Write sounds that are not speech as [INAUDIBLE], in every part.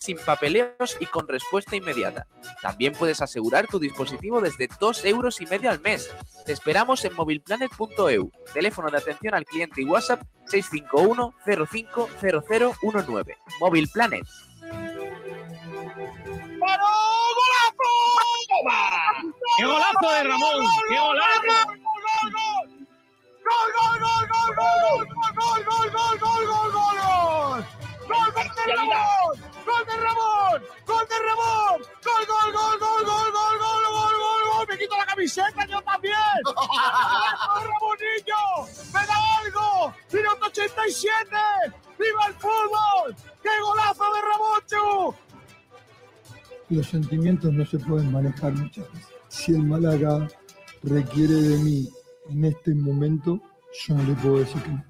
sin papeleos y con respuesta inmediata. También puedes asegurar tu dispositivo desde 2 euros y medio al mes. Te esperamos en movilplanet.eu. Teléfono de atención al cliente y WhatsApp 651 050019. Móvil Planet. ¡Golazo! ¡Qué golazo de Ramón! ¡Qué golazo! ¡Gol, gol, gol, gol, gol! ¡Gol, gol, gol, gol, gol, gol! ¡Gol de Ramón! ¡Gol de Ramón! ¡Gol de Ramón! ¡Gol, gol, gol, gol, gol, gol, gol, gol, gol, gol! ¡Me quito la camiseta yo también! ¡Ramonillo! ¡Me da algo! ¡Minuto 87! ¡Viva el fútbol! ¡Qué golazo de Ramón, Los sentimientos no se pueden manejar muchas veces. Si el Málaga requiere de mí en este momento, yo no le puedo decir que no.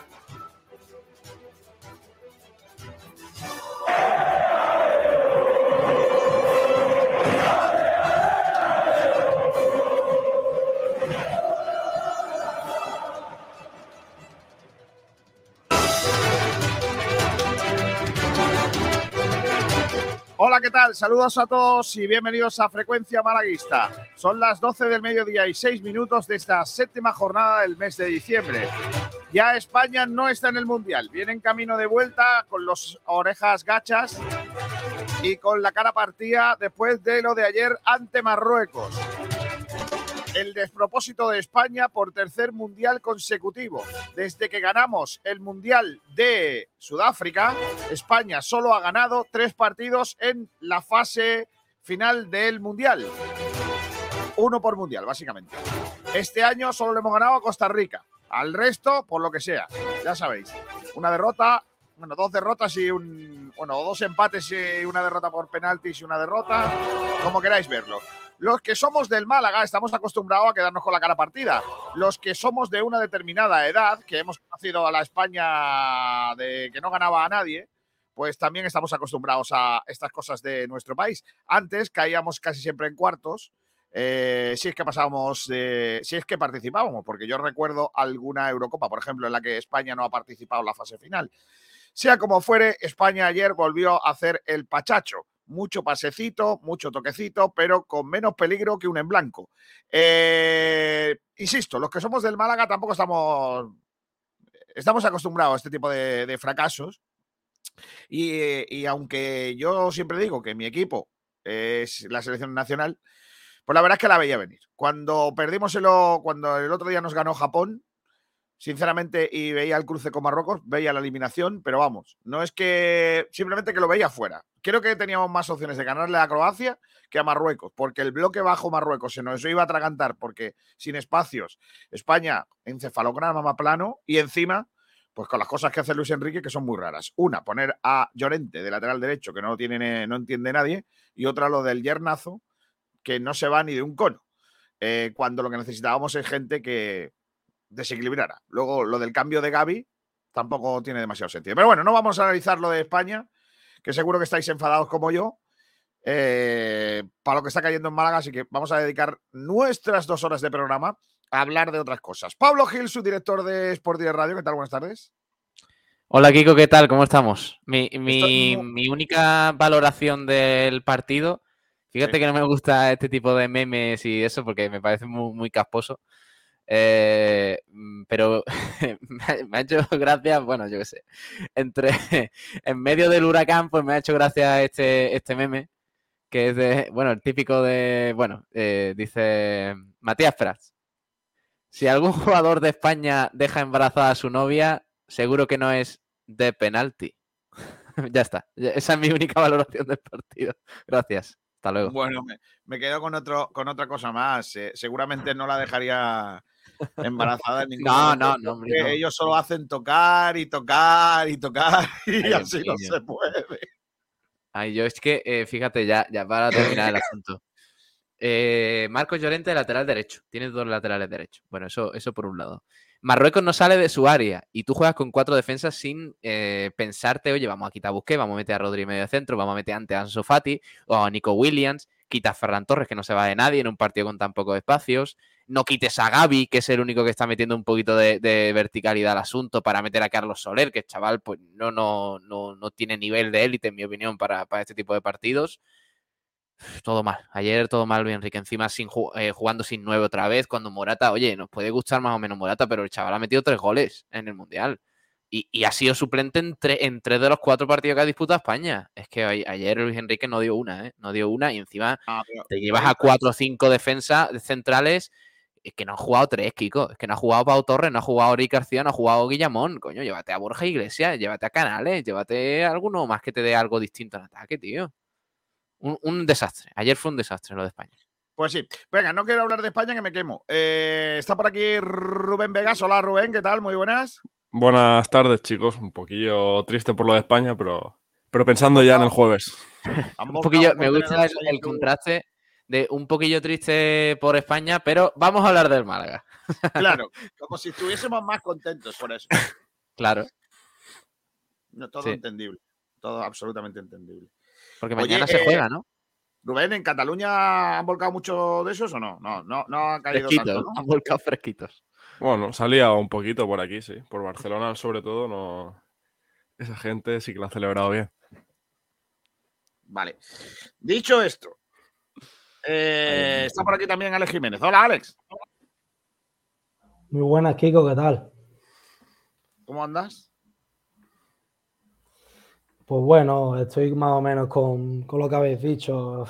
Hola, ¿qué tal? Saludos a todos y bienvenidos a Frecuencia Malaguista. Son las 12 del mediodía y 6 minutos de esta séptima jornada del mes de diciembre. Ya España no está en el Mundial, viene en camino de vuelta con las orejas gachas y con la cara partida después de lo de ayer ante Marruecos. El despropósito de España por tercer mundial consecutivo. Desde que ganamos el mundial de Sudáfrica, España solo ha ganado tres partidos en la fase final del mundial. Uno por mundial, básicamente. Este año solo le hemos ganado a Costa Rica. Al resto, por lo que sea. Ya sabéis. Una derrota, bueno, dos derrotas y un. Bueno, dos empates y una derrota por penaltis y una derrota. Como queráis verlo. Los que somos del Málaga estamos acostumbrados a quedarnos con la cara partida. Los que somos de una determinada edad, que hemos conocido a la España de que no ganaba a nadie, pues también estamos acostumbrados a estas cosas de nuestro país. Antes caíamos casi siempre en cuartos. eh, si es que pasábamos, si es que participábamos, porque yo recuerdo alguna Eurocopa, por ejemplo, en la que España no ha participado en la fase final. Sea como fuere, España ayer volvió a hacer el pachacho. Mucho pasecito, mucho toquecito, pero con menos peligro que un en blanco. Eh, insisto, los que somos del Málaga tampoco estamos, estamos acostumbrados a este tipo de, fracasos. Y, y aunque yo siempre digo que mi equipo es la selección nacional, pues la verdad es que la veía venir. Cuando perdimos el, cuando el otro día nos ganó Japón, sinceramente, y veía el cruce con Marruecos, veía la eliminación, pero vamos, no es que simplemente que lo veía fuera. Creo que teníamos más opciones de ganarle a Croacia que a Marruecos, porque el bloque bajo Marruecos se nos iba a atragantar, porque sin espacios, España encefalograma plano y encima, pues con las cosas que hace Luis Enrique que son muy raras. Una, poner a Llorente de lateral derecho, que no, lo tiene, no entiende nadie, y otra lo del yernazo, que no se va ni de un cono. Eh, cuando lo que necesitábamos es gente que desequilibrara. Luego, lo del cambio de Gaby tampoco tiene demasiado sentido. Pero bueno, no vamos a analizar lo de España, que seguro que estáis enfadados como yo, eh, para lo que está cayendo en Málaga, así que vamos a dedicar nuestras dos horas de programa a hablar de otras cosas. Pablo Gil, su director de Sport Direct Radio, ¿qué tal? Buenas tardes. Hola Kiko, ¿qué tal? ¿Cómo estamos? Mi, mi- muy- mi única valoración del partido, fíjate Sí. que no me gusta este tipo de memes y eso porque me parece muy, muy casposo. Eh, mm, pero [LAUGHS] me ha- hecho [LAUGHS] gracia, bueno, yo qué sé, entre [LAUGHS] en medio del huracán, pues me ha hecho gracia este, este meme, que es de, bueno, el típico de, bueno, eh, dice Matías Prats. Si algún jugador de España deja embarazada a su novia, seguro que no es de penalti. ya está. Esa es mi única valoración del partido. Gracias. Hasta luego. Bueno, me, me quedo con, otro, con otra cosa más. eh, seguramente no la dejaría embarazada en [LAUGHS] ningún No, momento, no, no, hombre, no. Ellos solo hacen tocar y tocar y tocar [LAUGHS] y Ay, así no se puede. Ay, yo es que, eh, fíjate, ya, ya para terminar el asunto. Eh, Marcos Llorente, lateral derecho. Tiene dos laterales derechos. Bueno, eso, eso por un lado. Marruecos no sale de su área y tú juegas con cuatro defensas sin eh, pensarte, oye, vamos a quitar a Busquets, vamos a meter a Rodri medio centro, vamos a meter antes a Ansu Fati o a Nico Williams, quita a Ferran Torres, que no se va de nadie en un partido con tan pocos espacios, no quites a Gaby, que es el único que está metiendo un poquito de, verticalidad al asunto para meter a Carlos Soler, que chaval pues no, no, no, no tiene nivel de élite, en mi opinión, para, para este tipo de partidos todo mal. Ayer todo mal, Enrique. Encima sin, eh, jugando sin nueve otra vez. Cuando Morata, oye, nos puede gustar más o menos Morata, pero el chaval ha metido tres goles en el Mundial. Y, ha sido suplente en, tres de los cuatro partidos que ha disputado España. Es que ayer Luis Enrique no dio una, ¿eh? No dio una y encima ah, te llevas a cuatro o cinco defensas centrales es que no han jugado tres, Kiko. Es que no ha jugado Pau Torres, no ha jugado Ori García, no ha jugado Guillamón. Coño, llévate a Borja Iglesias, llévate a Canales, llévate a alguno más que te dé algo distinto en ataque, tío un, desastre. Ayer fue un desastre lo de España. Pues sí. Venga, no quiero hablar de España que me quemo. Eh, está por aquí Rubén Vegas. Hola Rubén, ¿qué tal? Muy buenas. Buenas tardes, chicos. Un poquillo triste por lo de España, pero, pero pensando ya en el jueves. un poquillo, me gusta el, contraste de un poquillo triste por España, pero vamos a hablar del Málaga. Claro, [LAUGHS] como si estuviésemos más contentos por eso. Claro. No, todo entendible. Todo absolutamente entendible. Porque mañana se juega, ¿no? Rubén, ¿en Cataluña han volcado mucho de esos o no? No, no, no ha caído tanto, ¿no? Han volcado fresquitos. Bueno, salía un poquito por aquí, sí. Por Barcelona, sobre todo, no. Esa gente sí que lo ha celebrado bien. Vale. Dicho esto, eh, está por aquí también Alex Jiménez. Hola, Alex. Muy buenas, Kiko, ¿qué tal? ¿Cómo andas? Pues bueno, estoy más o menos con, lo que habéis dicho.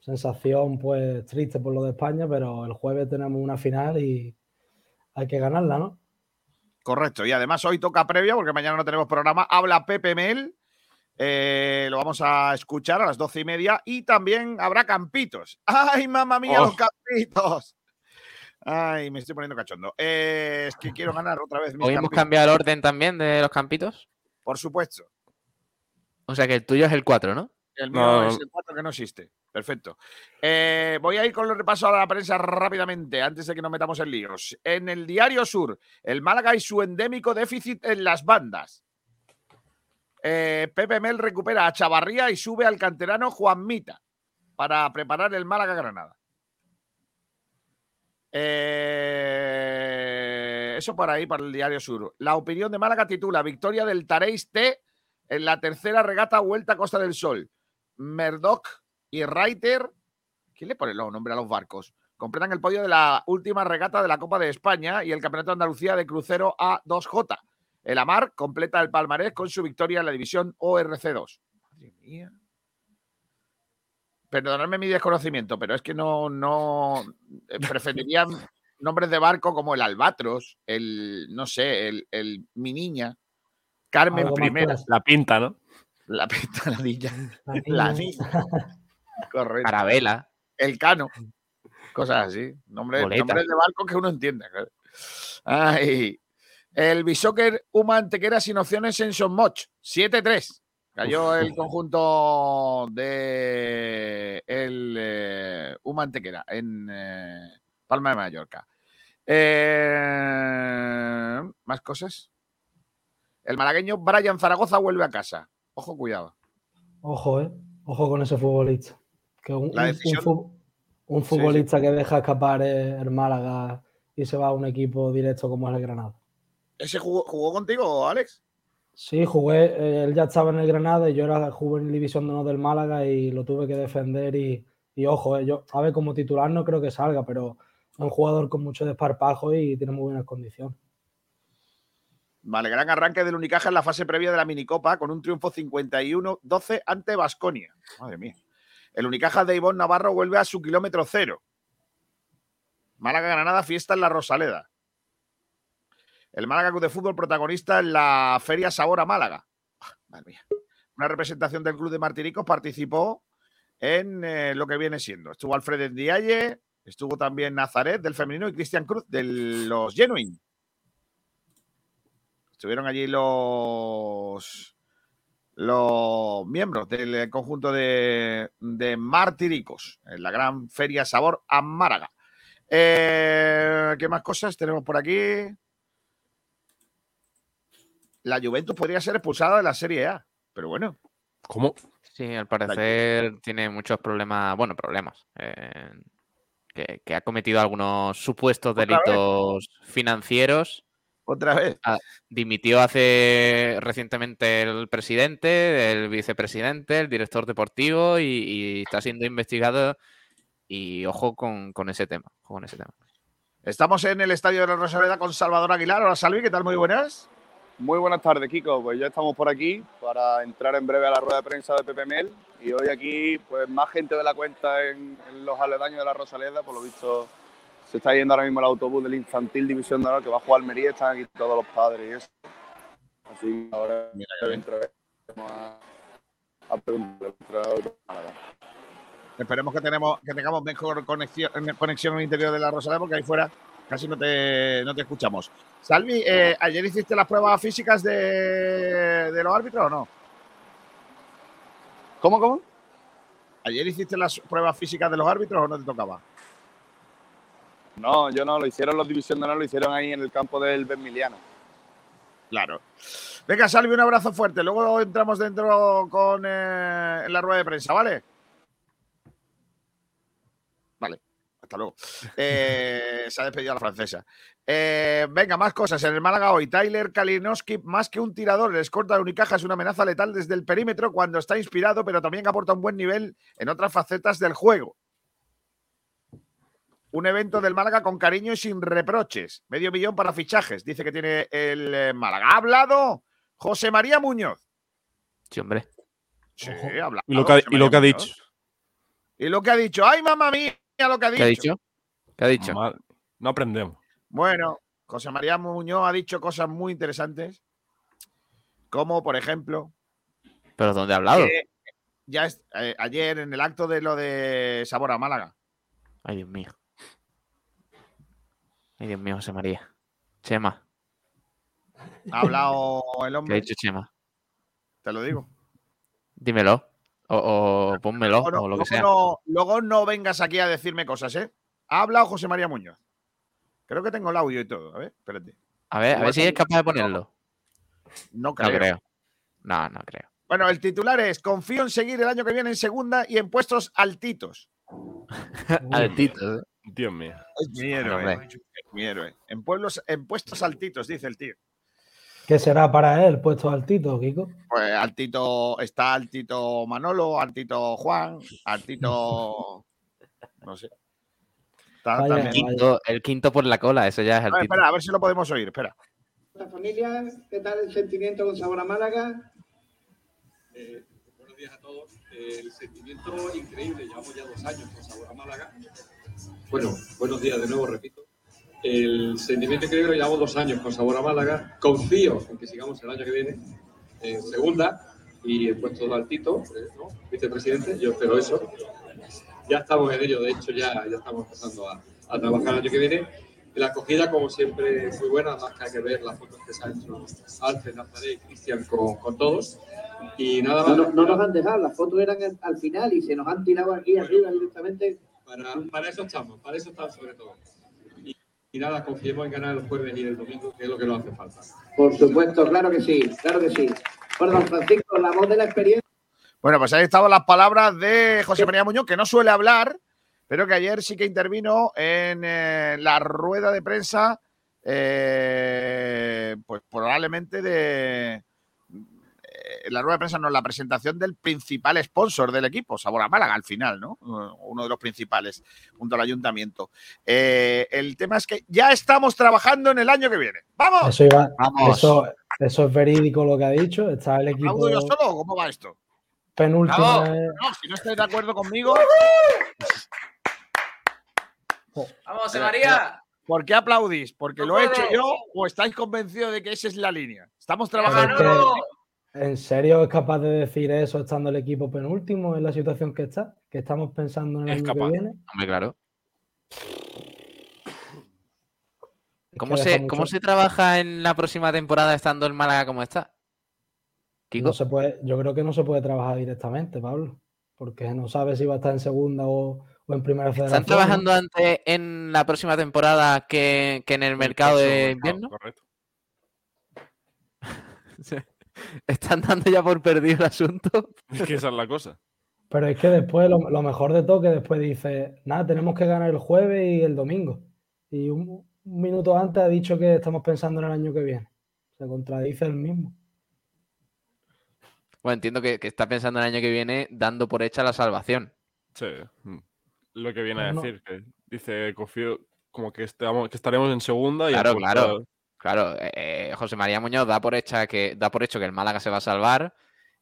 Sensación pues triste por lo de España, pero el jueves tenemos una final y hay que ganarla, ¿no? Correcto, y además hoy toca previa porque mañana no tenemos programa. Habla Pepe Mel, eh, lo vamos a escuchar a las doce y media y también habrá campitos. ¡Ay, mamá mía, los oh. campitos! Ay, me estoy poniendo cachondo. Eh, es que quiero ganar otra vez. ¿Podemos cambiar el orden también de los campitos? Por supuesto. O sea que el tuyo es el 4, ¿no? El mío es el 4 que no existe. Perfecto. Eh, voy a ir con los repasos a la prensa rápidamente, antes de que nos metamos en líos. En el Diario Sur, el Málaga y su endémico déficit en las bandas. Eh, Pepe Mel recupera a Chavarría y sube al canterano Juan Mita para preparar el Málaga Granada. Eh, eso para ahí, para el Diario Sur. La opinión de Málaga titula Victoria del Tareis T en la tercera regata Vuelta a Costa del Sol. Murdoch y Reiter, ¿quién le pone los nombres a los barcos? Completan el podio de la última regata de la Copa de España y el Campeonato de Andalucía de crucero A2J. El Amar completa el palmarés con su victoria en la división ORC2. Madre mía. Perdonadme mi desconocimiento, pero es que no, no eh, [LAUGHS] preferiría nombres de barco como el Albatros, el, no sé, el, el Mi Niña. Carmen primera. La pinta, ¿no? La pinta, la niña. La niña. Correcto. Carabela. El cano. Cosas así. Nombres, nombres de barco que uno entiende. Ay. El Bishoker Uma Antequera sin opciones en Sonmoch. 7-3. Cayó el conjunto de el eh, Uma Antequera en eh, Palma de Mallorca. Eh, ¿Más cosas? El malagueño Brian Zaragoza vuelve a casa. Ojo, cuidado. Ojo, eh. Ojo con ese futbolista. Que un, futbolista que deja escapar el Málaga y se va a un equipo directo como es el Granada. ¿Ese jugó, contigo, Alex? Sí, jugué. Eh, él ya estaba en el Granada y yo era juvenil división de honor del Málaga y lo tuve que defender. Y, ojo, eh, yo, a ver, como titular no creo que salga, pero es un jugador con mucho desparpajo y tiene muy buenas condiciones. Vale, gran arranque del Unicaja en la fase previa de la minicopa con un triunfo 51-12 ante Basconia. Madre mía. El Unicaja de Ivonne Navarro vuelve a su kilómetro cero. Málaga Granada fiesta en la Rosaleda. El Málaga Club de Fútbol protagonista en la Feria Sabor a Málaga. Ah, madre mía. Una representación del Club de Martiricos participó en eh, lo que viene siendo. Estuvo Alfred Ndiaye, estuvo también Nazaret del femenino y Cristian Cruz de los Genuine. Estuvieron allí los, los miembros del conjunto de, de Martiricos en la gran feria Sabor a Málaga. Eh, ¿Qué más cosas tenemos por aquí? la Juventus podría ser expulsada de la Serie A. Pero bueno. ¿Cómo? Sí, al parecer tiene muchos problemas, bueno, problemas. eh, que, que ha cometido algunos supuestos delitos financieros. Otra vez. Dimitió hace recientemente el presidente, el vicepresidente, el director deportivo y, y está siendo investigado. Y ojo con, con ese tema. ojo con ese tema. Estamos en el estadio de la Rosaleda con Salvador Aguilar. Hola, Salvi, ¿qué tal? Muy buenas. Muy buenas tardes, Kiko. Pues ya estamos por aquí para entrar en breve a la rueda de prensa de Pepe Mel. Y hoy aquí, pues más gente de la cuenta en, en los aledaños de la Rosaleda. Por lo visto, se está yendo ahora mismo el autobús del Infantil División de Honor que va a jugar Almería. Están aquí todos los padres y eso. Así que ahora dentro vamos a, a preguntarle. Esperemos que, tenemos, que tengamos mejor conexión, conexión en el interior de la Rosaleda porque ahí fuera casi no te, no te escuchamos. Salvi, eh, ¿ayer hiciste las pruebas físicas de, de los árbitros o no? ¿Cómo, cómo? ¿Ayer hiciste las pruebas físicas de los árbitros o no te tocaba? No, yo no, lo hicieron los División de Honor, lo hicieron ahí en el campo del Benmiliano. Claro. Venga, Salvi, un abrazo fuerte. Luego entramos dentro con eh, en la rueda de prensa, ¿vale? Vale, hasta luego. [LAUGHS] Eh, se ha despedido la francesa. Eh, venga, más cosas. En el Málaga hoy, Tyler Kalinowski, más que un tirador, el escolta de Unicaja es una amenaza letal desde el perímetro cuando está inspirado, pero también aporta un buen nivel en otras facetas del juego. Un evento del Málaga con cariño y sin reproches. Medio millón para fichajes, dice que tiene el eh, Málaga. ¿Ha hablado José María Muñoz? Sí, hombre. Sí, ha hablado. ¿Y lo que ha, José y lo María que ha Muñoz. dicho? Y lo que ha dicho. ¡Ay, mamá mía! Lo que ha dicho. ¿Qué ha dicho? ¿Qué ha dicho? Mal. No aprendemos. Bueno, José María Muñoz ha dicho cosas muy interesantes. Como, por ejemplo, ¿Pero dónde ha hablado? que ya es- eh, ayer en el acto de lo de Sabor a Málaga. Ay, Dios mío. Ay, Dios mío, José María. Chema, Ha hablado el ¿qué ha hombre, dicho Chema? te lo digo. Dímelo. O, o pónmelo, Luego no, o lo que luego sea. no- luego no vengas aquí a decirme cosas, ¿eh? Ha hablado José María Muñoz. Creo que tengo el audio y todo. A ver, espérate. A ver, a Igual ver si es capaz de ponerlo. No No creo. creo. No, no creo. Bueno, el titular es: Confío en seguir el año que viene en segunda y en puestos altitos. [LAUGHS] Altito, ¿eh? Dios mío. Es mi héroe. mi héroe. En, pueblos, en puestos altitos, dice el tío. ¿Qué será para él puesto altito, Kiko? Pues altito, está altito Manolo, altito Juan, altito. No sé. Está Vaya, también- vaya. Quinto- el quinto por la cola, eso ya es A ver, altito. espera, a ver si lo podemos oír. Espera. Hola familia, ¿qué tal el sentimiento con sabor a Málaga? Eh, buenos días a todos. Eh, el sentimiento increíble, llevamos ya dos años con Sabor a Málaga. Bueno, buenos días de nuevo, repito. El sentimiento increíble, llevamos dos años con Sabor a Málaga. Confío en que sigamos el año que viene en segunda y en puesto altito, eh, ¿no? vicepresidente, yo espero eso. Ya estamos en ello, de hecho ya, ya estamos empezando a, a trabajar el año que viene. La acogida, como siempre, muy buena, además que hay que ver las fotos que se han hecho Alfred, Nazaré y Cristian con, con todos. Y nada más. no- no nos han dejado, las fotos eran al- al final y se nos han tirado aquí arriba directamente. Para, para eso estamos, para eso estamos sobre todo. Y, y nada, confiemos en ganar el jueves y el domingo, que es lo que nos hace falta. Por supuesto, claro que sí, claro que sí. Bueno, don Francisco, la voz de la experiencia. Bueno, pues ahí estaban las palabras de José María Muñoz, que no suele hablar, pero que ayer sí que intervino en eh, la rueda de prensa, eh, pues probablemente de. Eh, la rueda de prensa, no, la presentación del principal sponsor del equipo, Sabor a Málaga, al final, ¿no? Uno de los principales, junto al ayuntamiento. Eh, el tema es que ya estamos trabajando en el año que viene. ¡Vamos! Eso, iba, Vamos. eso, eso es verídico lo que ha dicho. Está el equipo ¿Aplaudo yo solo o cómo va esto? penúltimo. Eh, No, si no estáis de acuerdo conmigo, ¡Vamos, José María! ¿por qué aplaudís? ¿Porque No lo he hecho yo o estáis convencidos de que esa es la línea? Estamos trabajando. ¿En serio es capaz de decir eso estando el equipo penúltimo en la situación que está? Que estamos pensando en el Es año capaz. que viene. Hombre, claro. Es ¿Cómo que se, ¿Cómo se trabaja en la próxima temporada estando el Málaga como está? Kiko, No se puede, yo creo que no se puede trabajar directamente, Pablo, porque no sabe si va a estar en segunda o, o en primera federación. ¿están trabajando antes en la próxima temporada que, que en el mercado de invierno? Correcto. [LAUGHS] [LAUGHS] Están dando ya por perdido el asunto. [LAUGHS] Es que esa es la cosa. Pero es que después, lo, lo mejor de todo, que después dice, nada, tenemos que ganar el jueves y el domingo. Y un, un minuto antes ha dicho que estamos pensando en el año que viene. Se contradice el mismo. Bueno, entiendo que, que está pensando en el año que viene dando por hecha la salvación. Sí. mm. Lo que viene a no- decir, que dice, confío como que, estamos, que estaremos en segunda y Claro, claro. Claro, eh, eh, José María Muñoz da por, hecha que, da por hecho que el Málaga se va a salvar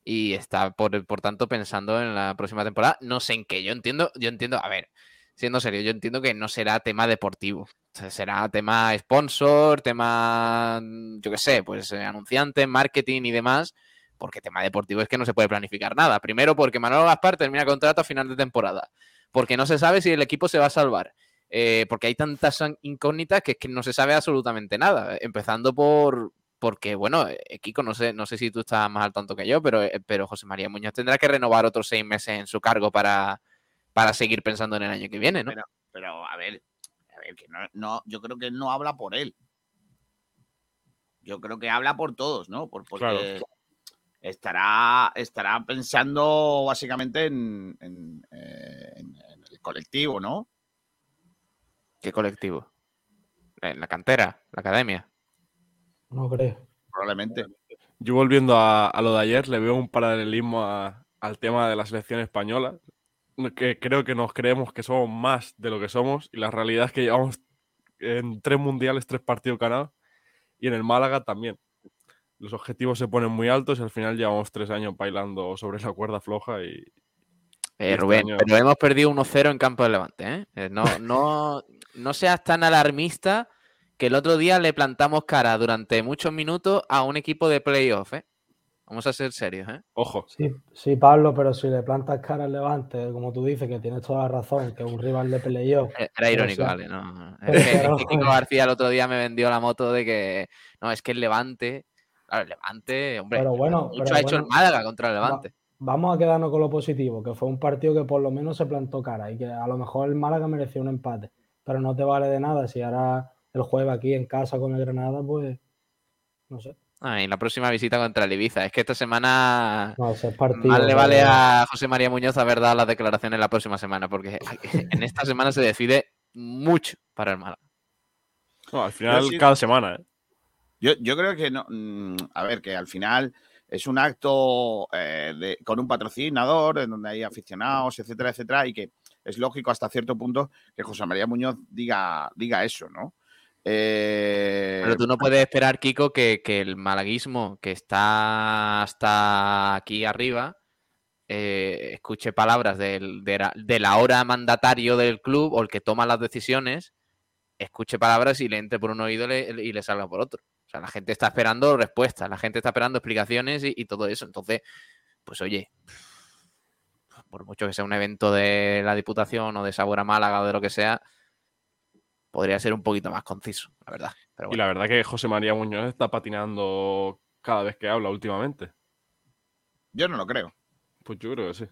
y está, por, por tanto, pensando en la próxima temporada. No sé en qué. Yo entiendo, yo entiendo, a ver, siendo serio, yo entiendo que no será tema deportivo. Será tema sponsor, tema, yo qué sé, pues eh, anunciante, marketing y demás. Porque tema deportivo es que no se puede planificar nada. Primero, porque Manolo Gaspar termina contrato a final de temporada. Porque no se sabe si el equipo se va a salvar eh, porque hay tantas an- incógnitas que es que no se sabe absolutamente nada. Empezando por porque, bueno, eh, Kiko, no sé, no sé si tú estás más al tanto que yo, pero, eh, pero José María Muñoz tendrá que renovar otros seis meses en su cargo para, para seguir pensando en el año que viene, ¿no? Pero, pero a ver, a ver, que no, no, yo creo que él no habla por él. Yo creo que habla por todos, ¿no? Por, porque Claro. estará, estará pensando básicamente en, en, eh, en- en el colectivo, ¿no? ¿Qué colectivo? En la cantera, la academia. No creo. Probablemente. Yo volviendo a, a lo de ayer, le veo un paralelismo a- al tema de la selección española, que creo que nos creemos que somos más de lo que somos y la realidad es que llevamos en tres mundiales, tres partidos ganados y en el Málaga también. Los objetivos se ponen muy altos y al final llevamos tres años bailando sobre la cuerda floja y, Eh, este Rubén, año- pero hemos perdido 1-0 en campo de Levante, ¿eh? Eh, No, no, no seas tan alarmista que el otro día le plantamos cara durante muchos minutos a un equipo de playoff, ¿eh? Vamos a ser serios, ¿eh? ojo, Sí, sí, Pablo, pero si le plantas cara al Levante, como tú dices, que tienes toda la razón, que es un rival de playoff. Eh, Era irónico, vale, no. [LAUGHS] Es que, claro. es que Kiko García el otro día me vendió la moto de que no, es que el Levante, claro, el Levante, hombre, Pero bueno, mucho pero ha hecho el Málaga contra el va- Levante. Vamos a quedarnos con lo positivo, que fue un partido que por lo menos se plantó cara y que a lo mejor el Málaga mereció un empate, pero no te vale de nada si ahora el jueves aquí en casa con el Granada, pues no sé, Ah, y la próxima visita contra el Ibiza. Es que esta semana no es partido. más le vale a José María Muñoz haber dado las declaraciones la próxima semana, porque en esta semana se decide mucho para el Málaga. No, al final sí- cada semana, ¿eh? Yo, yo creo que no. mm, A ver, que al final es un acto eh, de- con un patrocinador, en donde hay aficionados, etcétera, etcétera, y que es lógico hasta cierto punto que José María Muñoz diga, diga eso, ¿no? Eh, Pero tú no puedes esperar, Kiko, que, que el malaguismo que está hasta aquí arriba eh, escuche palabras del, de la- del ahora mandatario del club o el que toma las decisiones, escuche palabras y le entre por un oído y le, y le salga por otro. O sea, la gente está esperando respuestas, la gente está esperando explicaciones y, y todo eso. Entonces, pues oye, por mucho que sea un evento de la Diputación o de Sabor a Málaga o de lo que sea, podría ser un poquito más conciso, la verdad. Pero Y la verdad que José María Muñoz está patinando cada vez que habla últimamente. yo no lo creo. Pues yo creo que sí.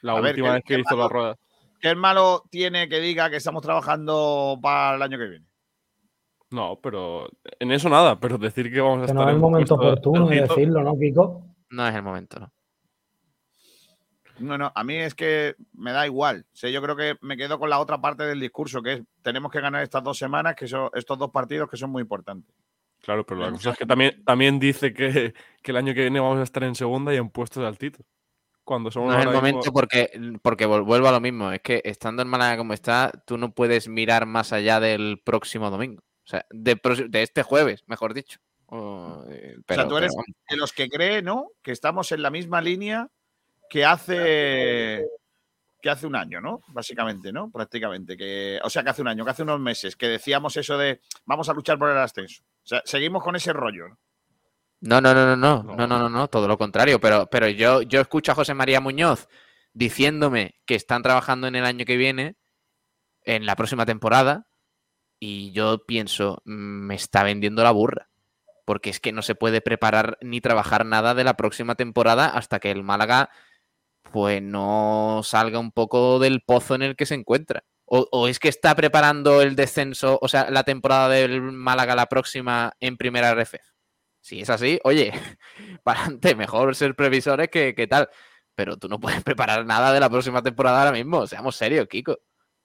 La A última ¿qué- vez que hizo la malo? rueda. ¿Qué el malo tiene que diga que estamos trabajando para el año que viene? No, pero en eso nada, pero decir que vamos a Que estar no es el momento oportuno de decirlo, ¿no, Kiko? No es el momento, ¿no? No, no, a mí es que me da igual. O sea, yo creo que me quedo con la otra parte del discurso, que es tenemos que ganar estas dos semanas, que son estos dos partidos que son muy importantes. Claro, pero la cosa es que también, también dice que, que el año que viene vamos a estar en segunda y en puestos de altito. Cuando somos No es el mismo- momento porque, porque vuelvo a lo mismo. Es que estando en Málaga como está, tú no puedes mirar más allá del próximo domingo. O sea, de, de este jueves, mejor dicho. O, eh, o sea, tú eres pero de los que cree, ¿no? Que estamos en la misma línea que hace que hace un año, ¿no? Básicamente, ¿no? Prácticamente. Que, o sea, que hace un año, que hace unos meses, que decíamos eso de vamos a luchar por el ascenso. O sea, seguimos con ese rollo. ¿no? No, no, no, no, no, No. no, no, no, todo lo contrario. Pero, pero yo, yo escucho a José María Muñoz diciéndome que están trabajando en el año que viene, en la próxima temporada, y yo pienso, mm, me está vendiendo la burra. Porque es que no se puede preparar ni trabajar nada de la próxima temporada hasta que el Málaga pues no salga un poco del pozo en el que se encuentra. O, o es que está preparando el descenso, o sea, la temporada del Málaga la próxima en primera RF. Si es así, oye, [LAUGHS] para adelante, mejor ser previsores que, que tal. Pero tú no puedes preparar nada de la próxima temporada ahora mismo. Seamos serios, Kiko.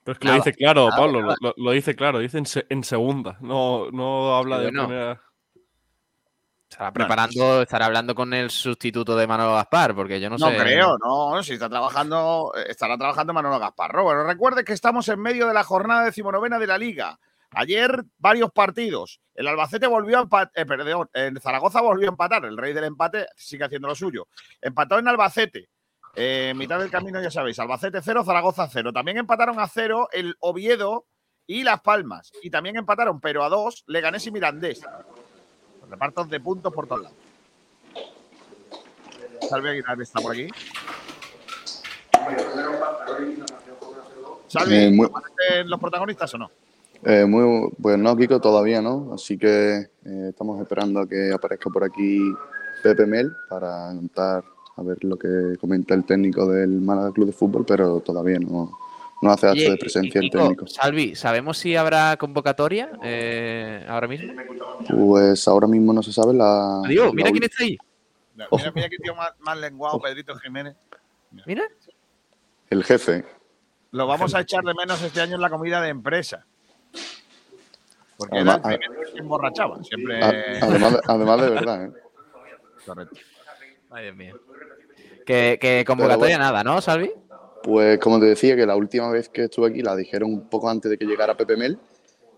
Pero es que Nada, lo dice claro, nada, Pablo, nada. Lo, lo dice claro, dice en, se- en segunda, no, no habla Sí, de bueno. primera. Estará preparando, estará hablando con el sustituto de Manolo Gaspar, porque yo no, No sé. creo, no, si está trabajando, eh, estará trabajando Manolo Gasparro. Bueno, recuerde que estamos en medio de la jornada decimonovena de la Liga. Ayer varios partidos. El Albacete volvió a empatar, perdón, en Zaragoza volvió a empatar. El rey del empate sigue haciendo lo suyo. Empató en Albacete. Eh, mitad del camino, ya sabéis. Albacete 0, Zaragoza 0. También empataron a 0 el Oviedo y Las Palmas. Y también empataron, pero a 2, Leganés y Mirandés. Repartos de puntos por todos lados. Salve Aguilar está por aquí. Salve, Eh, muy- ¿aparecen los protagonistas o no? Eh, muy, pues no, Kiko, todavía no. Así que eh, estamos esperando a que aparezca por aquí Pepe Mel para contar a ver lo que comenta el técnico del Málaga Club de Fútbol, pero todavía no, no hace acto Oye, de presencia el Kiko, técnico. Salvi, ¿sabemos si habrá convocatoria eh, ahora mismo? Pues ahora mismo no se sabe la. Adiós, la mira quién está ahí. Mira, Ojo. mira, mira qué tío más, más lenguado, Pedrito Jiménez. Mira. El jefe. Lo vamos a echar de menos este año en la comida de empresa. Porque Además- era el primero que se emborrachaba. Siempre. Además, de, además de verdad, ¿eh? Correcto. Ay, Dios mío. Que, que convocatoria nada, ¿no, Salvi? Pues como te decía, que la última vez que estuve aquí la dijeron un poco antes de que llegara Pepe Mel.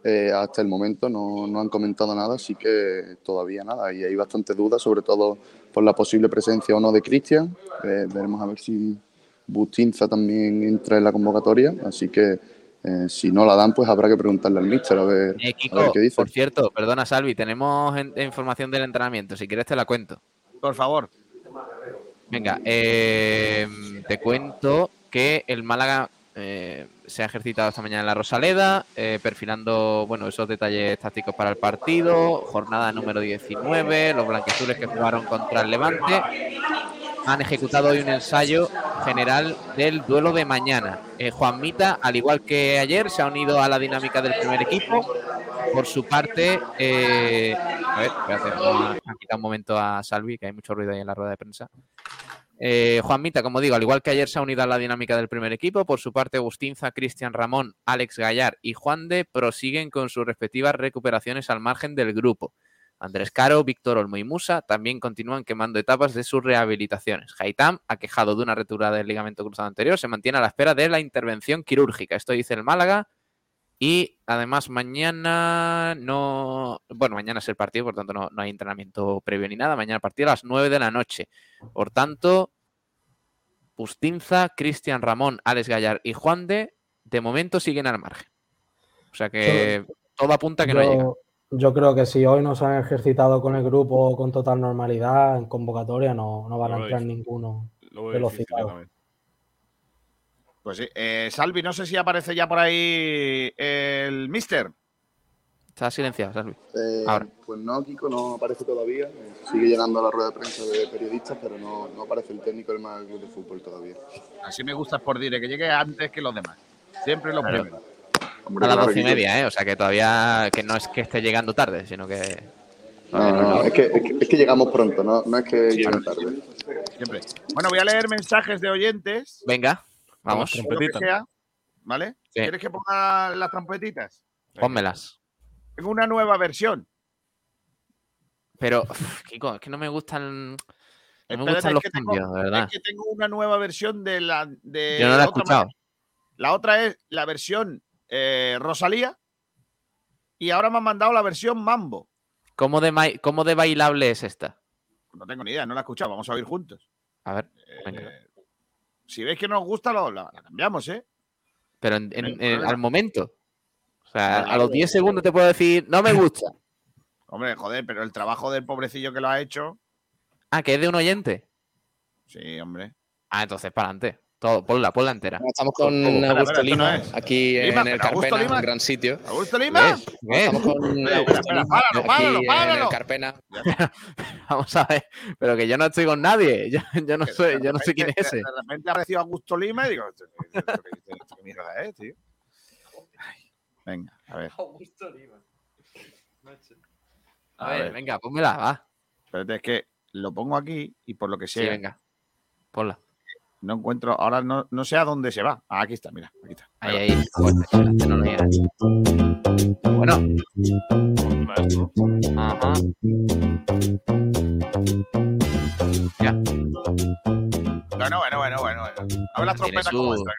Eh, hasta el momento no, no han comentado nada, así que todavía nada. Y hay bastantes dudas, sobre todo por la posible presencia o no de Cristian. Eh, veremos a ver si Bustinza también entra en la convocatoria. Así que eh, si no la dan, pues habrá que preguntarle al míster a ver, Eh, a ver Kiko, qué dice. por cierto, perdona, Salvi, tenemos en- información del entrenamiento. Si quieres, te la cuento. Por favor. Venga, eh, te cuento que el Málaga eh, se ha ejercitado esta mañana en la Rosaleda, eh, perfilando bueno, esos detalles tácticos para el partido. Jornada número 19, los blanquiazules que jugaron contra el Levante han ejecutado hoy un ensayo general del duelo de mañana. Eh, Juan Mita, al igual que ayer, se ha unido a la dinámica del primer equipo. Por su parte, eh, a a quitar un momento a Salvi, que hay mucho ruido ahí en la rueda de prensa. Eh, Juan Mita, como digo, al igual que ayer se ha unido a la dinámica del primer equipo, por su parte Agustinza, Cristian Ramón, Alex Gallar y Juan de prosiguen con sus respectivas recuperaciones al margen del grupo. Andrés Caro, Víctor Olmo y Musa también continúan quemando etapas de sus rehabilitaciones. Haitam, aquejado de una rotura del ligamento cruzado anterior, se mantiene a la espera de la intervención quirúrgica. Esto dice el Málaga. Y además mañana no... Bueno, mañana es el partido, por tanto no, no hay entrenamiento previo ni nada. Mañana el partido a las 9 de la noche. Por tanto, Bustinza, Cristian Ramón, Alex Gallar y Juan de, de momento siguen al margen. O sea que todo apunta que no llega. Yo, yo creo que si hoy no se han ejercitado con el grupo con total normalidad, en convocatoria no, no van a entrar ninguno de los yo citados. Pues sí. Eh, Salvi, no sé si aparece ya por ahí el Mister. Está silenciado, Salvi. Eh, Ahora. Pues no, Kiko no aparece todavía. Sigue llenando la rueda de prensa de periodistas, pero no, no aparece el técnico del Málaga Club de Fútbol todavía. Así me gusta por dire, que llegue antes que los demás. Siempre los Claro. primeros. Hombre, A las doce y media, ¿eh? O sea que todavía que no es que esté llegando tarde, sino que. No, no, no, es que, es que, es que llegamos pronto, no, no es que llegue tarde. Siempre. Bueno, voy a leer mensajes de oyentes. Venga, vamos, o lo que trompetita. sea, ¿Vale? Sí. ¿Quieres que ponga las trompetitas? pónmelas. Tengo una nueva versión. Pero, uf, Kiko, es que no me gustan. No me Espérate, gustan los que tengo- cambios, de verdad. Es que tengo una nueva versión de la. De Yo no la he otra escuchado. manera. La otra es la versión eh, Rosalía. Y ahora me han mandado la versión Mambo. ¿Cómo de, ¿Cómo de bailable es esta? No tengo ni idea, no la he escuchado. Vamos a oír juntos. A ver, Eh, venga. Si veis que no os gusta, lo, la, la cambiamos, ¿eh? Pero en- al momento. O sea, a los vale. 10 segundos te puedo decir, no me gusta. [LAUGHS] Hombre, joder, pero el trabajo del pobrecillo que lo ha hecho. Ah, que es de un oyente. Sí, hombre. Ah, entonces para adelante. Todo, ponla, ponla entera. Estamos con Espera, Augusto no Lima, es. aquí Lima, en el Augusto Carpena, Lima. un gran sitio. ¿Augusto Lima? ¿Ves? ¿Ves? Estamos con Augusto espera, Lima, páralo, páralo, aquí en páralo. el Carpena. [LAUGHS] Vamos a ver, pero que yo no estoy con nadie. Yo, yo no soy, yo no sé quién es ese. De repente ha recibido a Augusto Lima y digo, ¿esto- esto- esto- esto- esto ¿qué mierda es, tío? Venga, a ver. A A ver, venga, pónmela, va. Espérate, es que lo pongo aquí y por lo que Sí, sea, venga. Ponla. No encuentro, ahora no, no sé a dónde se va. Ah, aquí está, mira, aquí está. Ahí, ahí. Lo digas. Bueno. Ajá. Ya. Bueno, bueno, bueno, bueno. bueno. A ver las Tiene trompetas cómo su- están.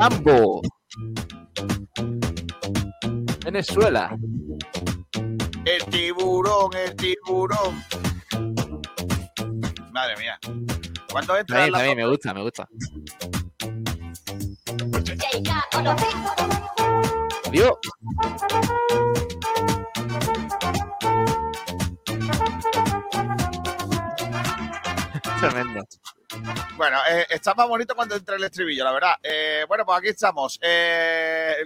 ¡Ambo! Venezuela. El tiburón, el tiburón. Madre mía. ¿Cuándo entra También, la también, me gusta, me gusta. Adiós. [LAUGHS] Tremendo. Bueno, eh, está más bonito cuando entra el estribillo, la verdad. Eh, bueno, pues aquí estamos. Eh,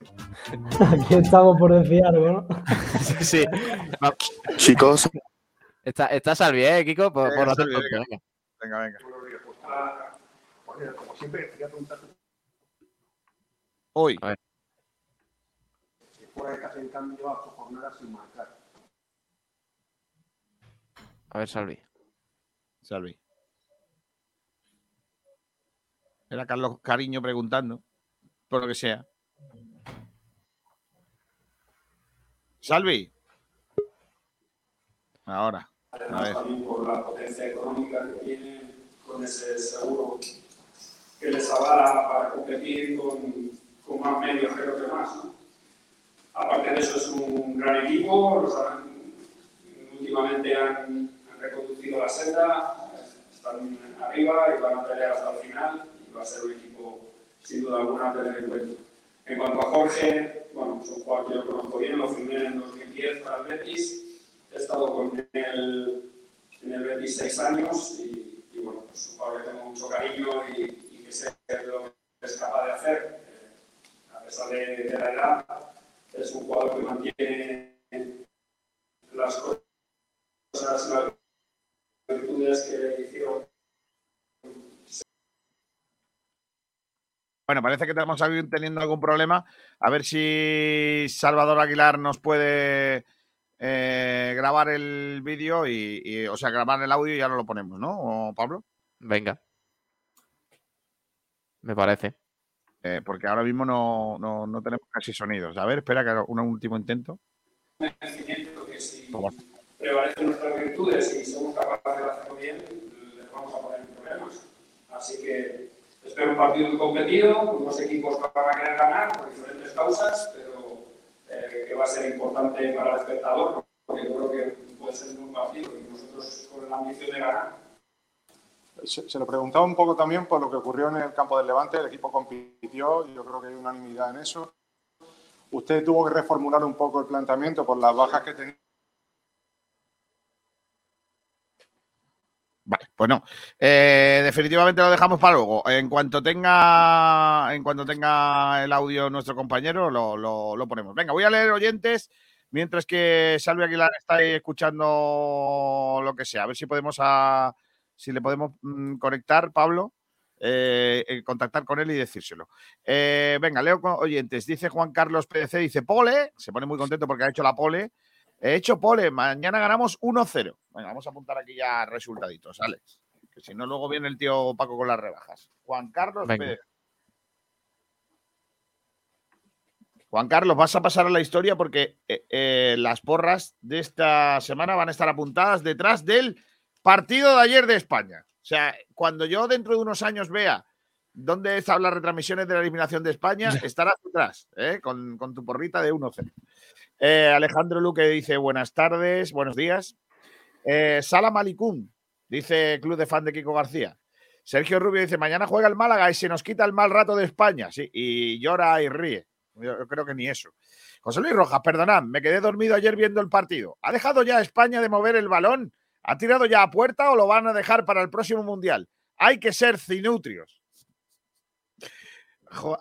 [LAUGHS] Aquí estamos por decir algo, ¿no? [LAUGHS] Sí, sí. Chicos, Está, está Salvi, ¿eh, Kiko? Por, Eh, por hacer venga. venga. venga, venga. Como siempre, quería preguntar Hoy. A ver. si fuera de casa en cambio lleva ocho jornadas sin marcar. A ver, Salvi. Salvi. Era Carlos Cariño preguntando, por lo que sea. Salvi. Ahora. Además, también por la potencia económica que tienen con ese seguro que les avala para competir con, con más medios que más. ¿no? Aparte de eso, es un gran equipo. los han- últimamente han, han reconducido la senda, están arriba y van a pelear hasta el final. Y va a ser un equipo, sin duda alguna, a tener en cuenta. En cuanto a Jorge, bueno, es un jugador que yo conozco bien, lo firmé en 2010 para el Betis. He estado con él en el Betis seis años y, y, bueno, es un jugador que tengo mucho cariño y, y que sé lo que es capaz de hacer. Eh, a pesar de, la edad, es un jugador que mantiene las cosas, las virtudes que hicieron Bueno, parece que estamos teniendo algún problema. A ver si Salvador Aguilar nos puede eh, grabar el vídeo y, y- o sea, grabar el audio y ya no lo ponemos, ¿no? ¿O, Pablo? Venga. Me parece. Eh, porque ahora mismo no, no- no tenemos casi sonidos. A ver, espera que haga un último intento. que si prevalecen nuestras virtudes y somos capaces de hacerlo bien, les vamos a poner problemas. Así que espero un partido muy competido, con dos equipos que van a querer ganar por diferentes causas, pero eh, que va a ser importante para el espectador, porque yo creo que puede ser un partido y nosotros con la ambición de ganar. Se, se lo preguntaba un poco también por lo que ocurrió en el campo del Levante. El equipo compitió yo creo que hay unanimidad en eso. Usted tuvo que reformular un poco el planteamiento por las bajas que tenía. Vale, pues no. Eh, definitivamente lo dejamos para luego. En cuanto tenga, en cuanto tenga el audio nuestro compañero, lo, lo- ponemos. Venga, voy a leer oyentes mientras que Salvi Aguilar está escuchando lo que sea. A ver si podemos a, si le podemos mm, conectar, Pablo. eh, eh, contactar con él y decírselo. Venga, leo oyentes. Dice Juan Carlos PDC, dice pole, se pone muy contento porque ha hecho la pole. He hecho pole, mañana ganamos 1-0. Venga, vamos a apuntar aquí ya resultaditos, Alex. Que si no, luego viene el tío Paco con las rebajas. Juan Carlos. Pérez. Juan Carlos, vas a pasar a la historia porque eh, eh, las porras de esta semana van a estar apuntadas detrás del partido de ayer de España. O sea, cuando yo dentro de unos años vea dónde están las retransmisiones de la eliminación de España, [LAUGHS] estarás detrás, ¿eh? con, con tu porrita de 1-0. Eh, Alejandro Luque dice buenas tardes, buenos días. Eh, Sala Malicún dice Club de Fan de Kiko García. Sergio Rubio dice mañana juega el Málaga y se nos quita el mal rato de España. Sí, y llora y ríe. Yo, creo que ni eso. José Luis Rojas, perdonad, me quedé dormido ayer viendo el partido. ¿Ha dejado ya España de mover el balón? ¿Ha tirado ya a puerta o lo van a dejar para el próximo Mundial? Hay que ser cinutrios.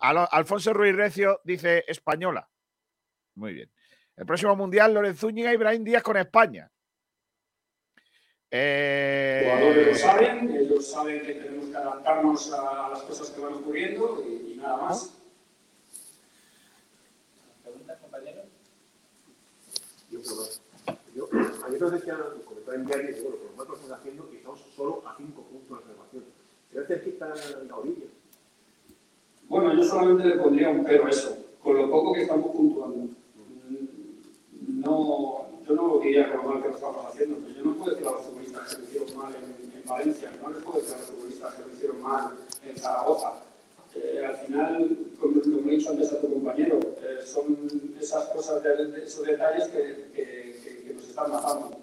Alfonso Ruiz Recio dice española. Muy bien. El próximo Mundial, Lorenz Zúñiga y Brahim Díaz con España. Eh, Los jugadores lo saben, ellos saben que tenemos que adaptarnos a, las cosas que van ocurriendo y, y nada más. yo creo que yo, ayer nos decían, comentar en diario, que bueno, por lo menos estamos haciendo y estamos solo a 5 puntos de salvación. Se ve cerquita en la orilla. Bueno, yo solamente le pondría un pero a eso, con lo poco que estamos puntuando. No, yo no lo diría con mal que lo estamos haciendo, pero yo no puedo decir a los futbolistas que lo hicieron mal en, en Valencia, no les puedo decir a los futbolistas que lo hicieron mal en Zaragoza. Eh, al final, como lo he dicho antes a tu compañero, eh, son esas cosas, de, esos detalles que, que, nos están matando.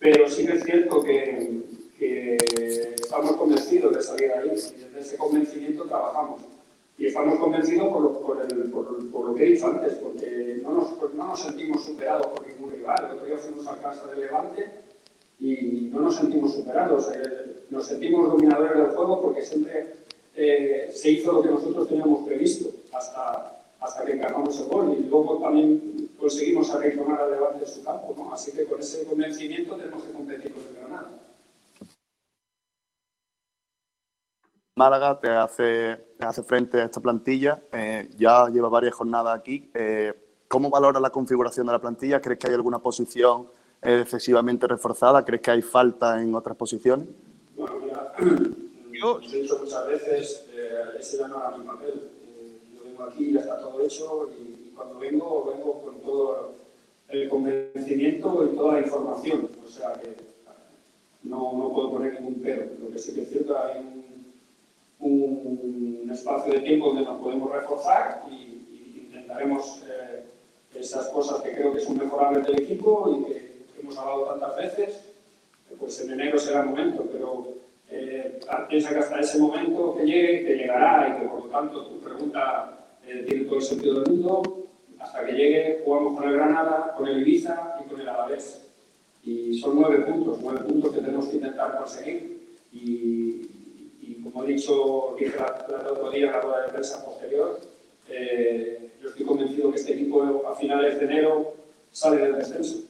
Pero sí que es cierto que estamos convencidos de salir ahí y desde ese convencimiento trabajamos. Y estamos convencidos por lo, por, el, por, por lo que he dicho antes, porque no nos, pues no nos sentimos superados por ningún rival. El otro día fuimos a casa de Levante y no nos sentimos superados. Eh, nos sentimos dominadores del juego porque siempre eh, se hizo lo que nosotros teníamos previsto hasta, hasta que encajamos el gol. Y luego también conseguimos arreglar al Levante su campo. ¿no? Así que con ese convencimiento tenemos que competir con el Granada. Málaga te hace, te hace frente a esta plantilla, eh, ya lleva varias jornadas aquí. Eh, ¿Cómo valora la configuración de la plantilla? ¿Crees que hay alguna posición eh, excesivamente reforzada? ¿Crees que hay falta en otras posiciones? Bueno, mira, [CLEARS THROAT] yo he dicho muchas veces, eh, ese ya no era mi papel. Eh, yo vengo aquí, ya está todo hecho y, y, cuando vengo, vengo con todo el convencimiento y toda la información. O sea que no, no puedo poner ningún pero. Lo que sí que es cierto, hay un un espacio de tiempo donde nos podemos reforzar y intentaremos eh, esas cosas que creo que son mejorables del equipo y que hemos hablado tantas veces, pues en enero será el momento, pero eh, piensa que hasta ese momento que llegue, que llegará y que por lo tanto tu pregunta eh, tiene todo el sentido del mundo, hasta que llegue jugamos con el Granada, con el Ibiza y con el Alavés. Y son nueve puntos, nueve puntos que tenemos que intentar conseguir y, y como he dicho, dije el otro día en la rueda de prensa posterior, eh, yo estoy convencido que este equipo a finales de enero sale del descenso.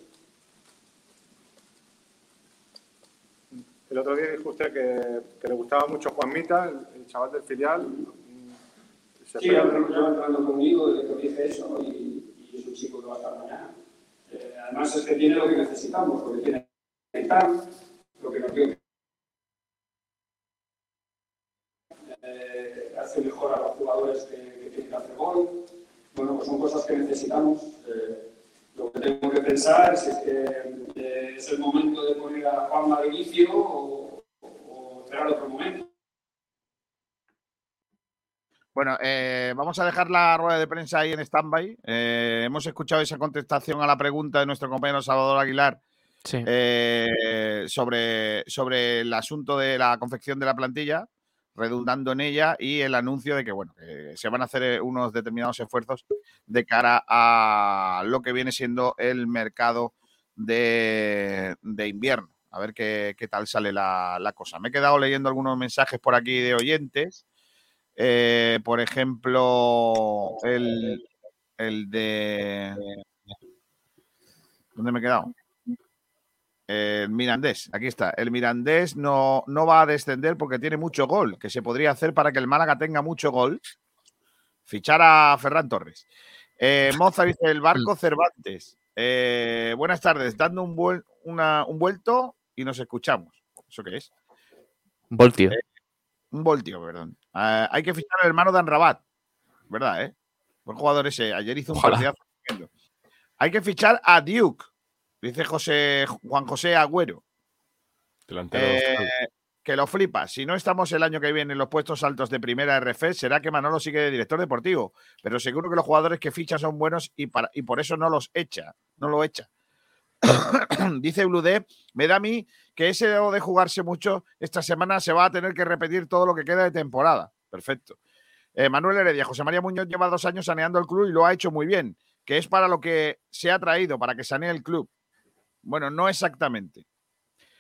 El otro día dijo usted que, que le gustaba mucho Juan Mita, el, el chaval del filial. Se sí, lleva entrando conmigo desde que dije eso y, y, es un chico que va a estar mañana. Eh, además es que tiene lo que necesitamos, porque tiene lo que nos dio eh, hace mejor a los jugadores que, que, tienen que hacer gol. Bueno, pues son cosas que necesitamos. Eh, lo que tengo que pensar es que eh, es el momento de poner a Juanma de inicio o, o esperar otro momento. Bueno, eh, vamos a dejar la rueda de prensa ahí en stand-by. Eh, hemos escuchado esa contestación a la pregunta de nuestro compañero Salvador Aguilar sí. eh, sobre, sobre el asunto de la confección de la plantilla redundando en ella y el anuncio de que, bueno, que se van a hacer unos determinados esfuerzos de cara a lo que viene siendo el mercado de, de invierno. A ver qué, qué tal sale la, la, cosa. Me he quedado leyendo algunos mensajes por aquí de oyentes. Eh, por ejemplo, el, el de... ¿Dónde me he quedado? El Mirandés, aquí está. El Mirandés no, no va a descender porque tiene mucho gol, que se podría hacer para que el Málaga tenga mucho gol. Fichar a Ferran Torres. Eh, [LAUGHS] Moza dice el barco Cervantes. Eh, buenas tardes, dando un, vuel una, un, vuelto y nos escuchamos. ¿Eso qué es? Un voltio. Eh, un voltio, perdón. hay que fichar al hermano de Anrabat, ¿verdad? Eh? Buen jugador ese. Ayer hizo un partidazo. Hay que fichar a Duke. Dice José, Juan José Agüero. Eh, que lo flipa. Si no estamos el año que viene en los puestos altos de primera RF, será que Manolo sigue de director deportivo. Pero seguro que los jugadores que ficha son buenos y, para, y por eso no los echa. No lo echa. [COUGHS] Dice Bludé, me da a mí que ese de jugarse mucho esta semana se va a tener que repetir todo lo que queda de temporada. Perfecto. Eh, Manuel Heredia, José María Muñoz lleva dos años saneando el club y lo ha hecho muy bien, que es para lo que se ha traído, para que sanee el club. Bueno, no exactamente.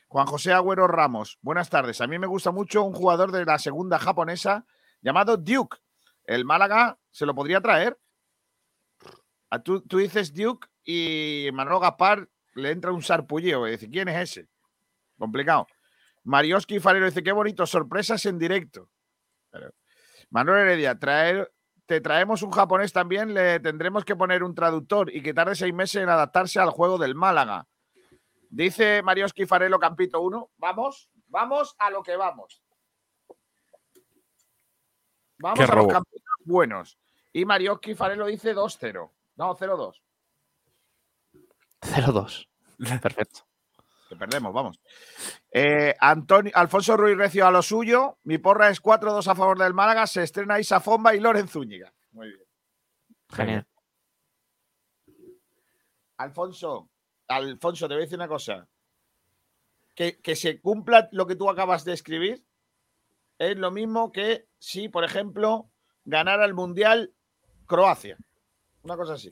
Juan José Agüero Ramos, buenas tardes. A mí me gusta mucho un jugador de la segunda japonesa llamado Duke. El Málaga se lo podría traer. A tú, dices Duke y Manolo Gaspar le entra un sarpulleo y dice, ¿quién es ese? Complicado. Marioski Farero dice, qué bonito, sorpresas en directo. Manuel Heredia, traer, te traemos un japonés también, le tendremos que poner un traductor y que tarde seis meses en adaptarse al juego del Málaga. Dice Marioski Farelo Campito 1. Vamos, vamos a lo que vamos. Vamos Qué a los robo. campitos buenos. Y Marioski Farelo dice 2-0. No, 0-2. 0-2. [LAUGHS] Perfecto. Que perdemos, vamos. Eh, Antonio, Alfonso Ruiz Recio a lo suyo. Mi porra es 4-2 a favor del Málaga. Se estrena Isa Fomba y Loren Zúñiga. Muy bien. Genial. Alfonso, Alfonso, te voy a decir una cosa. Que, que se cumpla lo que tú acabas de escribir es lo mismo que si, por ejemplo, ganara el Mundial Croacia. Una cosa así.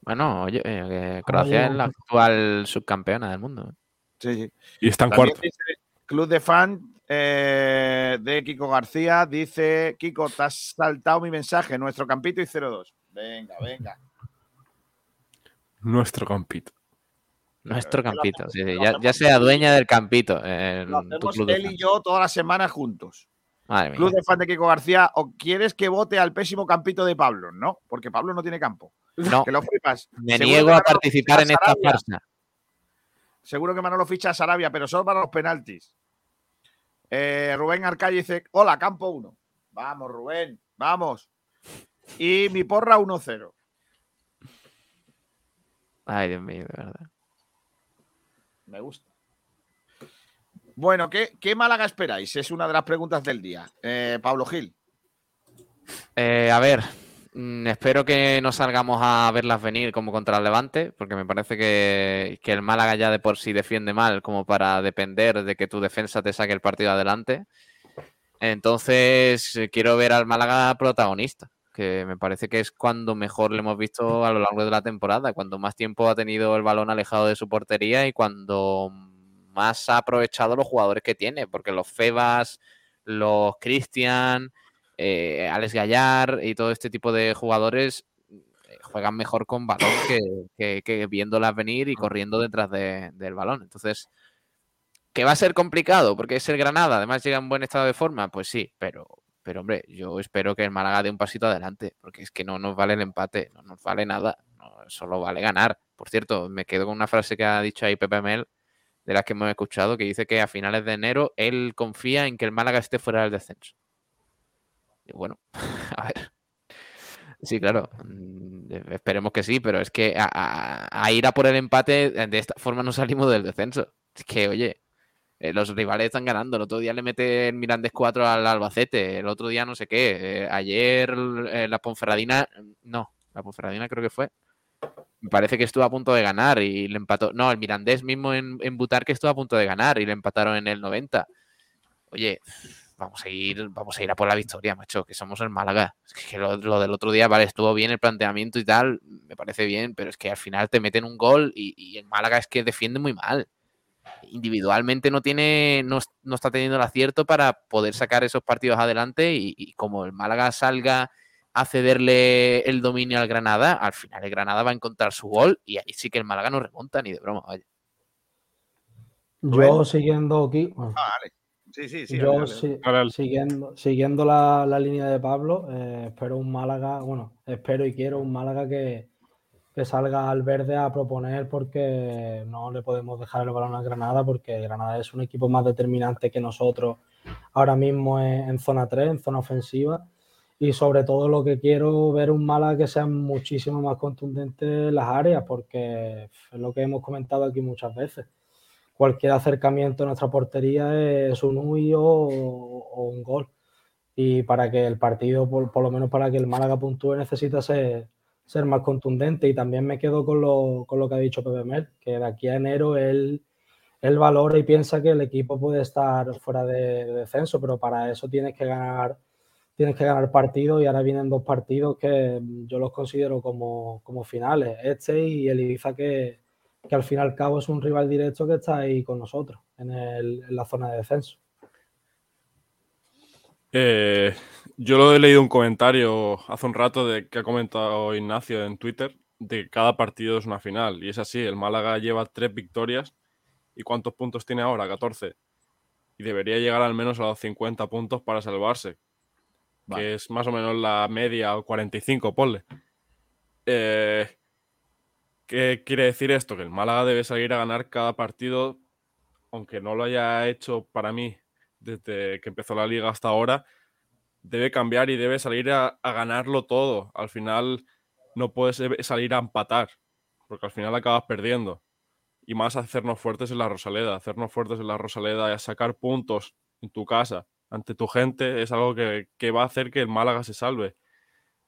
Bueno, oye, eh, Croacia es la actual subcampeona del mundo. ¿eh? Sí, sí. Y está en cuarto. Club de fan eh, de Kiko García dice: Kiko, te has saltado mi mensaje, nuestro campito y 0-2. Venga, venga. Nuestro campito. Nuestro ¿qué lo campito. hacemos? sí, sí, Lo Ya, sea dueña del campito. en Lo hacemos él y yo toda la semana juntos. Madre mía. Club de fan de Kiko García, ¿o quieres que vote al pésimo campito de Pablo? No, porque Pablo no tiene campo. No, [LAUGHS] Que lo flipas. me Seguro niego a participar en esta farsa. Seguro que Manolo ficha a Sarabia, pero solo para los penaltis. Eh, Rubén Arcalle dice: Hola, campo 1. Vamos, Rubén, vamos. Y mi porra 1-0. Ay, Dios mío, de verdad. Me gusta. Bueno, ¿qué, qué Málaga esperáis? Es una de las preguntas del día. Eh, Pablo Gil. Eh, a ver, mm, espero que no salgamos a verlas venir como contra el Levante, porque me parece que, que el Málaga ya de por sí defiende mal como para depender de que tu defensa te saque el partido adelante. Entonces, eh, quiero ver al Málaga protagonista, que me parece que es cuando mejor le hemos visto a lo largo de la temporada, cuando más tiempo ha tenido el balón alejado de su portería y cuando más ha aprovechado los jugadores que tiene, porque los Febas, los Cristian, eh, Alex Gallar y todo este tipo de jugadores eh, juegan mejor con balón que, que- que viéndolas venir y corriendo detrás de- del balón. Entonces, ¿que va a ser complicado? Porque es el Granada, además llega en buen estado de forma, pues sí, pero, pero hombre, yo espero que el Málaga dé un pasito adelante, porque es que no nos vale el empate, no nos vale nada, solo vale ganar. Por cierto, me quedo con una frase que ha dicho ahí Pepe Mel, de las que hemos escuchado, que dice que a finales de enero él confía en que el Málaga esté fuera del descenso. Y bueno, [LAUGHS] a ver. Sí, claro. mm, Esperemos que sí, pero es que a, ir a por el empate de esta forma no salimos del descenso. Es que, oye, eh, los rivales están ganando. El otro día le mete el Mirandés 4 al Albacete. El otro día no sé qué. eh, ayer eh, la Ponferradina. No, la Ponferradina creo que fue. Me parece que estuvo a punto de ganar y le empató. No, el Mirandés mismo en, en Butarque estuvo a punto de ganar y le empataron en el 90. Oye, vamos a ir, vamos a ir a por la victoria, macho, que somos el Málaga. Es que lo, lo del otro día, vale, estuvo bien el planteamiento y tal, me parece bien, pero es que al final te meten un gol y, y el Málaga es que defiende muy mal. Individualmente no tiene, no, no está teniendo el acierto para poder sacar esos partidos adelante y, y como el Málaga salga a cederle el dominio al Granada, al final el Granada va a encontrar su gol y ahí sí que el Málaga no remonta ni de broma, vaya. Yo siguiendo aquí, bueno, Ah, vale. Sí, sí, sí. yo dale, dale. si- Dale, dale. siguiendo, siguiendo la, la línea de Pablo, eh, espero un Málaga, bueno, espero y quiero un Málaga que, que salga al verde a proponer porque no le podemos dejar el balón a Granada porque Granada es un equipo más determinante que nosotros ahora mismo en, zona 3, en zona ofensiva. Y sobre todo lo que quiero ver un Málaga que sea muchísimo más contundente en las áreas porque es lo que hemos comentado aquí muchas veces cualquier acercamiento a nuestra portería es un huyo o, un gol. Y para que el partido, por, por lo menos para que el Málaga puntúe, necesita ser, ser más contundente. Y también me quedo con lo, con lo que ha dicho Pepe Mel, que de aquí a enero él, él valora y piensa que el equipo puede estar fuera de, de descenso, pero para eso tienes que ganar tienes que ganar partidos y ahora vienen dos partidos que yo los considero como, como finales, este y el Ibiza que, que al fin y al cabo es un rival directo que está ahí con nosotros en, el- en la zona de descenso. Eh, yo lo he leído un comentario hace un rato de que ha comentado Ignacio en Twitter de que cada partido es una final. Y es así, el Málaga lleva tres victorias. ¿Y cuántos puntos tiene ahora? 14. Y debería llegar al menos a los 50 puntos para salvarse. que es más o menos la media o 45, ponle. Eh, ¿Qué quiere decir esto? Que el Málaga debe salir a ganar cada partido, aunque no lo haya hecho para mí desde que empezó la liga hasta ahora, debe cambiar y debe salir a, ganarlo todo. Al final no puedes e- salir a empatar, porque al final acabas perdiendo. Y más hacernos fuertes en la Rosaleda. Hacernos fuertes en la Rosaleda y sacar puntos en tu casa ante tu gente es algo que, que va a hacer que el Málaga se salve.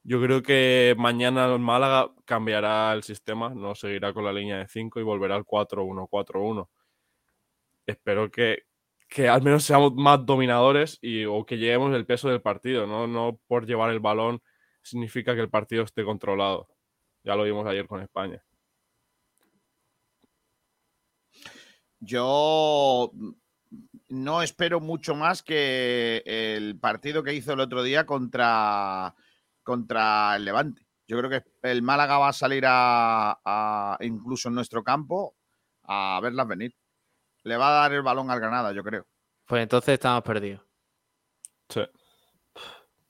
Yo creo que mañana el Málaga cambiará el sistema, no seguirá con la línea de 5 y volverá al 4-1-4-1. Espero que, que al menos seamos más dominadores y, o que llevemos el peso del partido, ¿no? no por llevar el balón significa que el partido esté controlado. Ya lo vimos ayer con España. Yo no espero mucho más que el partido que hizo el otro día contra, contra el Levante. Yo creo que el Málaga va a salir a, a- incluso en nuestro campo a verlas venir. Le va a dar el balón al Granada, yo creo. Pues entonces estamos perdidos. Sí.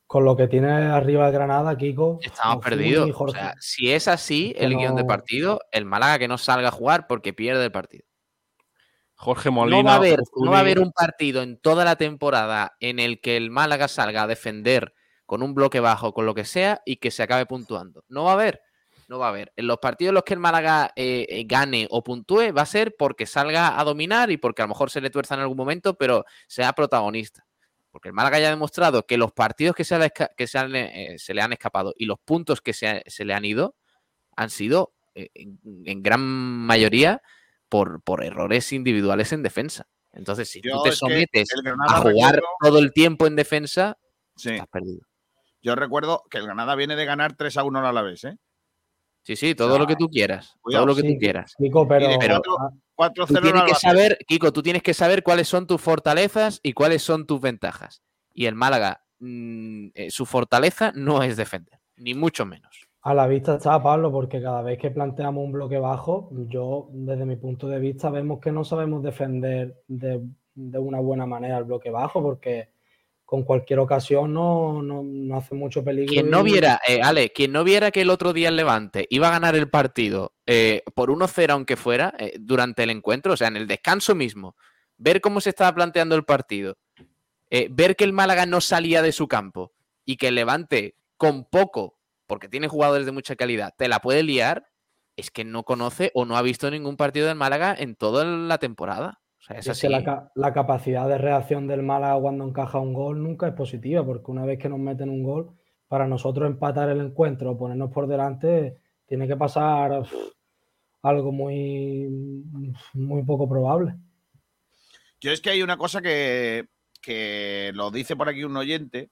Con lo que tiene arriba el Granada, Kiko. Estamos perdidos. O sea, si es así que el guion de partido, el Málaga que no salga a jugar porque pierde el partido. Jorge Molina. no va, a haber, Ofuni- no va a haber un partido en toda la temporada en el que el Málaga salga a defender con un bloque bajo, con lo que sea, y que se acabe puntuando. No va a haber. No va a haber. En los partidos en los que el Málaga eh, eh, gane o puntúe, va a ser porque salga a dominar y porque a lo mejor se le tuerza en algún momento, pero sea protagonista. Porque el Málaga ya ha demostrado que los partidos que se, que se, han, eh, se le han escapado y los puntos que se, se le han ido han sido eh, en, en gran mayoría por, por errores individuales en defensa. Entonces, si Yo tú te sometes a jugar recuerdo- todo el tiempo en defensa, Sí. estás perdido. Yo recuerdo que el Granada viene de ganar 3 a 1 al Alavés, ¿eh? Sí, sí, todo lo que tú quieras. cuidado, todo lo que Sí, tú quieras. Kiko, pero, pero- 4 Tú 0 tienes que saber, Kiko, tú tienes que saber cuáles son tus fortalezas y cuáles son tus ventajas. Y el Málaga, mm, eh, su fortaleza no es defender, ni mucho menos. A la vista está, Pablo, porque cada vez que planteamos un bloque bajo, yo, desde mi punto de vista, vemos que no sabemos defender de, de una buena manera el bloque bajo, porque con cualquier ocasión no, no, no hace mucho peligro. Quien no viera, eh, Ale, quien no viera que el otro día el Levante iba a ganar el partido eh, por 1-0 aunque fuera, eh, durante el encuentro, o sea, en el descanso mismo, ver cómo se estaba planteando el partido, ver que el Málaga no salía de su campo y que el Levante con poco, porque tiene jugadores de mucha calidad, te la puede liar, es que no conoce o no ha visto ningún partido del Málaga en toda la temporada. Sea, es así. que la, la capacidad de reacción del Málaga cuando encaja un gol nunca es positiva, porque una vez que nos meten un gol, para nosotros empatar el encuentro o ponernos por delante, tiene que pasar uf, algo muy, muy poco probable. Yo es que hay una cosa que, que lo dice por aquí un oyente,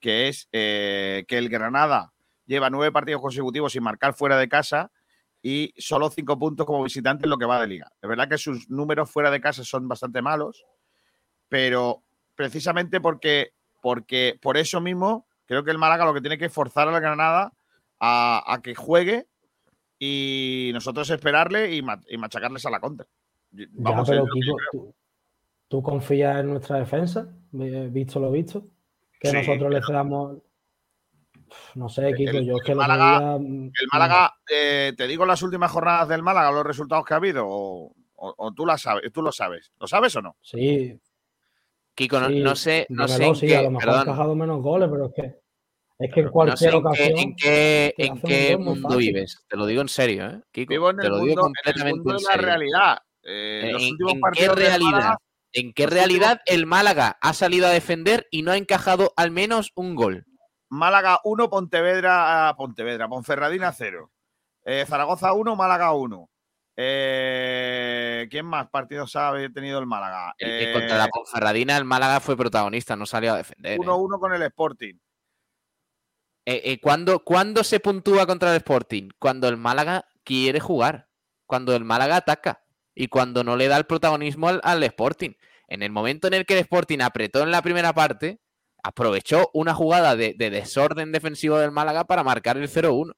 que es eh, que el Granada lleva nueve partidos consecutivos sin marcar fuera de casa y solo cinco puntos como visitante en lo que va de liga. Es verdad que sus números fuera de casa son bastante malos, pero precisamente porque, porque por eso mismo creo que el Málaga lo que tiene que es forzar al Granada a, a que juegue y nosotros esperarle y, ma- y machacarles a la contra. Ya, Vamos, pero que yo Kiko. ¿tú, tú confías en nuestra defensa? Eh, Visto lo visto. Que Sí, nosotros le cedamos. No sé, Kiko, El- yo es que el Málaga- día, mm, El Málaga, eh, te digo las últimas jornadas del Málaga, los resultados que ha habido, o, o- o tú, las sabes, tú lo sabes. ¿Lo sabes o no? Sí. Kiko, no, sí, no sé, no sé dímelo, en sí, qué, a lo mejor ha perdón, encajado menos goles, pero es que es que en no sé cualquier en qué, ocasión. en qué, te en mundo vives. Te lo digo en serio, ¿eh? Kiko, Vivo en te el, lo digo mundo, en el completamente mundo en de la serio. realidad. Eh, ¿En, los en últimos qué partidos realidad? Málaga, ¿En qué realidad el Málaga ha salido a defender y no ha encajado al menos un gol? Málaga 1, Pontevedra, Pontevedra, Ponferradina 0. Eh, Zaragoza 1, Málaga 1. Eh, ¿Quién más partidos ha tenido el Málaga? El contra la Eh, Ponferradina el Málaga fue protagonista, no salió a defender. ¿eh? 1-1 con el Sporting. Eh, eh, ¿cuándo, cuándo se puntúa contra el Sporting? Cuando el Málaga quiere jugar, cuando el Málaga ataca y cuando no le da el protagonismo al, al Sporting. En el momento en el que el Sporting apretó en la primera parte, aprovechó una jugada de, de desorden defensivo del Málaga para marcar el 0-1.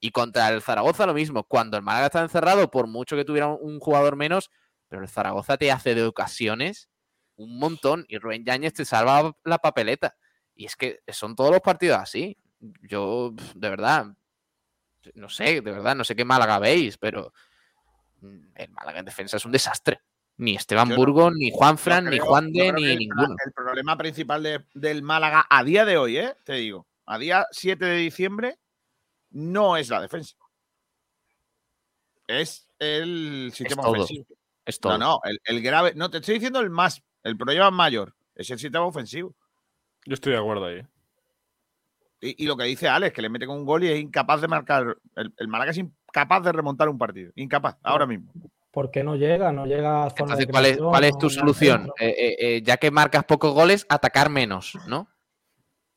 Y contra el Zaragoza lo mismo, cuando el Málaga está encerrado, por mucho que tuviera un, jugador menos, pero el Zaragoza te hace de ocasiones un montón y Rubén Yáñez te salva la papeleta. Y es que son todos los partidos así. Yo, de verdad, no sé, de verdad, no sé qué Málaga veis, pero el Málaga en defensa es un desastre. Ni Esteban no- Burgos, ni Juan Fran, ni creo- Juan de, ni el, ninguno. el problema principal de- del Málaga a día de hoy, ¿eh? te digo, a día 7 de diciembre, no es la defensa. Es el sistema todo, ofensivo. Es todo. No, no, el, el grave. No, te estoy diciendo el más, el problema mayor. Es el sistema ofensivo. Yo estoy de acuerdo ahí. Y, y lo que dice Alex, que le mete con un gol y es incapaz de marcar. El, el Málaga es incapaz de remontar un partido. Incapaz, ahora mismo. ¿Por qué no llega? No llega a zona Entonces, de ¿cuál es, cuál tu no solución? Eh, eh, eh, ya que marcas pocos goles, atacar menos, ¿no?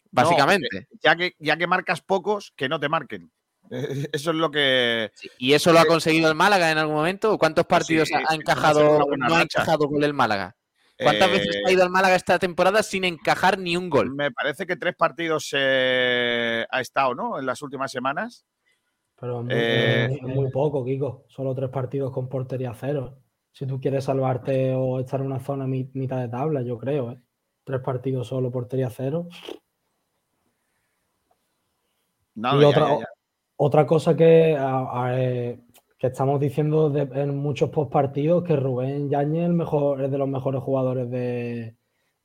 Básicamente. No, ya, que, ya que marcas pocos, que no te marquen. [LAUGHS] Eso es lo que. ¿Y eso lo ha conseguido el Málaga en algún momento? ¿O ¿Cuántos partidos sí, ha- encajado, no ha encajado gol el Málaga? ¿Cuántas Eh, veces ha ido al Málaga esta temporada sin encajar ni un gol? Me parece que tres partidos eh, ha estado, ¿no? En las últimas semanas. Pero es muy, Eh, muy- poco, Kiko. Solo tres partidos con portería cero. Si tú quieres salvarte o estar en una zona mi- mitad de tabla, yo creo, ¿eh? Tres partidos solo, portería cero. No, y ya, otra, ya, ya. otra cosa que, a- a- eh, que estamos diciendo de- en muchos postpartidos que Rubén Yáñez el mejor, es de los mejores jugadores de,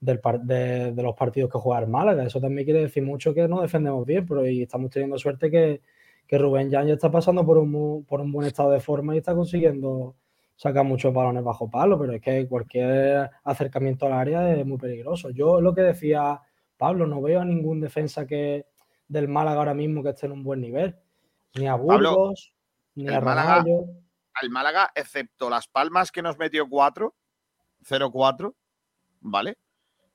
del de los partidos que juega el Málaga. Eso también quiere decir mucho que no defendemos bien, pero y estamos teniendo suerte que, que Rubén Yáñez está pasando por un, por un buen estado de forma y está consiguiendo sacar muchos balones bajo palo, pero es que cualquier acercamiento al área es muy peligroso. Yo lo que decía Pablo, no veo a ningún defensa que del Málaga ahora mismo que esté en un buen nivel. Ni a Pablo, Burgos, ni a Málaga-. Al Málaga, excepto Las Palmas que nos metió 4, 0-4, ¿vale?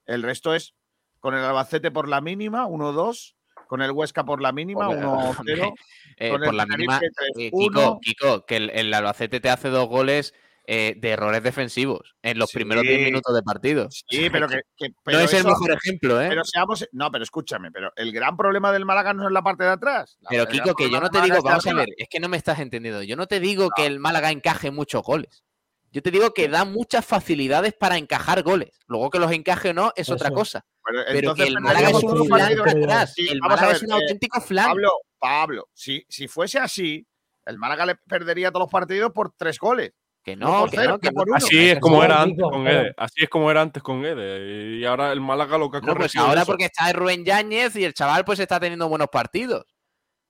El resto es con el Albacete por la mínima, 1-2, con el Huesca por la mínima, Hombre, 1-0. Eh, por la [LAUGHS] mínima, Tenerife, eh, 3-1. Kiko, Kiko, que el, el Albacete te hace dos goles eh, de errores defensivos en los primeros 10 Sí. minutos de partido. Sí, pero que, que- no pero es el mejor ejemplo, ¿eh? Pero seamos, no, pero escúchame, pero el gran problema del Málaga no es la parte de atrás. La- Pero Kiko, que yo no te digo, vamos a ver, es que no me estás entendiendo. Yo no te digo que el Málaga encaje muchos goles. Yo te digo que da muchas facilidades para encajar goles. Luego que los encaje o no es otra Eso. cosa. Pero Pero entonces que el Málaga es un flan atrás. Sí, El Málaga ver, es un eh, auténtico flan. Pablo, Pablo, si, si fuese así, el Málaga le perdería todos los partidos por tres goles. Que no que cero, no, que que por no. uno. Así es como era antes con Ede. Así es como era antes con Ede. Y ahora el Málaga lo que ha No, pues ahora eso. porque está Rubén Yáñez y el chaval pues está teniendo buenos partidos.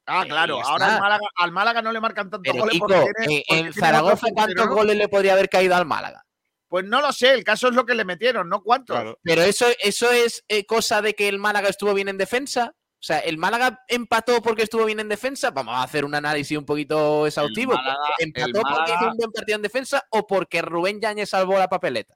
Ah, Eh, claro, ahora al Málaga, al Málaga no le marcan tantos Pero goles Kiko, porque tiene, en, porque en tiene otro Zaragoza, ¿cuántos ¿no? goles le podría haber caído al Málaga? Pues no lo sé, el caso es lo que le metieron, no cuántos. Claro. Pero eso, eso es eh, cosa de que el Málaga estuvo bien en defensa. O sea, ¿el Málaga empató porque estuvo bien en defensa? Vamos a hacer un análisis un poquito exhaustivo. Málaga- ¿Empató el porque hizo un buen partido en defensa o porque Rubén Yáñez salvó la papeleta?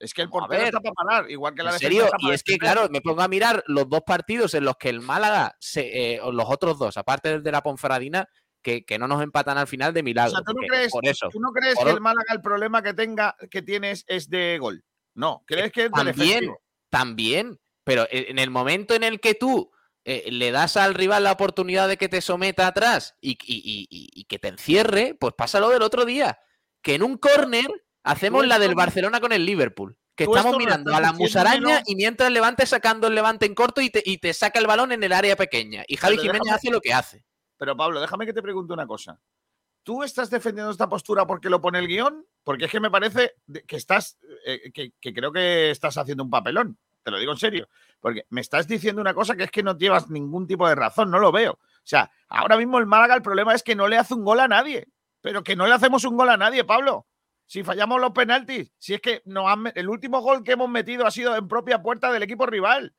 Es que el portero está para parar, igual que la ¿En serio? Y es que, claro, me pongo a mirar los dos partidos en los que el Málaga, se, eh, o los otros dos, aparte del de la Ponferradina, que, que no nos empatan al final de O milagro. sea, ¿tú no crees, por eso. ¿tú no crees Por que o- el Málaga el problema que tenga que tienes es de gol? No, ¿crees que es También, también. Pero e- en el momento en el que tú eh, le das al rival la oportunidad de que te someta atrás y, y- y- y- y que te encierre, pues pasa lo del otro día. Que en un córner hacemos la del Barcelona con el Liverpool. Que estamos mirando a la musaraña y mientras Levante sacando el Levante en corto y te, y te saca el balón en el área pequeña. Y Javi Jiménez déjame- hace lo que hace. Pero Pablo, déjame que te pregunte una cosa. ¿Tú estás defendiendo esta postura porque lo pone el guion? Porque es que me parece que estás, eh, que, que creo que estás haciendo un papelón. Te lo digo en serio. Porque me estás diciendo una cosa que es que no llevas ningún tipo de razón, no lo veo. O sea, ahora mismo el Málaga el problema es que no le hace un gol a nadie. Pero que no le hacemos un gol a nadie, Pablo. Si fallamos los penaltis, si es que nos han el último gol que hemos metido ha sido en propia puerta del equipo rival.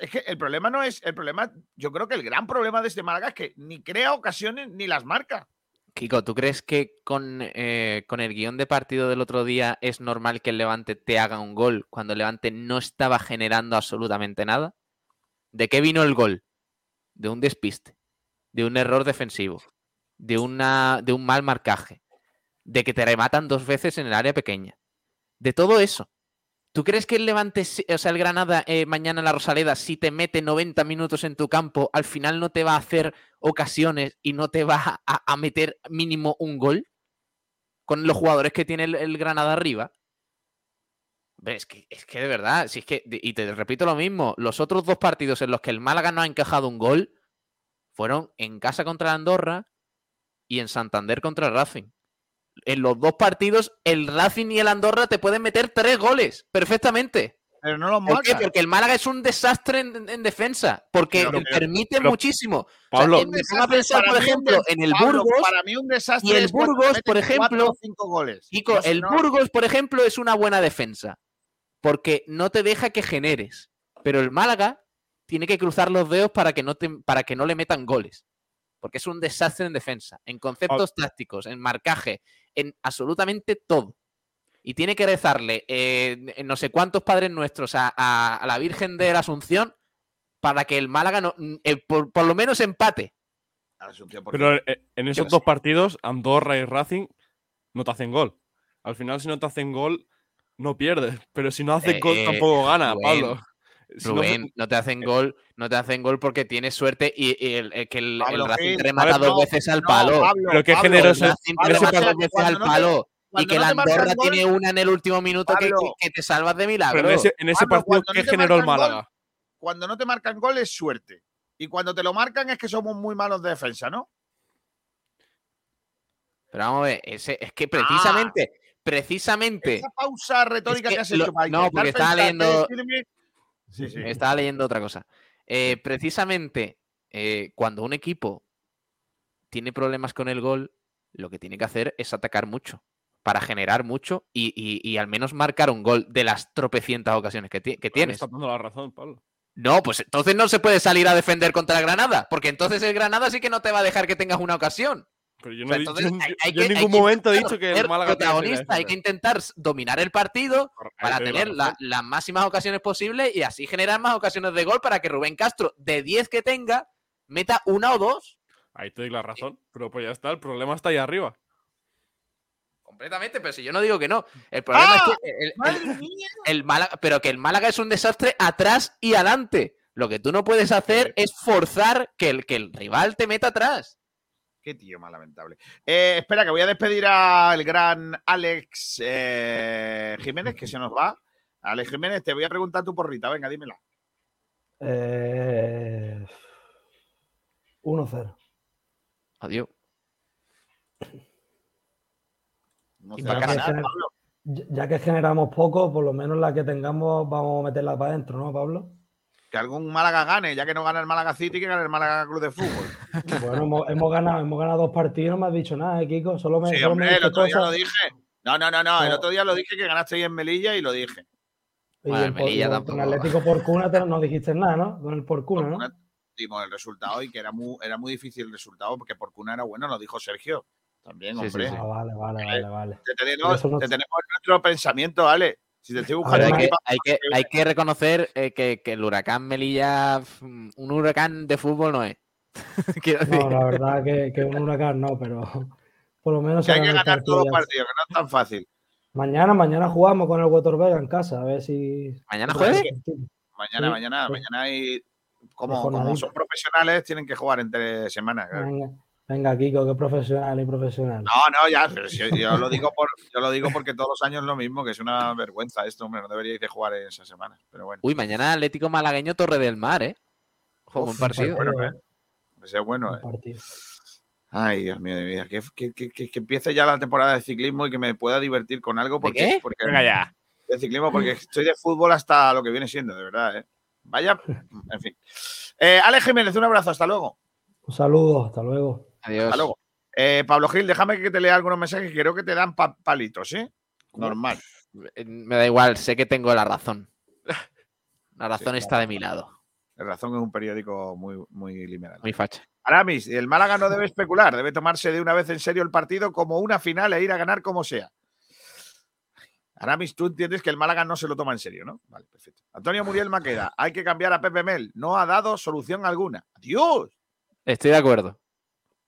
Es que el problema no es el problema. Yo creo que el gran problema de este Málaga es que ni crea ocasiones ni las marca. Kiko, ¿tú crees que con, eh, con el guion de partido del otro día es normal que el Levante te haga un gol cuando el Levante no estaba generando absolutamente nada? ¿De qué vino el gol? De un despiste, de un error defensivo, de, una, de un mal marcaje, de que te rematan dos veces en el área pequeña. De todo eso. ¿Tú crees que el Levante, o sea, el Granada eh, mañana en la Rosaleda, si te mete 90 minutos en tu campo, al final no te va a hacer ocasiones y no te va a, meter mínimo un gol? Con los jugadores que tiene el, Granada arriba. Es que, es que de verdad, si es que, y te repito lo mismo, los otros dos partidos en los que el Málaga no ha encajado un gol fueron en casa contra el Andorra y en Santander contra el Racing. En los dos partidos, el Racing y el Andorra te pueden meter tres goles perfectamente. Pero no los ¿Por qué? Porque el Málaga es un desastre en, en defensa. Porque Pero- permite pero- muchísimo. O sea, Pablo- pongo a pensar, por ejemplo, en el Pablo, Burgos. Para mí un desastre Y el Burgos, por ejemplo, o cinco goles. Kiko, el no- Burgos, por ejemplo, es una buena defensa. Porque no te deja que generes. Pero el Málaga tiene que cruzar los dedos para que no, te- para que no le metan goles. Porque es un desastre en defensa, en conceptos tácticos, en marcaje, en absolutamente todo. Y tiene que rezarle eh, en no sé cuántos padres nuestros a, a- a la Virgen de la Asunción para que el Málaga no, eh, por, por lo menos empate. Pero eh, en esos dos partidos, Andorra y Racing, no te hacen gol. Al final, si no te hacen gol, no pierdes. Pero si no hacen gol, tampoco gana, Rubén, Pablo. Si no- Rubén, no te hacen gol, no te hacen gol porque tienes suerte y, y el, el que el, el Pablo Racing Gil, remata dos veces al palo. Pablo, Pero qué generoso El Racing remata dos veces al palo. Y que el no marcan Andorra gol- tiene una en el último minuto que, Pablo, que- que te salvas de milagro. Pero en ese, en ese Pablo, partido, ¿qué no generó el gol, Málaga? Cuando no te marcan gol es suerte. Y cuando te lo marcan es que somos muy malos de defensa, ¿no? Pero vamos a ver, ese- es que precisamente, precisamente. Esa pausa retórica Es que, que has hecho lo- para no, porque estaba leyendo- decirme- Sí, [LAUGHS] sí. Estaba leyendo otra cosa. Eh, precisamente, eh, cuando un equipo tiene problemas con el gol, lo que tiene que hacer es atacar mucho para generar mucho y, y- y al menos marcar un gol de las tropecientas ocasiones que, que tienes. estás dando la razón, Pablo. No, pues entonces no se puede salir a defender contra Granada, porque entonces el Granada sí que no te va a dejar que tengas una ocasión. Pero yo O no sea, he dicho, entonces yo- hay- [LAUGHS] hay yo en hay ningún que momento he dicho que el Málaga protagonista, hay que intentar dominar el partido para tener la- las máximas ocasiones posibles y así generar más ocasiones de gol para que Rubén Castro, de 10 que tenga, meta una o dos. Ahí te doy la razón. Pero pues ya está, el problema está ahí arriba. Completamente, pero si yo no digo que no. El problema ¡Ah! es que el, el- Málaga, pero que el Málaga es un desastre atrás y adelante. Lo que tú no puedes hacer es forzar que el, que el rival te meta atrás. Qué tío más lamentable. Eh, espera, que voy a despedir al gran Alex eh, Jiménez, que se nos va. Alex Jiménez, te voy a preguntar tu porrita. Venga, dímela. Eh, 1-0. Adiós. No ganar. Ya ya que generamos poco, por lo menos la que tengamos vamos a meterla para adentro, ¿no, Pablo? Que algún Málaga gane, ya que no gana el Málaga City, que gane el Málaga Club de Fútbol. [LAUGHS] Bueno, hemos, hemos ganado, hemos ganado dos partidos, no me has dicho nada, ¿eh, Kiko? Solo me, Sí, solo me hombre, el otro día cosas. lo dije. No, no, no, no. El otro día lo dije que ganaste ahí en Melilla y lo dije. Y el por- Melilla con tampoco. Atlético por cuna te- no dijiste nada, ¿no? Con el por cuna, ¿no? Dimos el resultado y que era muy, era muy difícil el resultado porque por cuna era bueno, lo dijo Sergio. También, Sí, sí, hombre. sí. Ah, vale, vale, vale, vale. Te, tenemos, no- te tenemos en nuestro pensamiento, Ale. Si te estoy buscando Pero hay que, hay que, hay que reconocer eh, que, que el huracán Melilla, mm, un huracán de fútbol no es. [LAUGHS] Quiero decir, No, la verdad que, que un huracán no, pero [LAUGHS] por lo menos que hay se que ganar todos los partidos, que no es tan fácil. Mañana, mañana jugamos con el Vega en casa, a ver si. ¿Mañana jueves? Mañana, Sí, mañana, sí. mañana hay. Como, como son profesionales, tienen que jugar entre semanas. claro. Venga, Kiko, que profesional y profesional. No, no, ya, pero si yo, yo lo digo por, yo lo digo porque todos los años es lo mismo, que es una vergüenza esto, hombre, no deberíais de jugar en esas semanas, pero bueno, Uy, mañana Atlético Malagueño Torre del Mar, ¿eh? Juego un partido. bueno, ¿eh? ese es bueno, un ¿eh? partido. Ay, Dios mío de mi vida, que, que, que, que- que empiece ya la temporada de ciclismo y que me pueda divertir con algo porque, qué? porque Venga ya. de ciclismo, porque estoy de fútbol hasta lo que viene siendo, de verdad, ¿eh? Vaya, en fin. Eh, Alex Jiménez, un abrazo, hasta luego. Un saludo, hasta luego. Adiós. Hasta luego. Eh, Pablo Gil, déjame que te lea algunos mensajes que creo que te dan pa- palitos, ¿sí? Normal. Eh, Me da igual, sé que tengo la razón. [LAUGHS] La razón está de mi lado. La razón es un periódico muy, muy liberal. Muy facha. Aramis, el Málaga no debe especular, debe tomarse de una vez en serio el partido como una final e ir a ganar como sea. Aramis, tú entiendes que el Málaga no se lo toma en serio, ¿no? Vale, perfecto. Antonio Muriel Maqueda, hay que cambiar a Pepe Mel, no ha dado solución alguna. ¡Adiós! Estoy de acuerdo.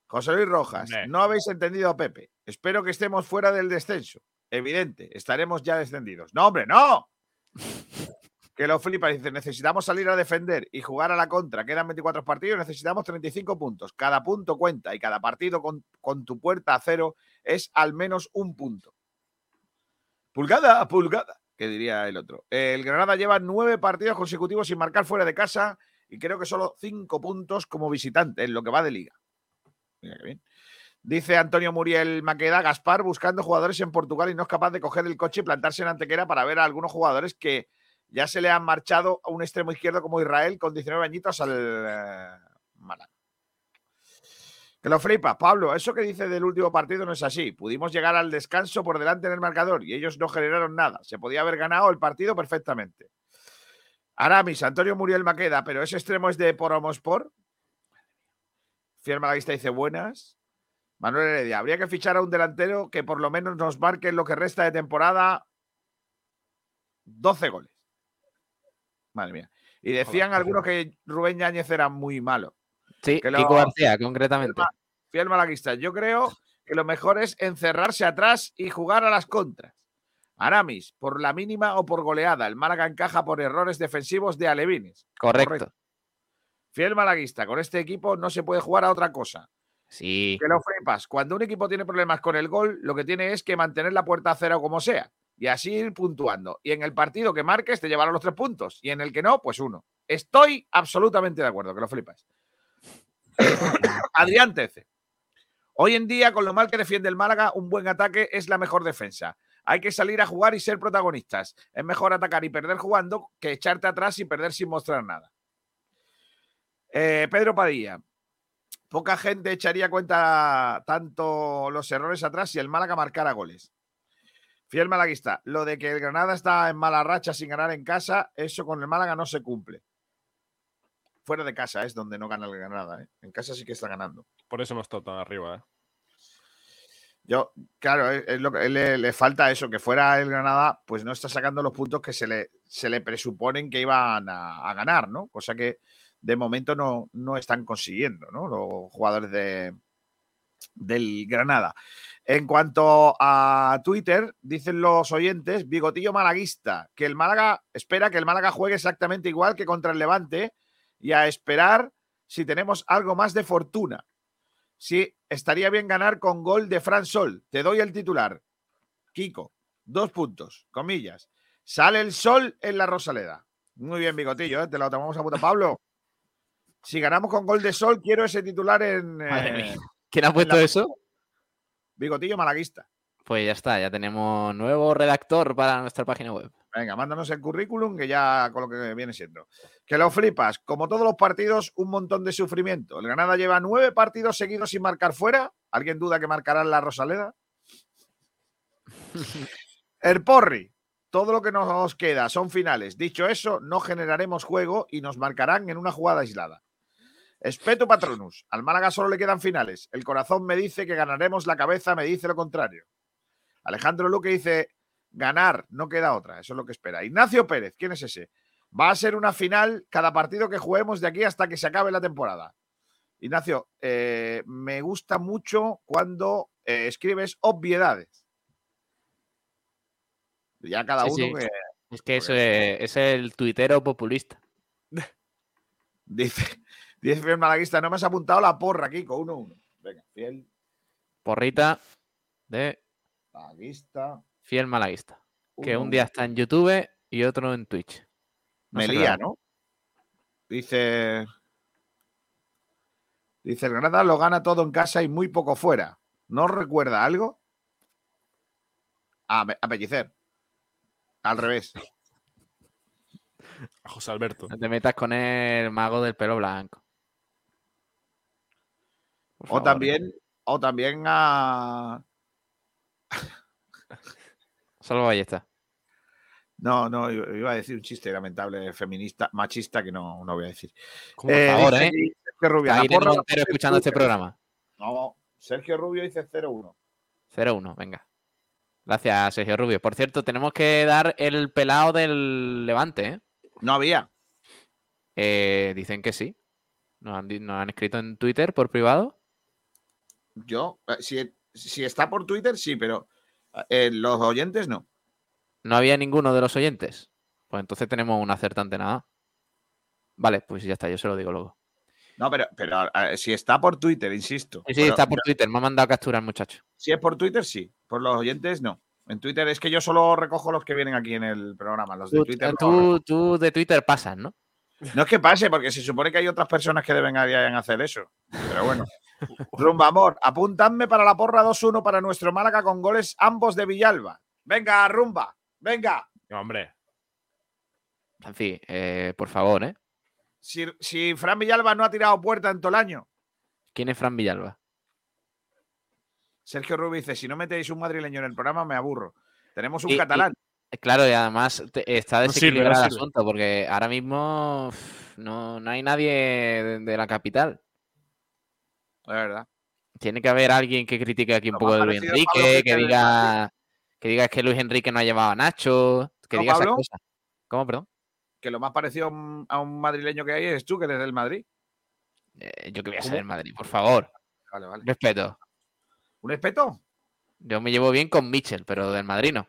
José Luis Rojas, no habéis entendido a Pepe. Espero que estemos fuera del descenso. Evidente, estaremos ya descendidos. ¡No, hombre, no! Que lo flipa, dice, necesitamos salir a defender y jugar a la contra. Quedan 24 partidos, necesitamos 35 puntos. Cada punto cuenta y cada partido con, con tu puerta a cero es al menos un punto. Pulgada a pulgada. que diría el otro. El Granada lleva nueve partidos consecutivos sin marcar fuera de casa y creo que solo cinco puntos como visitante en lo que va de liga. Dice Antonio Muriel Maqueda, Gaspar buscando jugadores en Portugal y no es capaz de coger el coche y plantarse en Antequera para ver a algunos jugadores que ya se le han marchado a un extremo izquierdo como Israel con 19 añitos al eh. Que lo flipas, Pablo. Eso que dice del último partido no es así. Pudimos llegar al descanso por delante en el marcador y ellos no generaron nada. Se podía haber ganado el partido perfectamente. Aramis, Antonio Muriel Maqueda, pero ese extremo es de Poromospor. Fiel Malaguista dice buenas. Manuel Heredia, habría que fichar a un delantero que por lo menos nos marque en lo que resta de temporada 12 goles. Madre mía. Y decían algunos que Rubén Yáñez era muy malo. Sí, Que lo- Kiko García, concretamente. Fiel malaguista, yo creo que lo mejor es encerrarse atrás y jugar a las contras. Aramis, por la mínima o por goleada, el Málaga encaja por errores defensivos de Alevines. Correcto. Fiel malaguista, con este equipo no se puede jugar a otra cosa. Sí. Que lo flipas. Cuando un equipo tiene problemas con el gol, lo que tiene es que mantener la puerta a cero como sea. Y así ir puntuando. Y en el partido que marques te llevarán los tres puntos. Y en el que no, pues uno. Estoy absolutamente de acuerdo, que lo flipas. [COUGHS] Adrián Tece. Hoy en día, con lo mal que defiende el Málaga, un buen ataque es la mejor defensa. Hay que salir a jugar y ser protagonistas. Es mejor atacar y perder jugando que echarte atrás y perder sin mostrar nada. Eh, Pedro Padilla. Poca gente echaría cuenta tanto los errores atrás si el Málaga marcara goles. Fiel malaguista, lo de que el Granada está en mala racha sin ganar en casa, eso con el Málaga no se cumple. Fuera de casa es donde no gana el Granada. ¿eh? En casa sí que está ganando. Por eso no está tan arriba, ¿eh? Yo, claro, es, lo que le, le falta eso, que fuera el Granada, pues no está sacando los puntos que se le, se le presuponen que iban a, a ganar, ¿no? Cosa que de momento no, no están consiguiendo, ¿no? Los jugadores de, del Granada. En cuanto a Twitter, dicen los oyentes, bigotillo malaguista, que el Málaga espera que el Málaga juegue exactamente igual que contra el Levante y a esperar si tenemos algo más de fortuna. Sí, estaría bien ganar con gol de Fran Sol. Te doy el titular. Kiko, dos puntos, comillas. Sale el sol en la Rosaleda. Muy bien, bigotillo, ¿eh? te lo tomamos a puta. Pablo, si ganamos con gol de sol, quiero ese titular en. Madre eh, mía. ¿Quién ha puesto la- eso? Bigotillo malaguista. Pues ya está, ya tenemos nuevo redactor para nuestra página web. Venga, mándanos el currículum que ya con lo que viene siendo. Que lo flipas. Como todos los partidos, un montón de sufrimiento. El Granada lleva nueve partidos seguidos sin marcar fuera. ¿Alguien duda que marcará en la Rosaleda? [LAUGHS] El Porri. Todo lo que nos queda son finales. Dicho eso, no generaremos juego y nos marcarán en una jugada aislada. Espeto Patronus. Al Málaga solo le quedan finales. El corazón me dice que ganaremos, la cabeza me dice lo contrario. Alejandro Luque dice, ganar, no queda otra. Eso es lo que espera. Ignacio Pérez, ¿quién es ese? Va a ser una final cada partido que juguemos de aquí hasta que se acabe la temporada. Ignacio, eh, me gusta mucho cuando eh, escribes obviedades. Ya cada Sí, uno sí. que Es que es el tuitero populista. [LAUGHS] dice, dice Fiel Malaguista, no me has apuntado la porra, Kiko, 1-1. Venga, Fiel Porrita de Malaguista. Fiel Malaguista. Que Uno, un día está en YouTube y otro en Twitch. No Melía. ¿no? Dice. Dice, el Granada lo gana todo en casa y muy poco fuera. ¿No recuerda algo? A, a Pellicer. Al revés. [LAUGHS] A José Alberto. No te metas con el mago del pelo blanco. Por O favor. también, o también a. [LAUGHS] Salvo Ballesta. No, no, iba a decir un chiste lamentable, feminista, machista, que no, no voy a decir. Por favor, dice ¿eh? Sergio Rubio, porra Montero pone escuchando este programa. No, Sergio Rubio dice 0-1. 0-1, venga. Gracias, Sergio Rubio. Por cierto, tenemos que dar el pelado del Levante, ¿eh? No había. Eh, dicen que sí. Nos han, di- nos han escrito en Twitter por privado. Yo, eh, si, si está por Twitter, sí, pero eh, los oyentes no. No había ninguno de los oyentes. Pues entonces tenemos un acertante nada. Vale, pues ya está, yo se lo digo luego. No, pero, pero eh, si está por Twitter, insisto. Sí, sí, Pero- está por Twitter. Me ha mandado captura el muchacho. Si es por Twitter, sí. Por los oyentes, no. En Twitter es que yo solo recojo los que vienen aquí en el programa. Los de Tú, Twitter no tú- tú de Twitter pasas, ¿no? No es que pase, porque se supone que hay otras personas que deben hacer eso. Pero bueno. Rumba, amor, apuntadme para la porra 2-1 para nuestro Málaga con goles ambos de Villalba. Venga, rumba, venga. Hombre. Franci, eh, por favor, ¿eh? Si, si Fran Villalba no ha tirado puerta en todo el año. ¿Quién es Fran Villalba? Sergio Rubio dice, si no metéis un madrileño en el programa, me aburro. Tenemos un Y- y- catalán. Eh, claro, y además está No sirve, no desequilibrado el sirve. asunto, porque ahora mismo no, no hay nadie de, de la capital. Es verdad. Tiene que haber alguien que critique aquí un poco de Luis Enrique, que del diga, que diga que Luis Enrique no ha llevado a Nacho, que ¿No, diga esas Pablo? cosas. ¿Cómo, perdón? Que lo más parecido a un, madrileño que hay es tú, que eres del Madrid. Eh, yo que voy a ser en Madrid, por favor. Vale, vale. Respeto. ¿Un respeto? Yo me llevo bien con Mitchell, pero del Madrid no.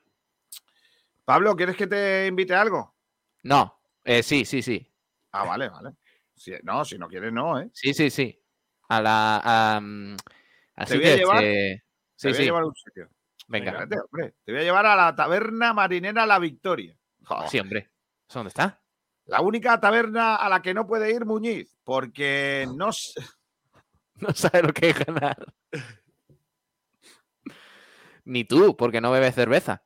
Pablo, ¿quieres que te invite a algo? No, eh, sí, sí, sí. Ah, vale, vale. Si- no, si no quieres, no, ¿eh? Sí, sí, sí. A la. A, mm, al Te voy a llevar- este- Te Sí, voy a sí. llevar a un sitio. Venga. Hombre. Te voy a llevar a la taberna marinera La Victoria. Joder. Sí, hombre. ¿Eso ¿Dónde está? La única taberna a la que no puede ir Muñiz, porque no [LAUGHS] No sabe lo que es ganar. Ni tú, porque no bebes cerveza.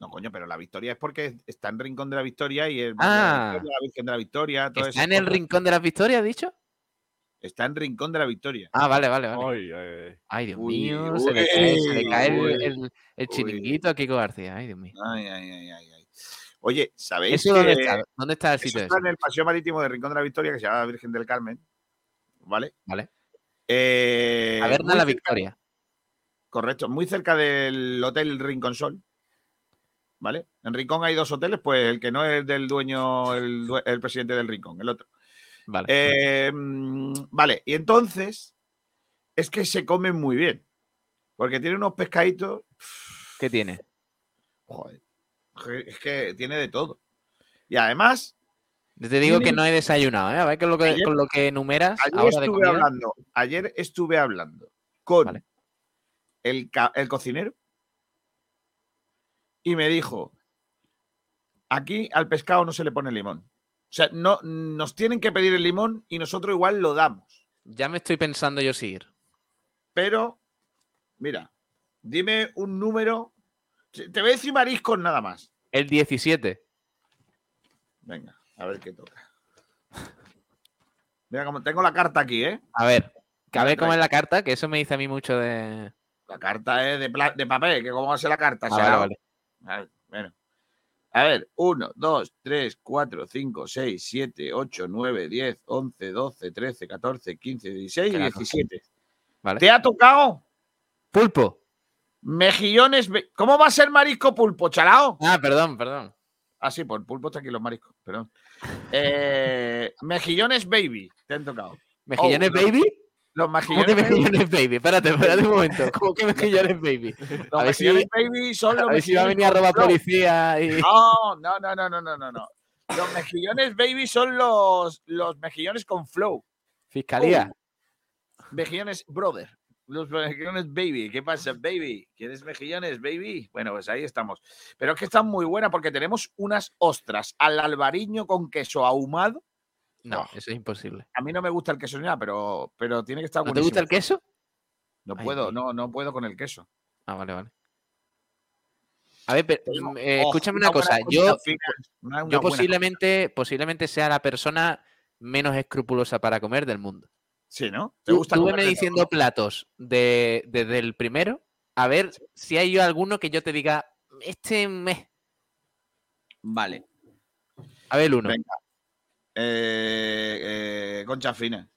No, coño, pero la Victoria es porque está en Rincón de la Victoria y el Ah. la Virgen de la Victoria. ¿Está en el cosas. rincón de las victorias, dicho? Está en Rincón de la Victoria. Ah, vale, vale, vale. Ay, ay, ay. Ay, Dios Uy, mío, se le cae, se le uy, cae el, uy, el- el uy. chiringuito a Kiko García. Ay, Dios mío. Ay, ay, ay, ay, ay. Oye, ¿sabéis ¿Eso dónde está? ¿Dónde está el eso sitio está ese? en el paseo marítimo de Rincón de la Victoria que se llama Virgen del Carmen? ¿Vale? Vale. Eh, Taberna muy La cerca- Victoria. Correcto, muy cerca del Hotel Rincón Sol. ¿Vale? En Rincón hay dos hoteles, pues el que no es del dueño, el, presidente del Rincón, el otro. Vale. Eh, mm, vale, y entonces es que se comen muy bien. Porque tiene unos pescaditos. ¿Qué tiene? Joder, es que tiene de todo. Y además, te digo que no he desayunado, ¿eh? A ver con lo que, Ayer- con lo que enumeras ayer ahora estuve hablando, ayer estuve hablando con Vale. el, el cocinero y me dijo: aquí al pescado no se le pone limón. O sea, no, nos tienen que pedir el limón y nosotros igual lo damos. Ya me estoy pensando yo seguir. Pero, mira, dime un número. Te voy a decir mariscos nada más. El 17. Venga, a ver qué toca. Mira, como tengo la carta aquí, ¿eh? A ver, que a ver cómo es la carta, que eso me dice a mí mucho de. La carta es de, de papel, que cómo va a ser la carta. Ah, Será- vale, vale. A ver, bueno. A ver, 1, 2, 3, 4, 5, 6, 7, 8, 9, 10, 11, 12, 13, 14, 15, 16 y Claro. 17. Vale. ¿Te ha tocado? Pulpo. Mejillones. ¿Cómo va a ser marisco pulpo, chalao? Ah, perdón, perdón. Ah, sí, por pulpo está aquí los mariscos, perdón. Eh, mejillones baby, te han tocado. ¿Mejillones Oh, baby? Los ¿Cómo mejillones baby. baby? Espérate, espérate un momento. [LAUGHS] ¿Cómo que mejillones baby? Los [LAUGHS] A ver si, mejillones baby son los a ver si va a venir a robar policía y. No, [LAUGHS] no, no, no, no, no, no, no. Los mejillones baby son los, los mejillones con flow. Fiscalía. Mejillones brother. Los mejillones baby. ¿Qué pasa, baby? ¿Quieres mejillones, baby? Bueno, pues ahí estamos. Pero es que están muy buenas porque tenemos unas ostras al albariño con queso ahumado. No, Oh. eso es imposible. A mí no me gusta el queso ni nada, pero, pero tiene que estar ¿No te gusta el queso? No Ay, puedo, no, no puedo con el queso. Ah, vale, vale. A ver, pero, mm, eh, oh, escúchame una una cosa. Yo, una- una yo posiblemente, posiblemente sea la persona menos escrupulosa para comer del mundo. Sí, ¿no? ¿Te gusta tú todo, diciendo platos de, desde el primero, a ver si hay yo alguno que yo te diga, este me. Vale. A ver, uno, Venga. Eh, eh, concha fina.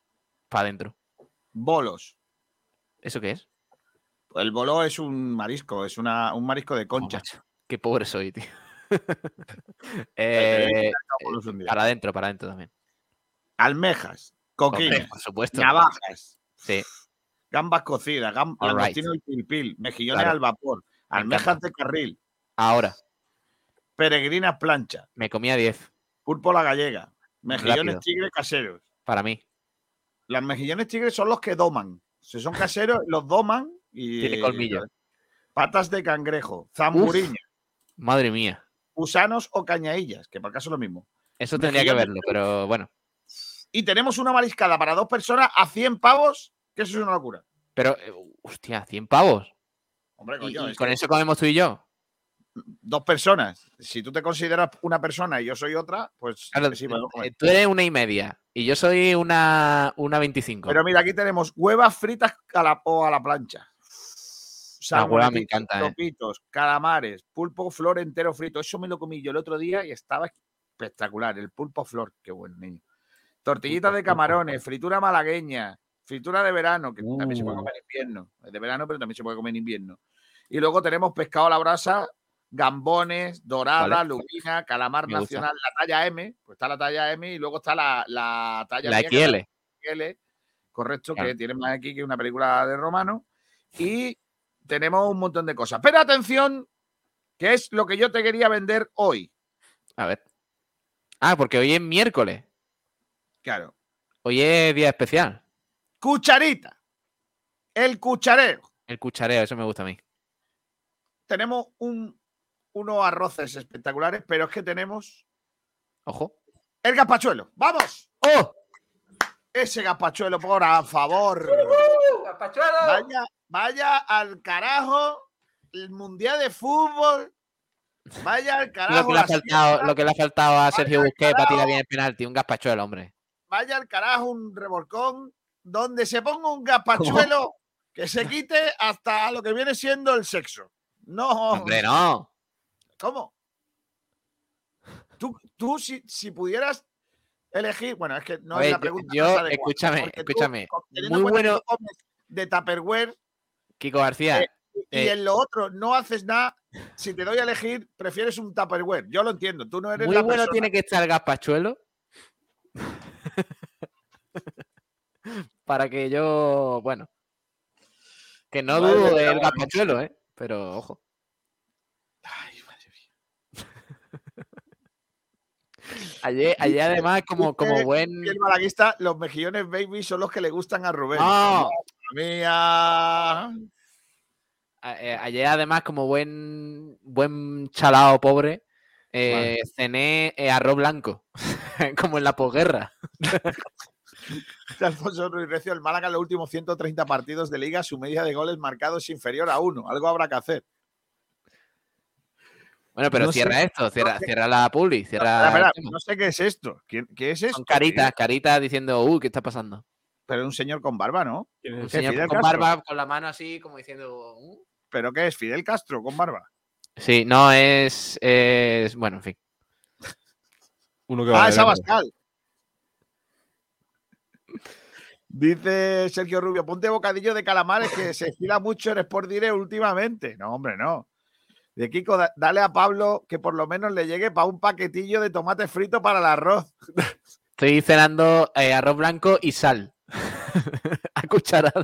para adentro. Bolos. ¿Eso qué es? El bolo es un marisco, es una, un marisco de concha. qué pobre soy, tío. [LAUGHS] Eh, para adentro, para adentro también. Almejas, coquines, por supuesto. navajas, Sí, gambas cocidas, gam All right. pilpil, mejillones Claro. al vapor, Me almejas de carril, ahora, peregrinas plancha, me comía 10 pulpo la gallega, mejillones Rápido. tigre caseros. para mí. Las mejillones tigres son los que doman. Si son caseros, [LAUGHS] los doman y. Tiene colmillo. patas de cangrejo, zamburiña, Madre mía. gusanos o cañaillas, que por acaso es lo mismo. Eso tendría que verlo, pero bueno. Y tenemos una mariscada para dos personas a 100 pavos, que eso es una locura. Pero, eh, hostia, 100 pavos. Hombre, ¿Y, coño, y es con que eso comemos tú y yo? Dos personas. Si tú te consideras una persona y yo soy otra, pues Claro, sí, eh, tú eres una y media y yo soy una, una 25. Pero mira, aquí tenemos huevas fritas a la, o a la plancha. La hueva me encanta, ¿eh? topitos, calamares, pulpo flor entero frito. Eso me lo comí yo el otro día y estaba espectacular. El pulpo flor, qué buen niño. Tortillitas de camarones, fritura malagueña, fritura de verano, que también se puede Uh. comer en invierno. Es de verano, pero también se puede comer en invierno. Y luego tenemos pescado a la brasa, gambones, dorada, Vale. lubina, calamar Me gusta. nacional, la talla M, pues está la talla M y luego está la, la talla La mía, XL. XL, correcto, Claro. que tiene más aquí que una película de romano. Y tenemos un montón de cosas. Pero atención, que es lo que yo te quería vender hoy. A ver. Ah, porque hoy es miércoles. Claro. Hoy es día especial. Cucharita. El cuchareo. El cuchareo, eso me gusta a mí. Tenemos un, unos arroces espectaculares, pero es que tenemos Ojo. el gazpachuelo. ¡Vamos! ¡Oh! Ese gazpachuelo, por favor. Vaya, vaya al carajo el Mundial de Fútbol. Vaya al Lo carajo. que, le ha faltado, lo que le ha faltado a Sergio Busquets para tirar bien el penalti. Un gazpachuelo, hombre. vaya al carajo un revolcón donde se ponga un gazpachuelo que se quite hasta lo que viene siendo el sexo. No. Hombre, no. ¿Cómo? Tú, tú si, si pudieras elegir, bueno, es que no es la pregunta. yo, adecuada, escúchame, tú, escúchame, muy bueno- de Tupperware Kiko García. eh, y eh, en lo otro no haces nada, si te doy a elegir, prefieres un Tupperware. Yo lo entiendo, tú no eres muy la bueno persona- tiene que estar el gazpachuelo. [LAUGHS] para que yo, bueno. Que no dudo del madre gazpachuelo, ¿eh? Pero ojo. Ayer, ayer además, [LAUGHS] como, como buen. que el malaguista, los mejillones baby son los que le gustan a Rubén. No. Mía. A- eh, Ayer, además, como buen, buen chalao pobre, eh, cené eh, arroz blanco, [LAUGHS] como en la posguerra. [LAUGHS] Alfonso Ruiz Recio, el Málaga en los últimos 130 partidos de liga, su media de goles marcados es inferior a uno. Algo habrá que hacer. Bueno, pero No sé, cierra esto, cierra, no sé. cierra la publi, cierra. No sé qué es esto. ¿Qué, qué es esto? Son caritas, tío? caritas diciendo, uy, ¿qué está pasando? Pero un señor con barba, ¿no? Un ¿Qué, señor Fidel con Castro? barba, con la mano así, como diciendo. "Uh". ¿Pero qué es? ¿Fidel Castro con barba? Sí, no, es, es. Bueno, en fin. [LAUGHS] Uno que Ah, va es de lejos. Abascal. Dice Sergio Rubio, ponte bocadillo de calamares que se estila mucho en Sport Direct últimamente. No, hombre, no. De Kiko, da- dale a Pablo que por lo menos le llegue para un paquetillo de tomate frito para el arroz. [LAUGHS] Estoy cenando eh, arroz blanco y sal. [LAUGHS] a cucharada.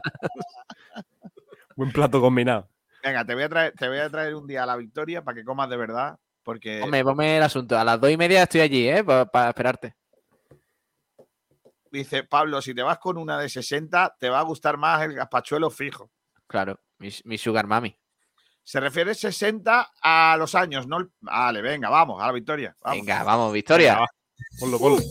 Buen plato combinado. Venga, te voy a traer, te voy a traer un día a la victoria para que comas de verdad. Porque Hombre, ponme el asunto. A las dos y media estoy allí, ¿eh? Para esperarte. dice Pablo, si te vas con una de 60, te va a gustar más el gazpachuelo fijo. Claro, mi, mi sugar mami. Se refiere 60 a los años, no Vale, venga, vamos, a la victoria. vamos. Venga, vamos, Victoria. Venga, va. Ponlo, ponlo.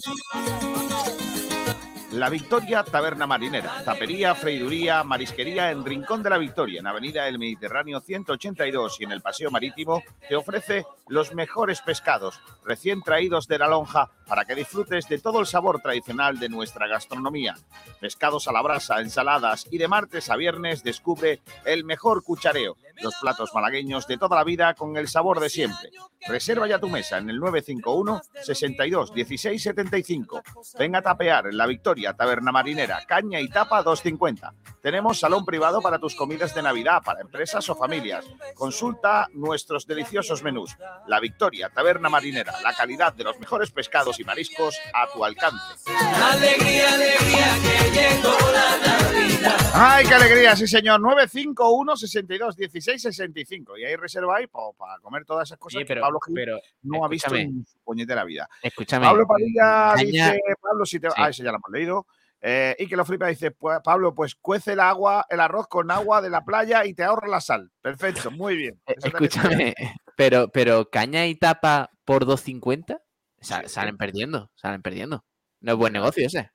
La Victoria Taberna Marinera, tapería, freiduría, marisquería en Rincón de la Victoria, en Avenida del Mediterráneo 182 y en el Paseo Marítimo, te ofrece los mejores pescados recién traídos de la lonja para que disfrutes de todo el sabor tradicional de nuestra gastronomía. Pescados a la brasa, ensaladas y de martes a viernes descubre el mejor cuchareo, los platos malagueños de toda la vida con el sabor de siempre. Reserva ya tu mesa en el 951 62 16 75. Venga a tapear en la Victoria Taberna Marinera, caña y tapa 250. Tenemos salón privado para tus comidas de Navidad, para empresas o familias. Consulta nuestros deliciosos menús. La Victoria Taberna Marinera, la calidad de los mejores pescados y mariscos a tu alcance. Alegría, alegría, que llegó la Navidad. ¡Ay, qué alegría! Sí, señor. 951 62 16 65. Y ahí reserváis pa- para comer todas esas cosas Oye, que pero- Pablo Gil pero, no ha visto en su puñetera vida. Escúchame. Pablo Padilla dice, Pablo, si te... Sí. Ah, ese ya lo hemos leído. Eh, y que lo flipa dice, pues, Pablo, pues cuece el agua, el arroz con agua de la playa y te ahorra la sal. Perfecto, muy bien. Eh, Escúchame, pero, pero caña y tapa por 2.50 sa- salen perdiendo, salen perdiendo. No es buen negocio ese.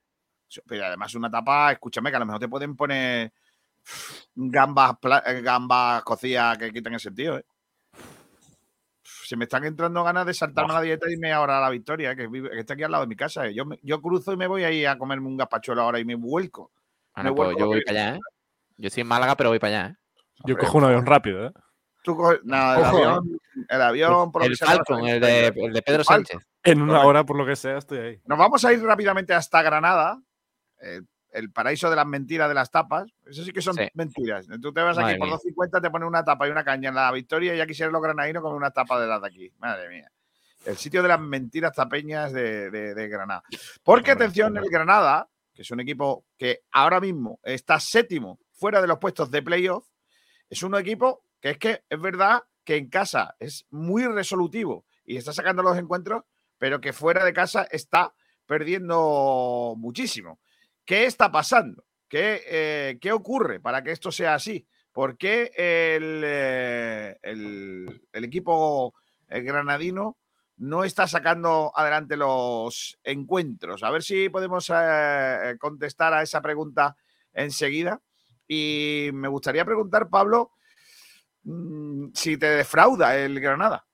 Pero además una tapa, escúchame, que a lo mejor te pueden poner gambas, eh, gambas cocidas que quitan ese sentido, ¿eh? Se me están entrando ganas de saltarme la dieta y irme ahora a la Victoria, que, vive- que está aquí al lado de mi casa. ¿eh? Yo, yo cruzo y me voy ahí a comerme un gazpachuelo ahora y me vuelco. Ah, no, pues vuelco yo voy para allá, ¿eh? Yo estoy en Málaga, pero voy para allá, ¿eh? Yo cojo un avión rápido, ¿eh? Tú coges- no, el Ojo, ¿eh? avión, el avión, por lo El que Falcon, de, allá. el de Pedro. Sánchez. En una hora, por lo que sea, estoy ahí. Nos vamos a ir rápidamente hasta Granada, eh, el paraíso de las mentiras de las tapas. Eso sí que son Sí. mentiras. Tú te vas aquí por mía. 2.50, te ponen una tapa y una caña en la victoria y ya quisieran los granadinos con una tapa de las de aquí. Madre mía. El sitio de las mentiras tapeñas de, de- de Granada. Porque, atención, el Granada, que es un equipo que ahora mismo está séptimo fuera de los puestos de playoff, es un equipo que es que es verdad que en casa es muy resolutivo y está sacando los encuentros, pero que fuera de casa está perdiendo muchísimo. ¿Qué está pasando? ¿Qué, eh, qué ocurre para que esto sea así? ¿Por qué el, eh, el- equipo granadino no está sacando adelante los encuentros? A ver si podemos eh, contestar a esa pregunta enseguida. Y me gustaría preguntar, Pablo, mm, si te defrauda el Granada.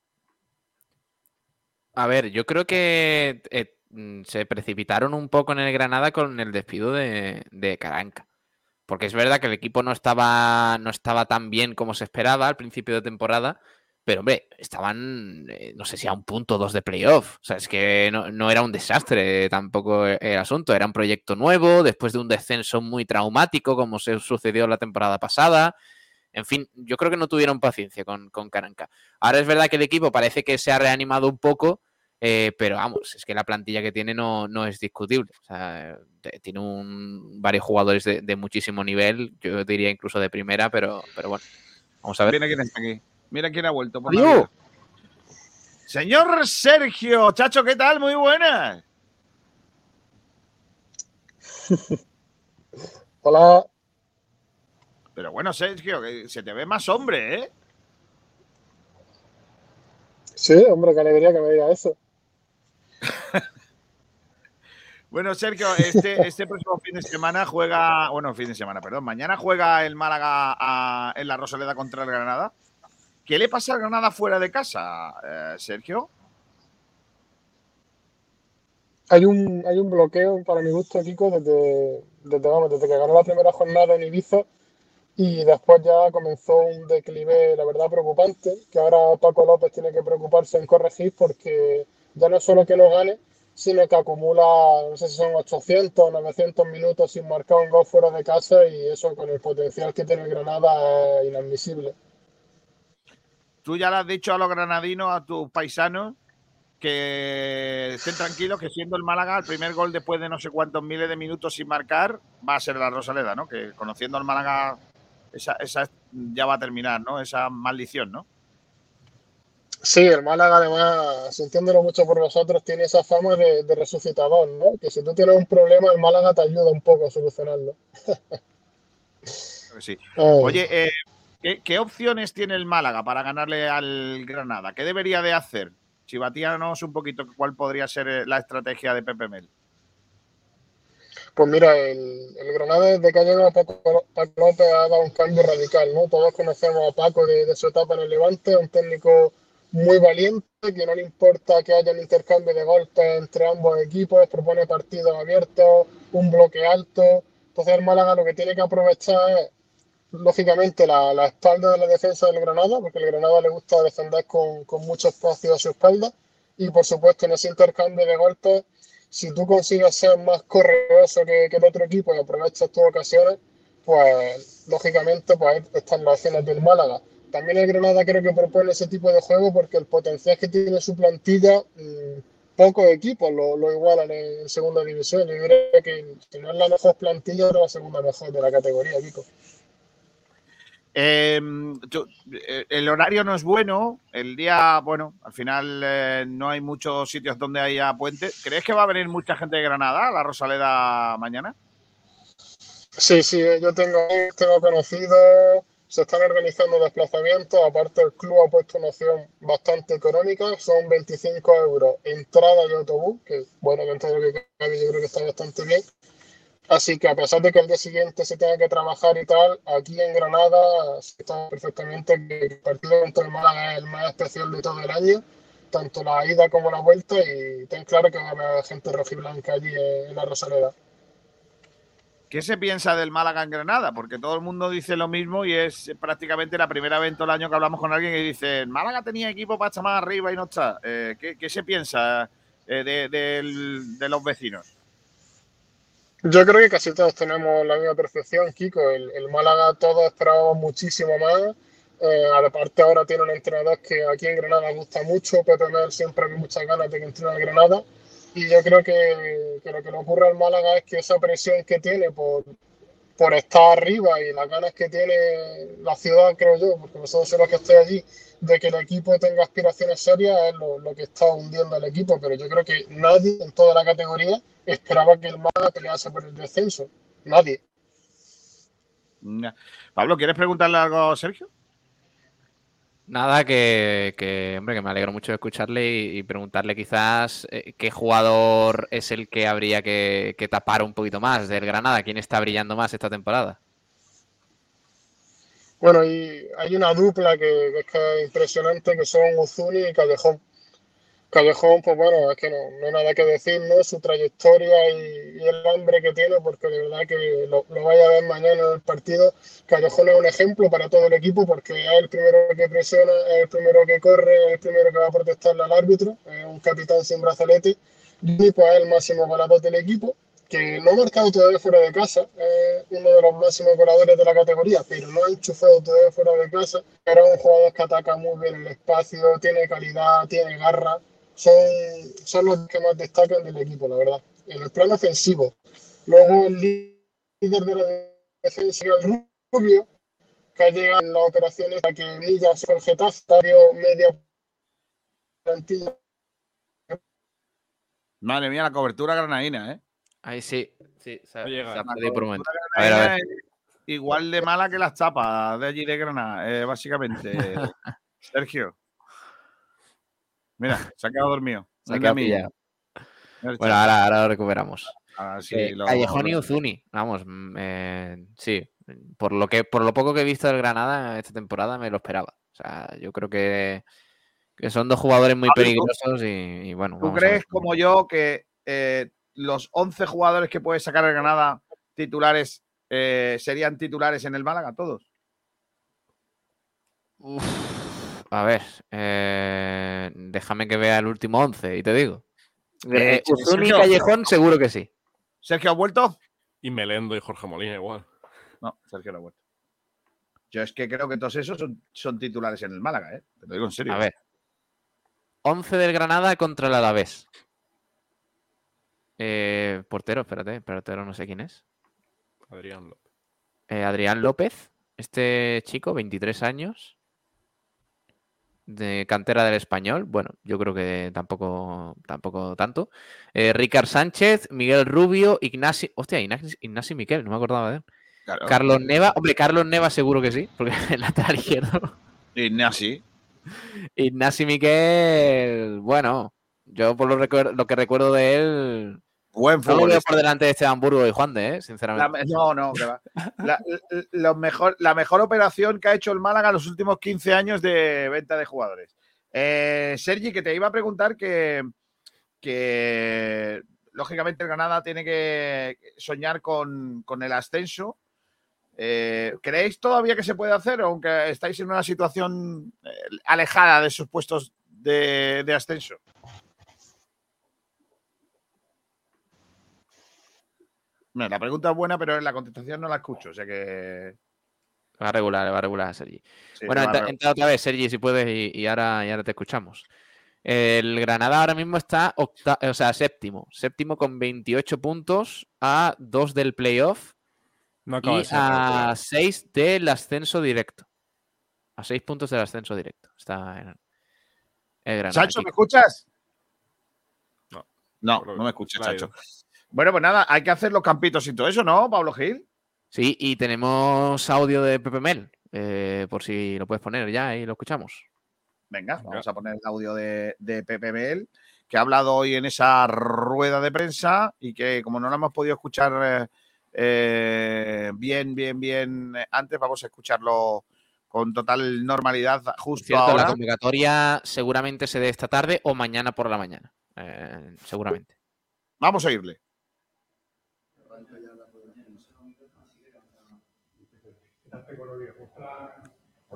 A ver, yo creo que se precipitaron un poco en el Granada con el despido de, de Caranca. Porque es verdad que el equipo no estaba, no estaba tan bien como se esperaba al principio de temporada, pero hombre, estaban, eh, no sé si a un punto o dos de playoff. O sea, es que no, no era un desastre tampoco el asunto. Era un proyecto nuevo, después de un descenso muy traumático, como se sucedió la temporada pasada. En fin, yo creo que no tuvieron paciencia con, con Caranca. Ahora es verdad que el equipo parece que se ha reanimado un poco, eh, pero vamos, es que la plantilla que tiene no, no es discutible. O sea, tiene un, varios jugadores de, de muchísimo nivel, yo diría incluso de primera, pero, pero bueno, vamos a ver. Mira quién está aquí. Mira quién ha vuelto. por. Señor Sergio, Chacho, ¿qué tal? Muy buenas. [LAUGHS] Hola, Pero bueno, Sergio, que se te ve más hombre, ¿eh? sí, hombre, qué alegría que me diga eso. [LAUGHS] Bueno, Sergio, este, este próximo fin de semana juega, bueno, fin de semana, perdón, mañana juega el Málaga en la Rosaleda contra el Granada. ¿Qué le pasa al Granada fuera de casa, eh, Sergio? Hay un, hay un bloqueo para mi gusto, Kiko, desde, desde que ganó la primera jornada en Ibiza y después ya comenzó un declive, la verdad, preocupante, que ahora Paco López tiene que preocuparse en corregir porque ya no solo que no gane, sino que acumula, no sé si son 800 o 900 minutos sin marcar un gol fuera de casa y eso con el potencial que tiene Granada es inadmisible. Tú ya le has dicho a los granadinos, a tus paisanos, que estén tranquilos, que siendo el Málaga el primer gol después de no sé cuántos miles de minutos sin marcar, va a ser la Rosaleda, ¿no? Que conociendo al Málaga, esa, esa ya va a terminar, ¿no? Esa maldición, ¿no? Sí, el Málaga además, sintiéndolo mucho por vosotros, tiene esa fama de, de resucitador, ¿no? Que si tú tienes un problema, el Málaga te ayuda un poco a solucionarlo. Sí. [LAUGHS] Oye, eh, ¿qué, qué opciones tiene el Málaga para ganarle al Granada? ¿Qué debería de hacer? Chivatíanos un poquito cuál podría ser eh, la estrategia de Pepe Mel. Pues mira, el, el Granada desde que ha llegado Paco, Paco López ha dado un cambio radical, ¿no? Todos conocemos a Paco de, de su etapa en el Levante, un técnico muy valiente, que no le importa que haya un intercambio de golpes entre ambos equipos, propone partidos abiertos, un bloque alto. Entonces el Málaga lo que tiene que aprovechar es, lógicamente, la, la espalda de la defensa del Granada, porque el Granada le gusta defender con, con mucho espacio a su espalda. Y por supuesto, en ese intercambio de golpes, si tú consigues ser más correoso que, que el otro equipo y aprovechas tus ocasiones, pues lógicamente pues ahí están las opciones del Málaga. También el Granada creo que propone ese tipo de juego porque el potencial que tiene su plantilla, mmm, pocos equipos lo, lo, igualan en segunda división. Yo diría que si no es la mejor plantilla, es la segunda mejor de la categoría, Kiko. Eh, eh, el horario no es bueno, el día, bueno, al final eh, no hay muchos sitios donde haya puente. ¿Crees que va a venir mucha gente de Granada a la Rosaleda mañana? Sí, sí, yo tengo, tengo conocidos, se están organizando desplazamientos, aparte el club ha puesto una opción bastante económica, son 25 euros entrada y autobús, que bueno, dentro de lo que cabe yo creo que está bastante bien. Así que a pesar de que el día siguiente se tenga que trabajar y tal, aquí en Granada se está perfectamente que el partido contra el Málaga es el más especial de todo el año, tanto la ida como la vuelta, y ten claro que va a haber gente rojiblanca allí en la Rosaleda. ¿Qué se piensa del Málaga en Granada? Porque todo el mundo dice lo mismo y es prácticamente la primera vez en todo el año que hablamos con alguien y dice, Málaga tenía equipo para estar más arriba y no está. Eh, ¿qué, se piensa eh, de, los vecinos? Yo creo que casi todos tenemos la misma percepción, Kiko. El, el Málaga todos esperábamos muchísimo más. Eh, aparte ahora tiene un entrenador que aquí en Granada gusta mucho. Pepe Mel siempre muchas ganas de que entrene al Granada. Y yo creo que, que lo que le ocurre al Málaga es que esa presión que tiene por, por estar arriba y las ganas que tiene la ciudad, creo yo, porque vosotros sois los que estáis allí, de que el equipo tenga aspiraciones serias es lo, lo que está hundiendo al equipo. Pero yo creo que nadie en toda la categoría esperaba que el Málaga pelease por el descenso. Nadie. Pablo, ¿quieres preguntarle algo a Sergio? Nada, que, que, hombre, que me alegro mucho de escucharle y, preguntarle quizás eh, qué jugador es el que habría que, que tapar un poquito más del Granada, quién está brillando más esta temporada. Bueno, y hay una dupla que, que es que es impresionante, que son Uzuni y Callejón. Callejón, pues bueno, es que no, no hay nada que decir, ¿no? Su trayectoria y, y el hambre que tiene, porque de verdad que lo, lo vaya a ver mañana en el partido. Callejón es un ejemplo para todo el equipo, porque es el primero que presiona, es el primero que corre, es el primero que va a protestarle al árbitro, es un capitán sin brazalete. Y pues es el máximo goleador del equipo, que no ha marcado todavía fuera de casa, es uno de los máximos goleadores de la categoría, pero no ha enchufado todavía fuera de casa. Era un jugador que ataca muy bien el espacio, tiene calidad, tiene garra. Son, son los que más destacan del equipo, la verdad. En el plano ofensivo. Luego el líder de la defensa, el Rubio, que ha llegado en las operaciones a que Milla se el media plantilla. Madre mía, la cobertura granadina, ¿eh? Ahí sí, sí, se, llega. se ha perdido por un momento. A ver, a ver. granadina es Igual de mala que las tapas de allí de Granada, eh, básicamente. [LAUGHS] Sergio. Mira, se ha quedado dormido. Se ha quedado pillado. Bueno, ahora, ahora lo recuperamos. Ah, sí, Eh, lo- Callejón y Uzuni, vamos, mm, eh, sí, por lo que por lo poco que he visto del Granada esta temporada me lo esperaba. O sea, yo creo que, que son dos jugadores muy Pablo, ¿tú- peligrosos y, y bueno, ¿Tú crees, como yo, que eh, los 11 jugadores que puede sacar el Granada titulares serían titulares en el Málaga, todos? A ver, eh, déjame que vea el último 11 y te digo. Eh, Uzuni. Callejón seguro que sí. ¿Sergio ha vuelto? Y Melendo y Jorge Molina igual. No, Sergio no ha vuelto. Yo es que creo que todos esos son, son titulares en el Málaga, ¿eh? Te lo digo en serio. A ver. 11 del Granada contra el Alavés. Eh, portero, espérate, portero no sé quién es. Adrián López. Eh, Adrián López, este chico, 23 años, de cantera del español. Bueno, yo creo que tampoco, tampoco tanto. Eh, Ricard Sánchez, Miguel Rubio, Ignasi. Hostia, Ignasi, Ignasi Miquel, no me acordaba de él. Claro. Carlos Neva, hombre, Carlos Neva seguro que sí, porque es [LAUGHS] el lateral izquierdo. Ignasi. Ignasi Miquel, bueno, yo por lo, lo que recuerdo de él. Buen No lo veo futbolista. por delante de Esteban Burgo y Juan de, ¿eh? Sinceramente. me- no, no, que va. La, lo mejor, la mejor operación que ha hecho el Málaga en los últimos 15 años de venta de jugadores. Eh, Sergi, que te iba a preguntar que, que lógicamente el Granada tiene que soñar con, con el ascenso. Eh, ¿Creéis todavía que se puede hacer, aunque estáis en una situación eh, alejada de esos puestos de, de ascenso? La pregunta es buena, pero la contestación no la escucho, o sea que. Va a regular, va a regular, Sergi. Sí, bueno, entra, otra vez, Sergi, si puedes, y, y ahora, y ahora te escuchamos. El Granada ahora mismo está octa- o sea, séptimo. Séptimo con 28 puntos a 2 del playoff No y de ser a regular. 6 del ascenso directo. A 6 puntos del ascenso directo. Está en el Granada. ¿me escuchas? No. No, no me escuchas, Chacho. Bueno, pues nada, hay que hacer los campitos y todo eso, ¿no, Pablo Gil? Sí, y tenemos audio de Pepe Mel, eh, por si lo puedes poner ya y lo escuchamos. Venga, vamos a poner el audio de, de Pepe Mel, que ha hablado hoy en esa rueda de prensa y que como no lo hemos podido escuchar eh, eh, bien, bien, bien antes, vamos a escucharlo con total normalidad justo Cierto, ahora. la convocatoria seguramente se dé esta tarde o mañana por la mañana. eh, seguramente. Vamos a irle.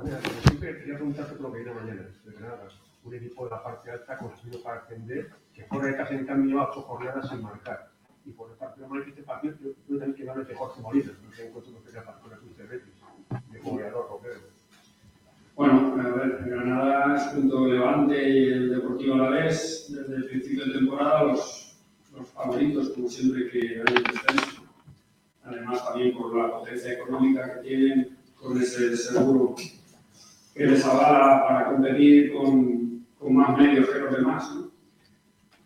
Como siempre, quería preguntarte por lo que viene mañana. De Granada, un equipo de la parte alta construido para ascender, que corre casi en cambio lleva ocho jornadas sin marcar. Y por el partido mal que este partido, yo creo también que gana de Jorge Molina, no sé en cuánto nos queda para con el Betis, de goleador, Roquero. Bueno, a ver, Granada es junto al Levante y el Deportivo Alavés, desde el principio de temporada, los, los favoritos, como siempre, que hay en descenso. Además, también por la potencia económica que tienen, con ese seguro que les avala para competir con, con más medios que los demás. ¿no?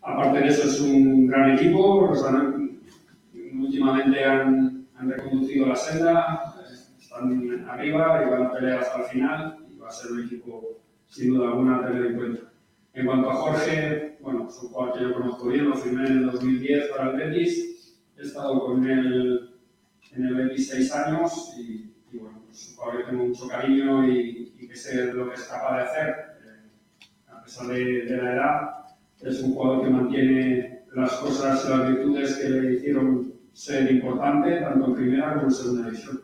Aparte de eso, es un gran equipo. últimamente han, han reconducido la senda, están arriba y van a pelear hasta el final. Y va a ser un equipo, sin duda alguna, a tener en cuenta. En cuanto a Jorge, bueno, es un jugador que yo conozco bien, lo firmé en el 2010 para el Betis. He estado con él en el Betis seis años y, y bueno, es un jugador que tengo mucho cariño y, sé lo que es capaz de hacer. Eh, a pesar de, de la edad, es un jugador que mantiene las cosas, las virtudes que le hicieron ser importante, tanto en primera como en segunda división.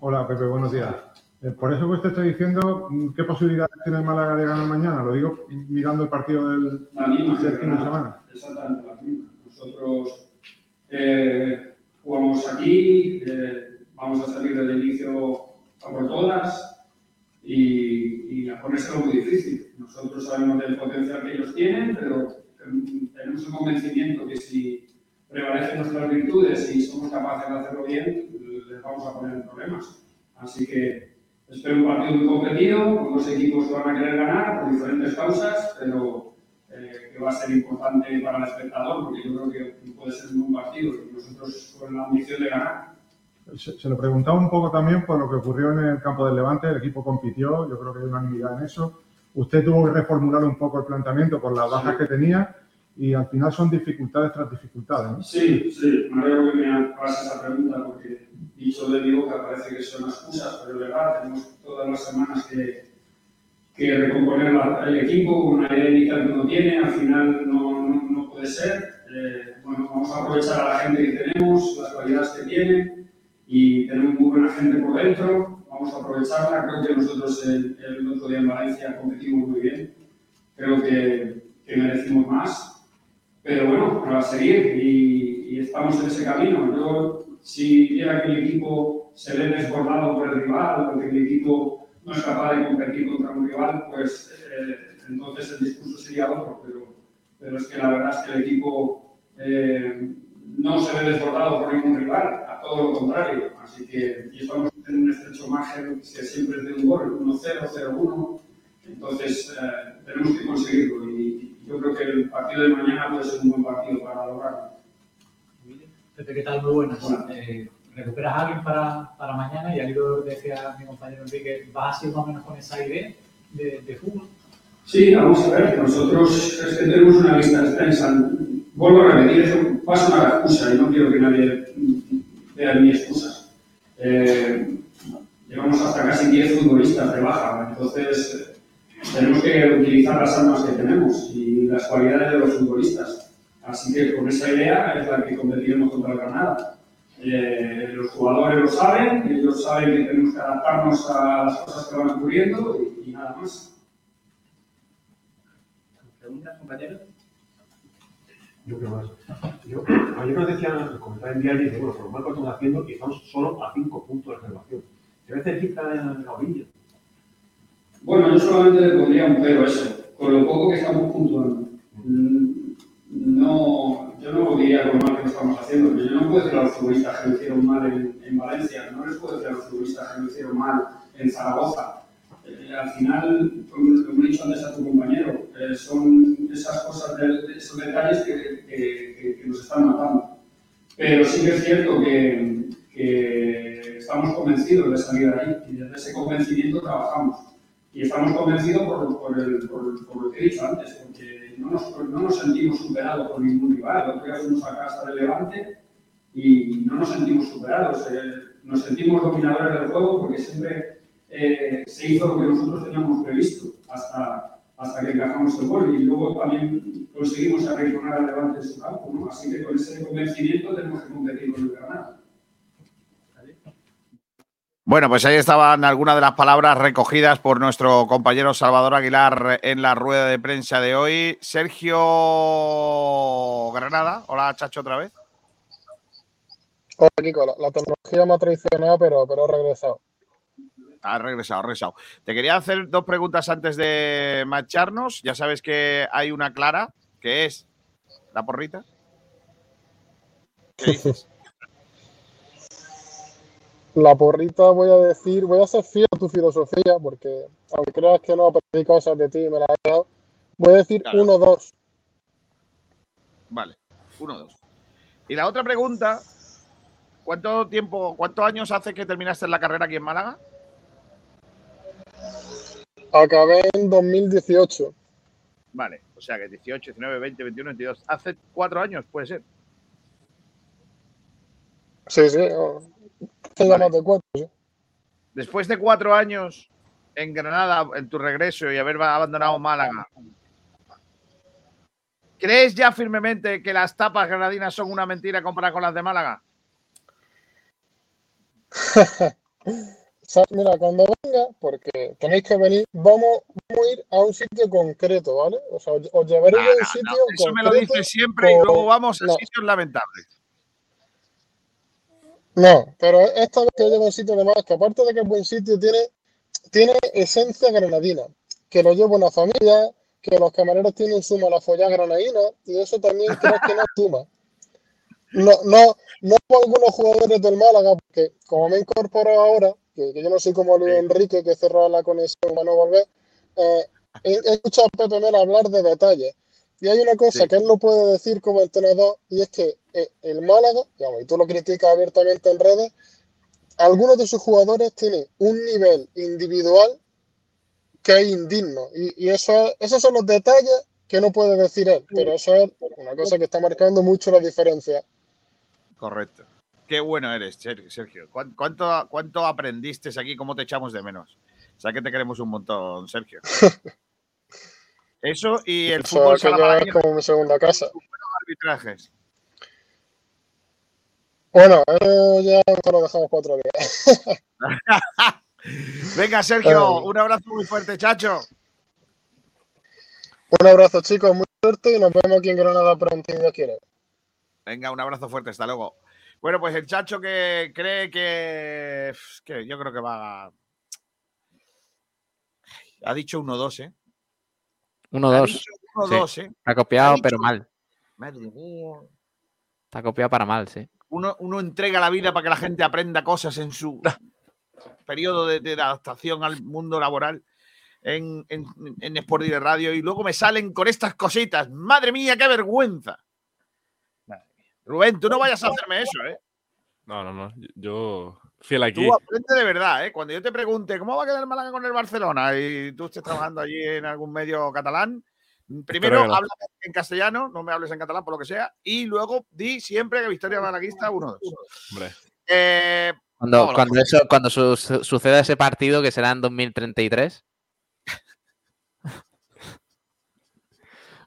Hola Pepe, buenos días. Eh, por eso que usted está diciendo, mm, ¿qué posibilidades tiene el Málaga de ganar mañana? Lo digo mirando el partido del, La misma del fin de semana. Exactamente la misma. Nosotros eh, jugamos aquí, eh, vamos a salir del inicio por todas y, y a ponérselo muy difícil. Nosotros sabemos del potencial que ellos tienen, pero tenemos un convencimiento que si prevalecen nuestras virtudes y somos capaces de hacerlo bien, les vamos a poner en problemas. Así que espero un partido muy competido, con dos equipos que van a querer ganar por diferentes causas, pero eh, que va a ser importante para el espectador, porque yo creo que puede ser un buen partido nosotros con la ambición de ganar. Se, se lo preguntaba un poco también por lo que ocurrió en el campo del Levante, el equipo compitió, yo creo que hay unanimidad en eso. Usted tuvo que reformular un poco el planteamiento por las bajas que tenía y al final son dificultades tras dificultades. ¿no? Sí, sí, me alegro que me hagas esa pregunta porque dicho de mi boca parece que son excusas, pero es verdad, tenemos todas las semanas que, que recomponer la- el equipo con una idea inicial que uno tiene, al final no, no, no puede ser. Eh, bueno, vamos a aprovechar a la gente que tenemos, las cualidades que tienen y tenemos muy buena gente por dentro, vamos a aprovecharla. Creo que nosotros el, el otro día en Valencia competimos muy bien, creo que, que merecimos más. Pero bueno, para seguir y, y estamos en ese camino. Yo, si viera que mi equipo se ve desbordado por el rival, porque mi equipo no es capaz de competir contra un rival, pues eh, entonces el discurso sería otro. Pero, pero es que la verdad es que el equipo eh, no se ve desbordado por ningún rival, a todo lo contrario. Así que y estamos en un estrecho margen que siempre es de un gol, 1-0, 0-1. Entonces eh, tenemos que conseguirlo y yo creo que el partido de mañana puede ser un buen partido para lograrlo. Pepe, ¿qué tal? Muy buenas. Eh, ¿Recuperas a alguien para, para mañana? Y al hilo decía mi compañero Enrique, ¿vas a ir más o menos con esa idea de, de fútbol? Sí, vamos a ver, nosotros es que tenemos una lista extensa. Vuelvo a repetir, va a sonar a excusa y no quiero que nadie vea mi excusas. Eh, llevamos hasta casi 10 futbolistas de baja, entonces eh, tenemos que utilizar las armas que tenemos y las cualidades de los futbolistas. Así que con esa idea es la que competiremos contra el Granada. Eh, los jugadores lo saben, ellos saben que tenemos que adaptarnos a las cosas que van ocurriendo y, y nada más. ¿Preguntas, compañero? Yo creo más. Yo, ayer nos decían, comentaba en diario, dice, bueno, por lo mal que estamos haciendo y estamos solo a 5 puntos de salvación. ¿Se ve cerquita la orilla? Bueno, yo solamente le pondría un pero a eso, con lo poco que estamos puntuando. Mm, No, yo no diría lo mal que lo estamos haciendo, yo no puedo decir a los futbolistas que lo hicieron mal en, en Valencia, no les puedo decir a los futbolistas que lo hicieron mal en Zaragoza. Eh, al final, como he dicho antes a tu compañero, eh, son esas cosas, de, esos detalles que, que- que- que nos están matando. Pero sí que es cierto que, convencidos de salir de ahí y desde ese convencimiento trabajamos. Y estamos convencidos por, por, el, por, por lo que he dicho antes, porque no nos, no nos sentimos superados por ningún rival. El otro fuimos a casa del Levante y no nos sentimos superados. eh, nos sentimos dominadores del juego porque siempre eh, se hizo lo que nosotros teníamos previsto hasta, hasta que encajamos el gol y luego también conseguimos arrinconar al Levante en su campo. ¿no? Así que con ese convencimiento tenemos que competir con el Granada. Bueno, pues ahí estaban algunas de las palabras recogidas por nuestro compañero Salvador Aguilar en la rueda de prensa de hoy. Sergio Granada. Hola, Chacho, otra vez. Hola. La, la tecnología me ha traicionado, pero, pero he regresado. Ha regresado, ha regresado. Te quería hacer dos preguntas antes de marcharnos. Ya sabes que hay una clara, que es la porrita. ¿Qué dices? La porrita voy a decir, voy a ser fiel a tu filosofía, porque aunque creas que no aprendí cosas de ti y me las he dado, voy a decir Claro. 1-2. Vale, uno, dos. Y la otra pregunta, ¿cuánto tiempo, cuántos años hace que terminaste la carrera aquí en Málaga? Acabé en 2018. Vale, o sea que 18, 19, 20, 21, 22. Hace cuatro años, puede ser. Sí, sí. oh, Tengo más de cuatro, sí. Después de cuatro años en Granada, en tu regreso y haber abandonado Málaga, ¿crees ya firmemente que las tapas granadinas son una mentira comparada con las de Málaga? [LAUGHS] Mira, cuando venga, porque tenéis que venir, vamos, vamos a ir a un sitio concreto, ¿vale? O sea, os llevaré No, a un no, sitio no, eso me lo dices siempre y luego vamos a sitios lamentables. No, pero esta vez que llevo un sitio además que aparte de que es buen sitio, tiene, tiene esencia granadina, que lo lleva una familia, que los camareros tienen su mala follada granadina, y eso también creo que no suma. [LAUGHS] No, no, no como algunos jugadores del Málaga, porque como me incorporo ahora, que, que yo no soy como Luis Enrique, que cerró la conexión para no volver, eh, he, he escuchado a Pepe Mel hablar de detalles. Y hay una cosa Sí. que él no puede decir como entrenador, y es que eh, el Málaga, digamos, y tú lo criticas abiertamente en redes, algunos de sus jugadores tienen un nivel individual que es indigno. Y, y eso es- esos son los detalles que no puede decir él, pero eso es una cosa que está marcando mucho la diferencia. Correcto. Qué bueno eres, Ser- Sergio. ¿Cuán- ¿Cuánto, cuánto aprendiste aquí? ¿Cómo te echamos de menos? O sea que te queremos un montón, Sergio. [LAUGHS] Eso y el fútbol es como mi segunda casa. arbitrajes. Bueno, eso ya lo dejamos para otro día. [LAUGHS] Venga, Sergio, Eh. un abrazo muy fuerte, chacho. Un abrazo, chicos, mucha suerte y nos vemos aquí en Granada pronto, si Dios quiere. Venga, un abrazo fuerte, hasta luego. Bueno, pues el chacho que cree que, que yo creo que va a... Ha dicho 1-2, ¿eh? Ha 1-2. dicho 1-2, ¿eh? Ha copiado, Ha dicho- pero mal. Madre mía. Está copiado para mal, sí. Uno, uno entrega la vida para que la gente aprenda cosas en su [LAUGHS] periodo de, de adaptación al mundo laboral en, en, en Sport Direct Radio y luego me salen con estas cositas. Madre mía, qué vergüenza. Rubén, tú no vayas a hacerme eso, ¿eh? No, no, no. Yo fiel aquí. Tú aprende de verdad, ¿eh? Cuando yo te pregunte cómo va a quedar el Málaga con el Barcelona y tú estés trabajando allí en algún medio catalán, primero que no. habla en castellano, no me hables en catalán por lo que sea, y luego di siempre que victoria malaguista 1-2. Hombre. Eh, Cuando, cuando, eso, cuando su- su- suceda ese partido, que será en 2033,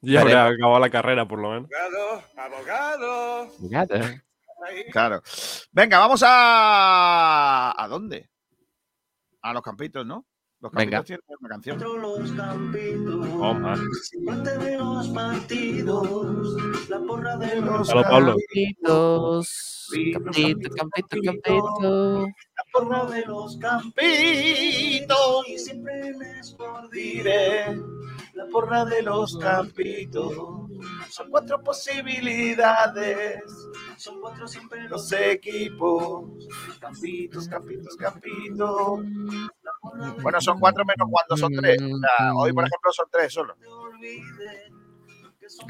Ya Veremos. habrá acabado la carrera, por lo menos. Abogado, abogado. fíjate. Claro. Venga, vamos a. ¿A dónde? A los campitos, ¿no? Los Venga. campitos tienen una canción. Los campitos, Oh, man. parte de los partidos, la porra de los Halo, Pablo. Campitos, campito, campito, campito. La porra de los campitos y siempre les diré la porra de los campitos son cuatro posibilidades son cuatro siempre los equipos campitos campitos campitos Bueno, son cuatro menos cuando son tres. O sea, hoy, por ejemplo, son tres solo.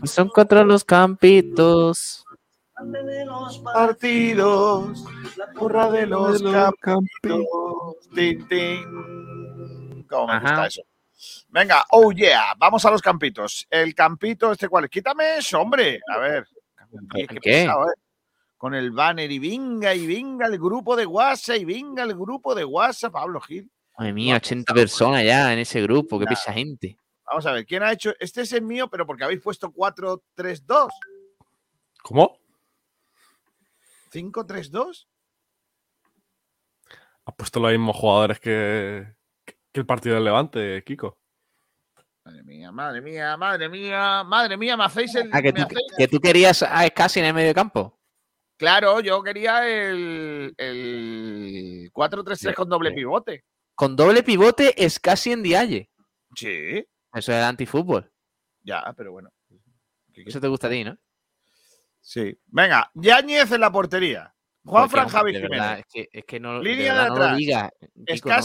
Son cuatro los campitos. Partidos, la porra de los, campitos. Tin, tin. ¿Cómo me Ajá. gusta eso? Venga, oh yeah, vamos a los campitos. El campito, este cuál es. Quítame eso, hombre. A ver. Qué, ¿Qué? pesado, ¿eh? Con el banner y venga, y venga el grupo de WhatsApp, y venga el grupo de WhatsApp, Pablo Gil. Madre mía, 80 personas ya en ese grupo, qué pesa gente. Vamos a ver, ¿quién ha hecho? Este es el mío, pero porque habéis puesto 4-3-2. ¿Cómo? 5-3-2. Ha puesto los mismos jugadores que, que el partido del Levante, Kiko. Madre mía, madre mía, madre mía, madre mía, me hacéis el. Ah, que tú, hacéis- que tú querías a Escasi en el medio campo. Claro, yo quería el, el 4-3-3 con doble pivote. Con doble pivote, Escasi en Dialle. Sí, Eso es antifútbol. ya, pero bueno. Eso te gusta a ti, ¿no? Sí. Venga, Yáñez en la portería. Juan Fran Javi verdad, Jiménez. Es que, es que no, Línea verdad de no lo atrás.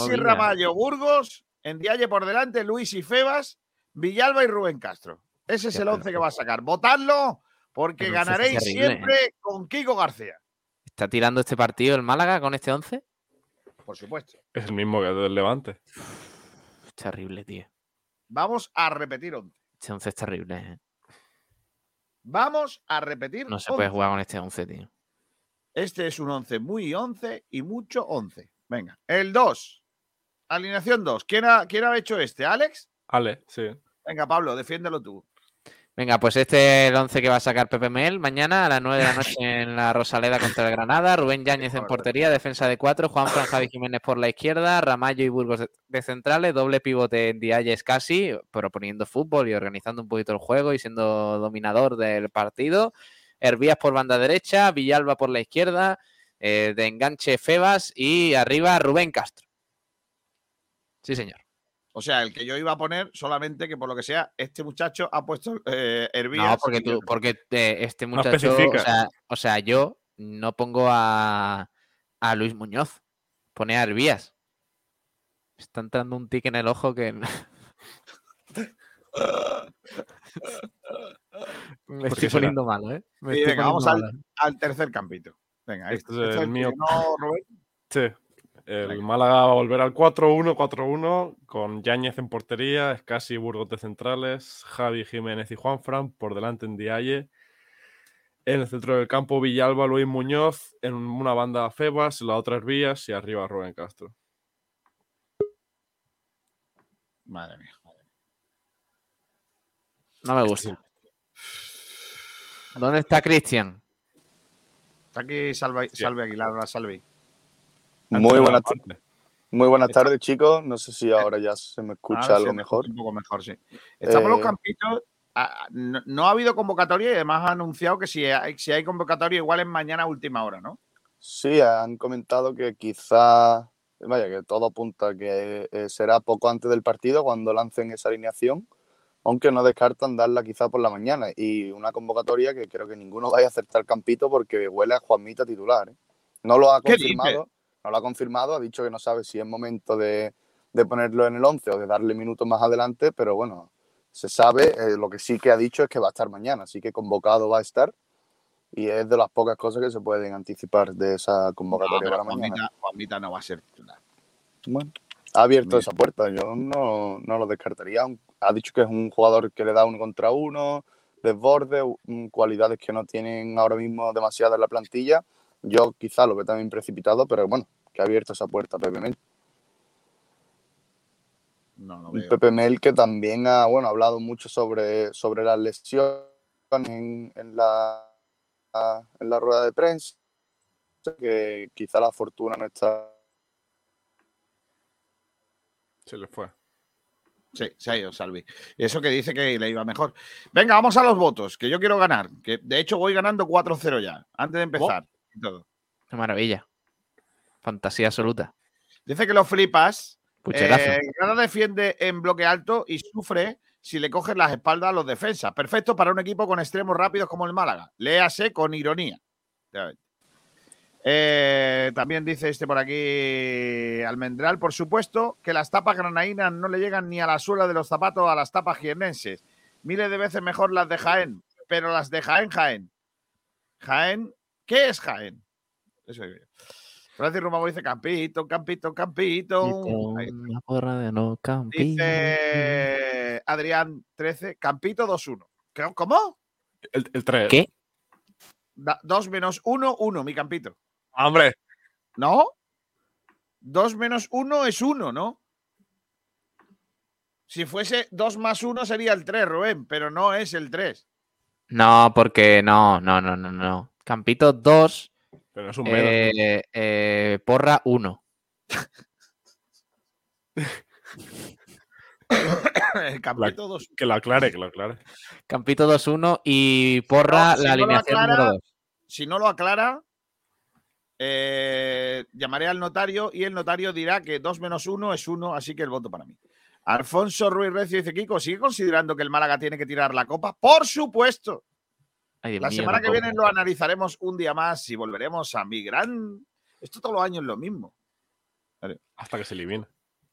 no lo. Ramallo, Burgos, en Dialle por delante, Luis y Febas, Villalba y Rubén Castro. Ese es el pero- 11 que va a sacar. Votadlo porque ganaréis terrible, ¿eh? siempre con Kiko García. ¿Está tirando este partido el Málaga con este 11? Por supuesto. Es el mismo que el del Levante. Es terrible, tío. Vamos a repetir 11. Este 11 es terrible. ¿eh? Vamos a repetir No se 11. puede jugar con este 11, tío. Este es un 11 muy 11 y mucho 11. Venga, el 2. Alineación 2. ¿Quién ha, ¿Quién ha hecho este? ¿Alex? Ale, sí. Venga, Pablo, defiéndelo tú. Venga, pues este es el 11 que va a sacar Pepe Mel mañana a las 9 de la noche en la Rosaleda contra el Granada. Rubén Yáñez en portería, defensa de 4. Juan Fran Javi Jiménez por la izquierda. Ramallo y Burgos de, centrales. Doble pivote en Dialles casi, proponiendo fútbol y organizando un poquito el juego y siendo dominador del partido. Hervías por banda derecha, Villalba por la izquierda. eh, de enganche Febas y arriba Rubén Castro. Sí, señor. O sea, el que yo iba a poner, solamente que por lo que sea, este muchacho ha puesto eh, Hervías. No, porque tú, porque eh, este No muchacho, o especifica. sea, o sea, yo no pongo a, a Luis Muñoz, pone a Hervías. Me Está entrando un tic en el ojo que [LAUGHS] me estoy qué será. poniendo malo, ¿eh? Me Sí, estoy venga, vamos al, poniendo al tercer campito. Venga, Este este, es este el mío. ¿no, Rubén? Sí. El Málaga va a volver al 4-1, 4-1, con Yáñez en portería, Escasi y Burgos de centrales, Javi Jiménez y Juanfran por delante en Dialle. En el centro del campo, Villalba, Luis Muñoz, en una banda Febas, en la otra Hervías y arriba Rubén Castro. Madre mía. No me gusta. ¿Dónde está Cristian? Está aquí Salve, Salve Aguilar, la Salve. Muy buenas, Parte. ta- muy buenas tardes, chicos. No sé si ahora ya se me escucha Ahora algo mejor. Un poco mejor, sí. Estamos en los Eh, campitos. ah, No, no ha habido convocatoria y además ha anunciado que si hay, si hay convocatoria, igual es mañana a última hora, ¿no? Sí, han comentado que quizá, vaya, que todo apunta que eh, será poco antes del partido cuando lancen esa alineación, aunque no descartan darla quizá por la mañana. Y una convocatoria que creo que ninguno vaya a acertar campito porque huele a Juanmita titular. ¿eh? No lo ha ¿Qué confirmado, no lo ha confirmado, ha dicho que no sabe si es momento de, de ponerlo en el 11 o de darle minutos más adelante, pero bueno, se sabe, eh, lo que sí que ha dicho es que va a estar mañana, así que convocado va a estar. Y es de las pocas cosas que se pueden anticipar de esa No, convocatoria pero para mañana. Juanmita no va a ser titular. Bueno, ha abierto Mira. esa puerta, yo no, no lo descartaría. Ha dicho que es un jugador que le da uno contra uno, desborde, cualidades que no tienen ahora mismo demasiado en la plantilla. Yo quizá lo veo también precipitado, pero bueno, que ha abierto esa puerta Pepe Mel. No, no veo. Pepe Mel que también ha, bueno, ha hablado mucho sobre, sobre las lesiones en, en la, en la rueda de prensa, que quizá la fortuna no está Se le fue. Sí, se ha ido Salvi. Eso que dice que le iba mejor. Venga, vamos a los votos, que yo quiero ganar. Que de hecho voy ganando 4-0 ya, antes de empezar. Y todo. Qué maravilla. Fantasía absoluta. Dice que lo flipas. Eh, Granada defiende en bloque alto y sufre si le coges las espaldas a los defensas. Perfecto para un equipo con extremos rápidos como el Málaga. Léase con ironía. Eh, también dice este por aquí Almendral, por supuesto, que las tapas granadinas no le llegan ni a la suela de los zapatos a las tapas jiennenses. Miles de veces mejor las de Jaén, pero las de Jaén, Jaén. Jaén. ¿Qué es Jaén? Eso digo yo. Francis Romamo dice Campito, Campito, Campito. Una porra de no campito. Dice Adrián 13, Campito 2-1. ¿Qué- ¿Cómo? El, el 3. ¿Qué? 2 menos 1, 1, mi Campito. ¡Hombre! ¿No? 2 menos 1 es 1, ¿no? Si fuese 2 más 1 sería el 3, Rubén, pero no es el 3. No, porque no, no, no, no, no. Campito 2, Pero no es un menos. ¿no? eh, eh, porra 1. el [COUGHS] Campito 2. Que lo aclare, que lo aclare. Campito 2-1 y porra No, si la no lo alineación aclara- número 2. Si no lo aclara, eh, llamaré al notario y el notario dirá que 2 menos 1 es 1, así que el voto para mí. Alfonso Ruiz Recio dice, Kiko, ¿sigue considerando que el Málaga tiene que tirar la copa? Por supuesto. Ay, La semana no que viene lo analizaremos un día más y volveremos a mi gran... Esto todos los años es lo mismo. Hasta que se elimine.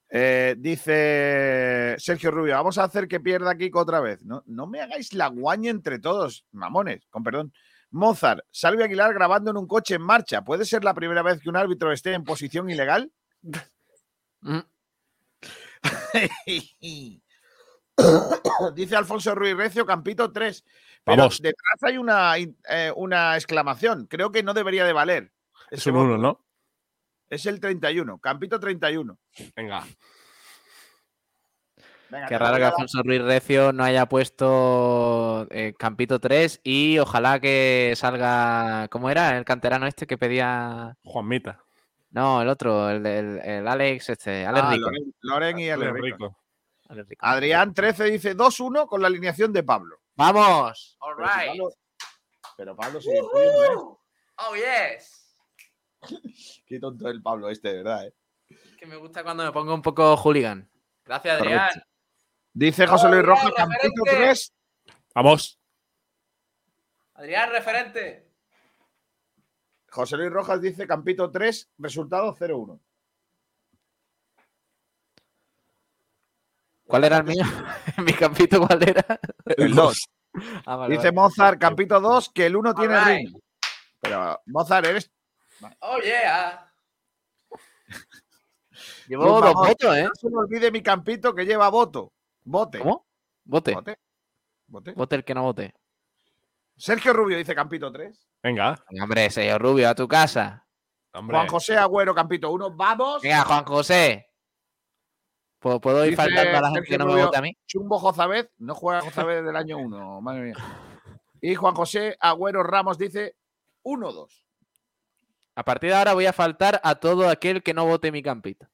Eh, dice Sergio Rubio, vamos a hacer que pierda Kiko otra vez. No, no me hagáis la guaña entre todos, mamones, con perdón. Mozart, Salvi Aguilar grabando en un coche en marcha. ¿Puede ser la primera vez que un árbitro esté en posición ilegal? [LAUGHS] Mm. [LAUGHS] [LAUGHS] [COUGHS] dice Alfonso Ruiz Recio, Campito 3. Pero Vamos. detrás hay una, eh, una exclamación. Creo que no debería de valer. Es un voto. 1, ¿no? Es el 31. Campito 31. Venga. Venga, Qué raro que Alfonso Ruiz Recio no haya puesto eh, Campito 3 y ojalá que salga. ¿Cómo era? El canterano este que pedía. Juanmita. No, el otro, el, del- el Alex, este, Alex Ah, Rico. Loren, Loren y Alex Alex Rico. Rico. Adrián 13 dice 2-1 con la alineación de Pablo. ¡Vamos! All Pero si. Pablo, pero Pablo sigue ¿eh? ¡Oh, yes! [LAUGHS] Qué tonto el Pablo este, de verdad. ¿eh? Que me gusta cuando me pongo un poco hooligan. Gracias, Adrián. Correcto. Dice José Luis ¡Oh, Rojas, Campito referente! 3. Vamos. Adrián, referente. José Luis Rojas dice Campito 3, resultado 0-1. ¿Cuál era el mío? [LAUGHS] ¿Mi campito cuál era? El 2. Ah, vale, Dice vale. Mozart, Campito 2, que el 1 tiene right. ritmo. Pero Mozart, eres. ¡Oh, yeah! Llevo Por dos votos, ¿eh? No se me olvide mi Campito que lleva voto. Vote. ¿Cómo? Vote. Vote. Vote. Vote el que no vote. Sergio Rubio dice Campito 3. Venga. Venga, Hombre, señor Rubio, a tu casa. Hombre. Juan José Agüero, Campito 1. Vamos. Venga, Juan José. ¿Puedo, puedo ir faltando a la gente que no me vote a mí? Chumbo Jozabed. No juega Jozabed del año 1. [LAUGHS] Madre mía. Y Juan José Agüero Ramos dice 1-2. A partir de ahora voy a faltar a todo aquel que no vote mi campito.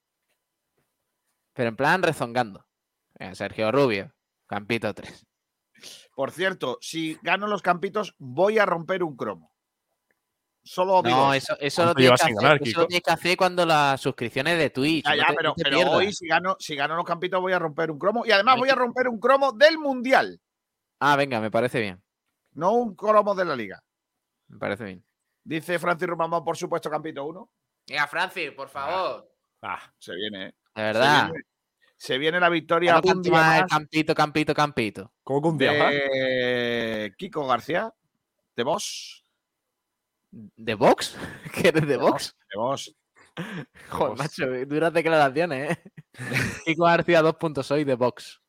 Pero en plan rezongando. Sergio Rubio, campito 3. Por cierto, si gano los campitos, voy a romper un cromo. Solo digo No, eso. eso, lo ¿Cuánto tienes hacer, ganar, eso Kiko? lo tienes que hacer cuando las suscripciones de Twitch. Ya, no ya, te- pero, no hoy si gano, si gano los campitos voy a romper un cromo. Y además voy a romper un cromo del Mundial, Ah, venga, me parece bien. no un cromo de la Liga. Me parece bien. Dice Francis Román, por supuesto, campito 1. Venga, Francis, por favor. Ah, Se viene, ¿eh? De verdad. Se viene, se viene la victoria ¿Cuándo un día más el más campito, campito, campito? ¿Cómo que un día más? Kiko García, de vos. ¿De Vox? [LAUGHS] ¿Que eres de Vox? De vos. [LAUGHS] Joder, Vox. macho, duras declaraciones, ¿eh? [LAUGHS] Kiko García, dos puntos, soy de Vox.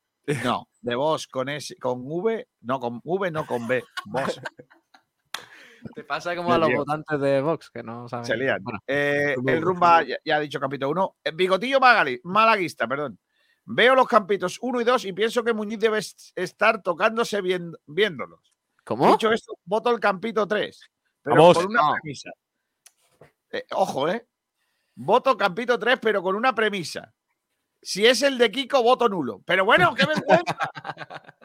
No, de vos con S, con V, no, con V, no con B. Vos. Te pasa como a los votantes de Vox, que no saben. Se lían. Bueno, Eh, el rumba, ya, ya ha dicho campito 1. Bigotillo Magali, malaguista, perdón. Veo los campitos 1 y 2 y pienso que Muñiz debe est- estar tocándose viéndolos. ¿Cómo? Dicho esto, voto el campito 3. Pero Vamos. con una No. premisa. Eh, ojo, ¿eh? Voto campito 3, pero con una premisa. Si es el de Kiko, voto nulo. Pero bueno, qué vergüenza. [LAUGHS]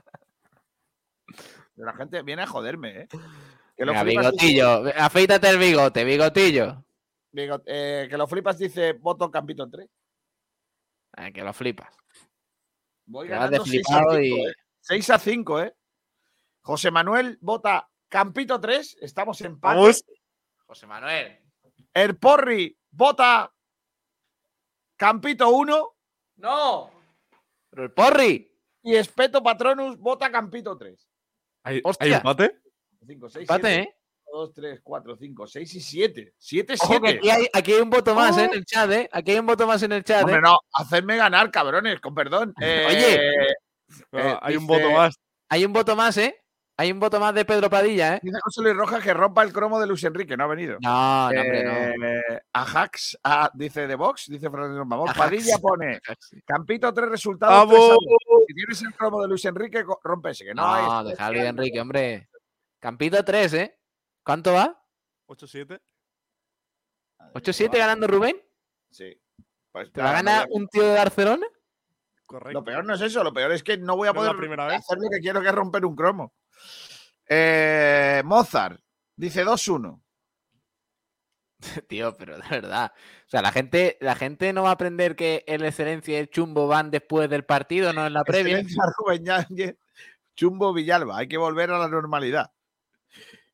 Pero la gente viene a joderme, ¿eh? Que lo Venga, flipas dice- bigotillo, afeítate el bigote, bigotillo. Bigot- eh, que lo flipas dice voto campito 3. Ah, que lo flipas. Voy de ganando 6 a, flipado 5, y- ¿eh? 6 a 5, ¿eh? José Manuel vota Campito 3. Estamos en. Vamos. José Manuel. El Porri vota Campito 1. ¡No! ¡Pero el porri! Y Espeto Patronus vota Campito 3. ¿Hay. ¿hay empate? 5, 6, Empate, ¿eh? 2, 3, 4, 5, 6 y 7. 7, Ojo que 7. aquí hay, aquí hay un voto más ¿eh? En el chat, ¿eh? Aquí hay un voto más en el chat, Hombre, ¿eh? no, hacedme ganar, cabrones, con perdón. Eh, No, eh, hay un dice- voto más. Hay un voto más, ¿eh? Hay un voto más de Pedro Padilla, ¿eh? Dice José Luis Rojas que rompa el cromo de Luis Enrique, no ha venido. No, no, hombre, no. Eh, Ajax, dice de Vox, dice Fernando Mamón. Padilla pone [LAUGHS] Campito, tres resultados. ¡Vamos! tres. Si tienes el cromo de Luis Enrique, rompe ese, que no, No, hay. deja a Luis Enrique, hombre. Campito 3, ¿eh? ¿Cuánto va? 8-7. ¿8-7 ganando Rubén? Sí. Pues, ¿Te la gana un tío de Barcelona? Correcto. Lo peor no es eso, lo peor es que no voy a poder primera vez. hacer lo que quiero, que es romper un cromo. Eh, Mozart dice 2-1. [LAUGHS] Tío, pero de verdad. O sea, la gente, la gente no va a aprender que el excelencia y el chumbo van después del partido, no en la previa. [LAUGHS] Rubén Chumbo Villalba. Hay que volver a la normalidad.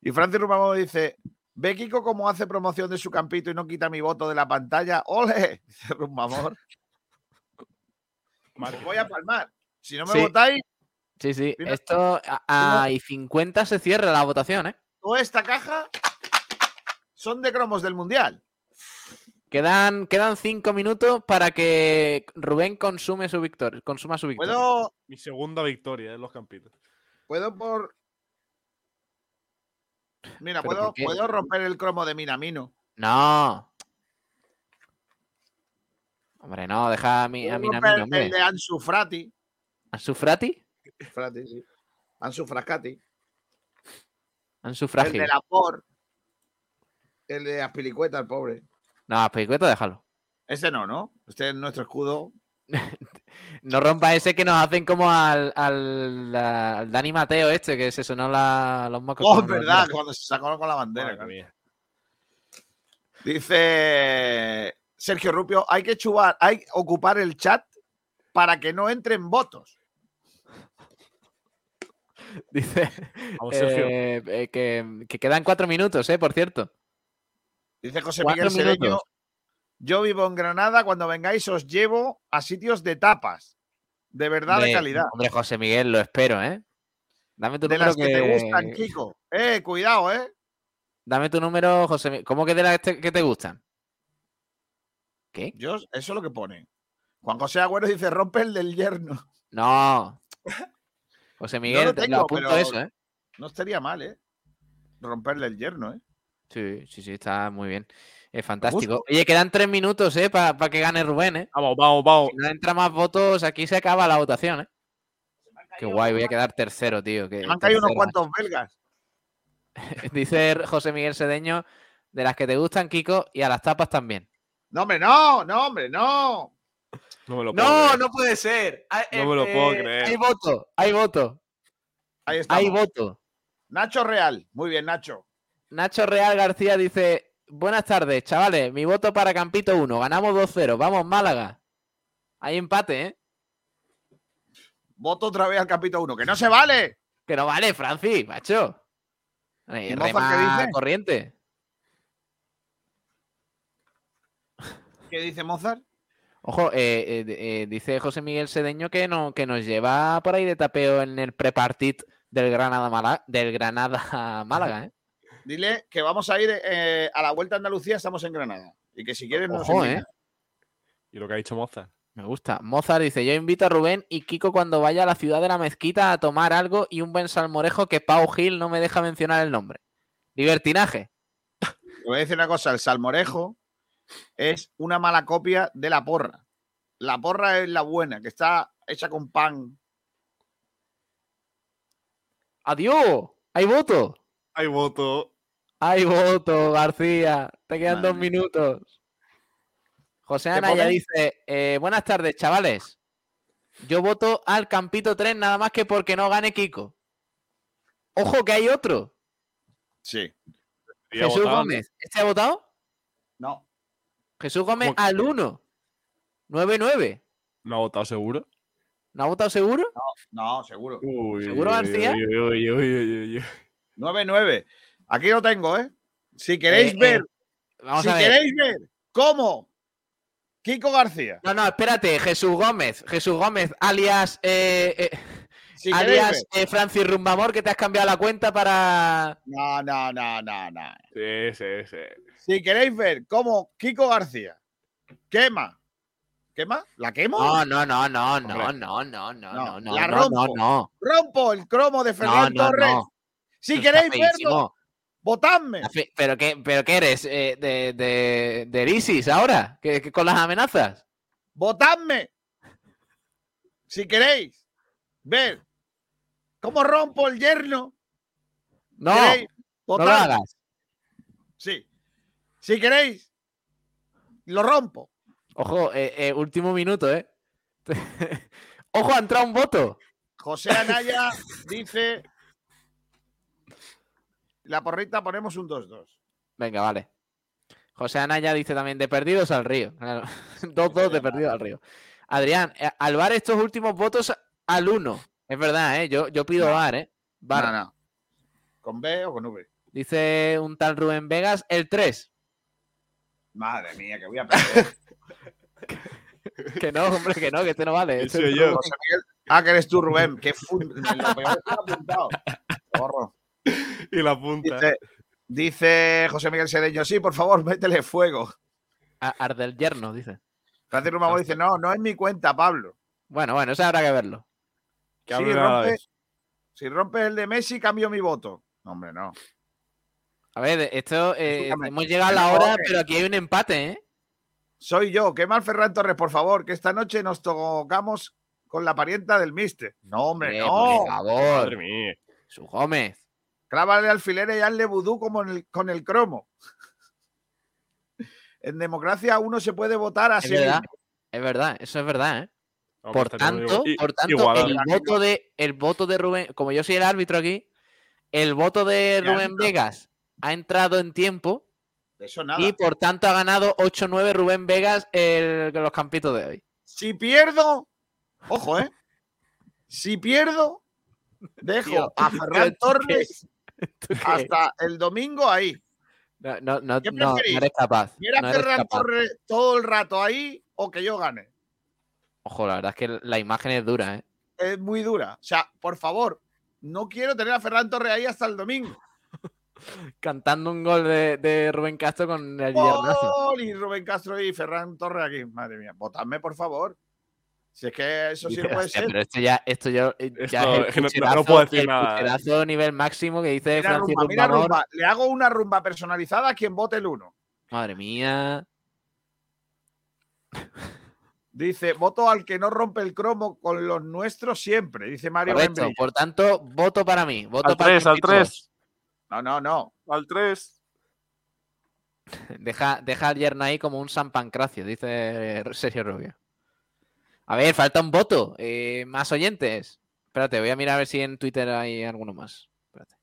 Y Francis Rumamo dice: Ve Kiko cómo hace promoción de su campito y no quita mi voto de la pantalla. ¡Ole! [LAUGHS] Dice Rumamor. Voy a palmar. Si no me Sí. votáis, Sí, sí. Mira, Esto a, a y 50 se cierra la votación, ¿eh? toda esta caja son de cromos del Mundial. Quedan, quedan cinco minutos para que Rubén consume su victoria, consuma su victoria. Puedo, Mi segunda victoria en los campitos. puedo por. Mira, ¿Pero puedo, puedo romper el cromo de Minamino. No. Hombre, no, deja a mi, a Puedo mi romper Namino, hombre. el de Ansu Frati. ¿Ansu Frati? Frati, sí. Ansu Frascati. Ansu El Frágil. de la por. El de Aspilicueta, el pobre. No, Pericueta, déjalo. Ese no, ¿no? Este es nuestro escudo. [LAUGHS] No rompa ese que nos hacen como al, al, al Dani Mateo este, que se sonó la, los mocos. Oh, es verdad, cuando se sacó con la bandera. Claro. Dice Sergio Rupio, hay que chubar, hay que ocupar el chat para que no entren votos. [LAUGHS] Dice eh, eh, que, que quedan cuatro minutos, ¿eh? Por cierto. Dice José Miguel minutos. yo vivo en Granada, cuando vengáis os llevo a sitios de tapas. De verdad, de calidad. Hombre, José Miguel, lo espero, ¿eh? Dame tu De número las que te gustan, Kiko. Eh, cuidado, eh. Dame tu número, José Miguel. ¿Cómo que de las que te gustan? ¿Qué? Yo, eso es lo que pone. Juan José Agüero dice, rompe el del yerno. No. [LAUGHS] José Miguel, lo te- tengo, lo apunto pero- eso, ¿eh? No estaría mal, ¿eh? Romperle el yerno, ¿eh? Sí, sí, sí, está muy bien. Es fantástico. Oye, quedan tres minutos, ¿eh? Para que gane Rubén, ¿eh? Vamos, vamos, vamos. Si no entra más votos, aquí se acaba la votación, ¿eh? Qué guay, voy a quedar tercero, tío. que Me han caído unos cuantos belgas. [LAUGHS] Dice José Miguel Sedeño, de las que te gustan, Kiko, y a las tapas también. No, hombre, no, no, hombre, no. No me lo puedo No, creer. no puede ser. Ah, No me lo puedo creer. Hay voto, hay voto, Ahí está. hay voto. Nacho Real. Muy bien, Nacho. Nacho Real García dice: Buenas tardes, chavales. Mi voto para Campito 1. Ganamos 2-0. Vamos, Málaga. Hay empate, ¿eh? Voto otra vez al capítulo 1. ¡Que no se vale! Que no vale, Francis, macho. Eh, ¿Y Mozart qué dice? corriente. ¿Qué dice Mozart? Ojo, eh, eh, eh, dice José Miguel Sedeño que, no, que nos lleva por ahí de tapeo en el prepartit del Granada Málaga, del Granada [LAUGHS] Málaga, ¿eh? Dile que vamos a ir eh, a la vuelta a Andalucía, estamos en Granada. Y que si quieres nos Ojo. ¿eh? Y lo que ha dicho Moza. Me gusta. Mozart dice: Yo invito a Rubén y Kiko cuando vaya a la ciudad de la mezquita a tomar algo y un buen salmorejo que Pau Gil no me deja mencionar el nombre. Libertinaje. Te voy a decir una cosa, el salmorejo es una mala copia de la porra. La porra es la buena, que está hecha con pan. ¡Adiós! ¡Hay voto! Hay voto. ¡Hay voto, García! Te quedan Madre dos minutos. José ¿Qué Anaya pone? dice: eh, Buenas tardes, chavales. Yo voto al Campito 3 nada más que porque no gane Kiko. ¡Ojo que hay otro! Sí. Jesús. Gómez. ¿Este ha votado? No. Jesús Gómez ¿Cómo al 1. 9-9. ¿No ha votado seguro? ¿No ha votado seguro? No, seguro. Uy, ¿Seguro, García? uy, uy, uy, uy, uy, uy. 9-9. Aquí lo tengo, ¿eh? Si queréis Eh, eh, ver, Vamos si a ver. queréis ver cómo Kiko García No, no, espérate. Jesús Gómez. Jesús Gómez, alias. eh, eh, Si alias eh, Francis Rumbamor, que te has cambiado la cuenta para. No, no, no, no, no. Sí, sí, sí. Si queréis ver cómo Kiko García quema. ¿Quema? ¿La quemo? No, no, no, no, no, no, no, no, no, no, la no, rompo. no, no. Rompo el cromo de No, Ferran no, Torres. no. Si queréis verlo, votadme. ¿Pero qué, pero qué eres? eh, de, de, de ISIS ahora? ¿Que, que con las amenazas? Votadme. Si queréis ver cómo rompo el yerno. No, no lo hagas. Sí. Si queréis, lo rompo. Ojo, eh, eh, último minuto, ¿eh? [LAUGHS] Ojo, ha entrado un voto. José Anaya dice. La porrita ponemos un 2-2. Venga, vale. José Anaya dice también de perdidos al río. Claro. [LAUGHS] 2-2 de perdidos al río. Adrián, eh, al VAR estos últimos votos al 1. Es verdad, ¿eh? Yo, yo pido No. VAR, ¿eh? VAR. No, no. ¿Con B o con V? Dice un tal Rubén Vegas, el 3. Madre mía, que voy a perder. [LAUGHS] Que no, hombre, que no, que este no vale. este soy no yo. vale. José Miguel. Ah, que eres tú, Rubén. Qué fun- Lo peor está apuntado. [LAUGHS] Y la punta. Dice, dice José Miguel Sedeño, sí, por favor, métele fuego. A- Ardel yerno, dice. Francis Rumamo dice, no, no es mi cuenta, Pablo. Bueno, bueno, eso habrá que verlo. Que Si rompes, eso. si rompes el de Messi, cambio mi voto. No, hombre, no. A ver, esto eh, hemos llegado a la hora, que- pero aquí hay un empate, ¿eh? Soy yo. Qué mal Ferran Torres, por favor, que esta noche nos tocamos con la parienta del mister. No, hombre, Eh, no. por favor. Madre mía. Su Gómez. Clávale alfileres y hazle vudú como en el- con el cromo. En democracia uno se puede votar Es así. verdad, mismo. es verdad, eso es verdad, ¿eh? Hombre, Por tanto, por tanto igualado. el voto de el voto de Rubén, como yo soy el árbitro aquí, el voto de Rubén no. Vegas ha entrado en tiempo eso nada. y por tanto ha ganado 8-9 Rubén Vegas el, los campitos de hoy. Si pierdo, ojo, ¿eh? Si pierdo, dejo Tío, a [LAUGHS] ¿pero Ferran Torres hasta el domingo ahí. No, no, no, ¿Qué no, eres capaz. ¿Quiere no Ferran. Torres todo el rato ahí o que yo gane? Ojo, la verdad es que la imagen es dura, ¿eh? Es muy dura. O sea, por favor, no quiero tener a Ferran Torres ahí hasta el domingo. Cantando un gol de, de Rubén Castro con el. Gol Y Rubén Castro y Ferran Torres aquí. Madre mía, votadme, por favor. Si es que eso sí no puede Hostia, ser. pero esto ya, esto ya, ya Esto es el no- puedo decir el nada, nivel máximo que dice Mira, Francis rumba, mira, Rumbamor. rumba. Le hago una rumba personalizada a quien vote el uno. Madre mía. [LAUGHS] Dice, voto al que no rompe el cromo con los nuestros siempre, dice Mario Correcto. Por tanto, voto para mí. Voto Al para 3, al Pepito. 3. No, no, no. Al 3. Deja, deja al yerno ahí como un San Pancracio, dice Sergio Rubio. A ver, falta un voto. Eh, más oyentes. Espérate, voy a mirar a ver si en Twitter hay alguno más. Espérate.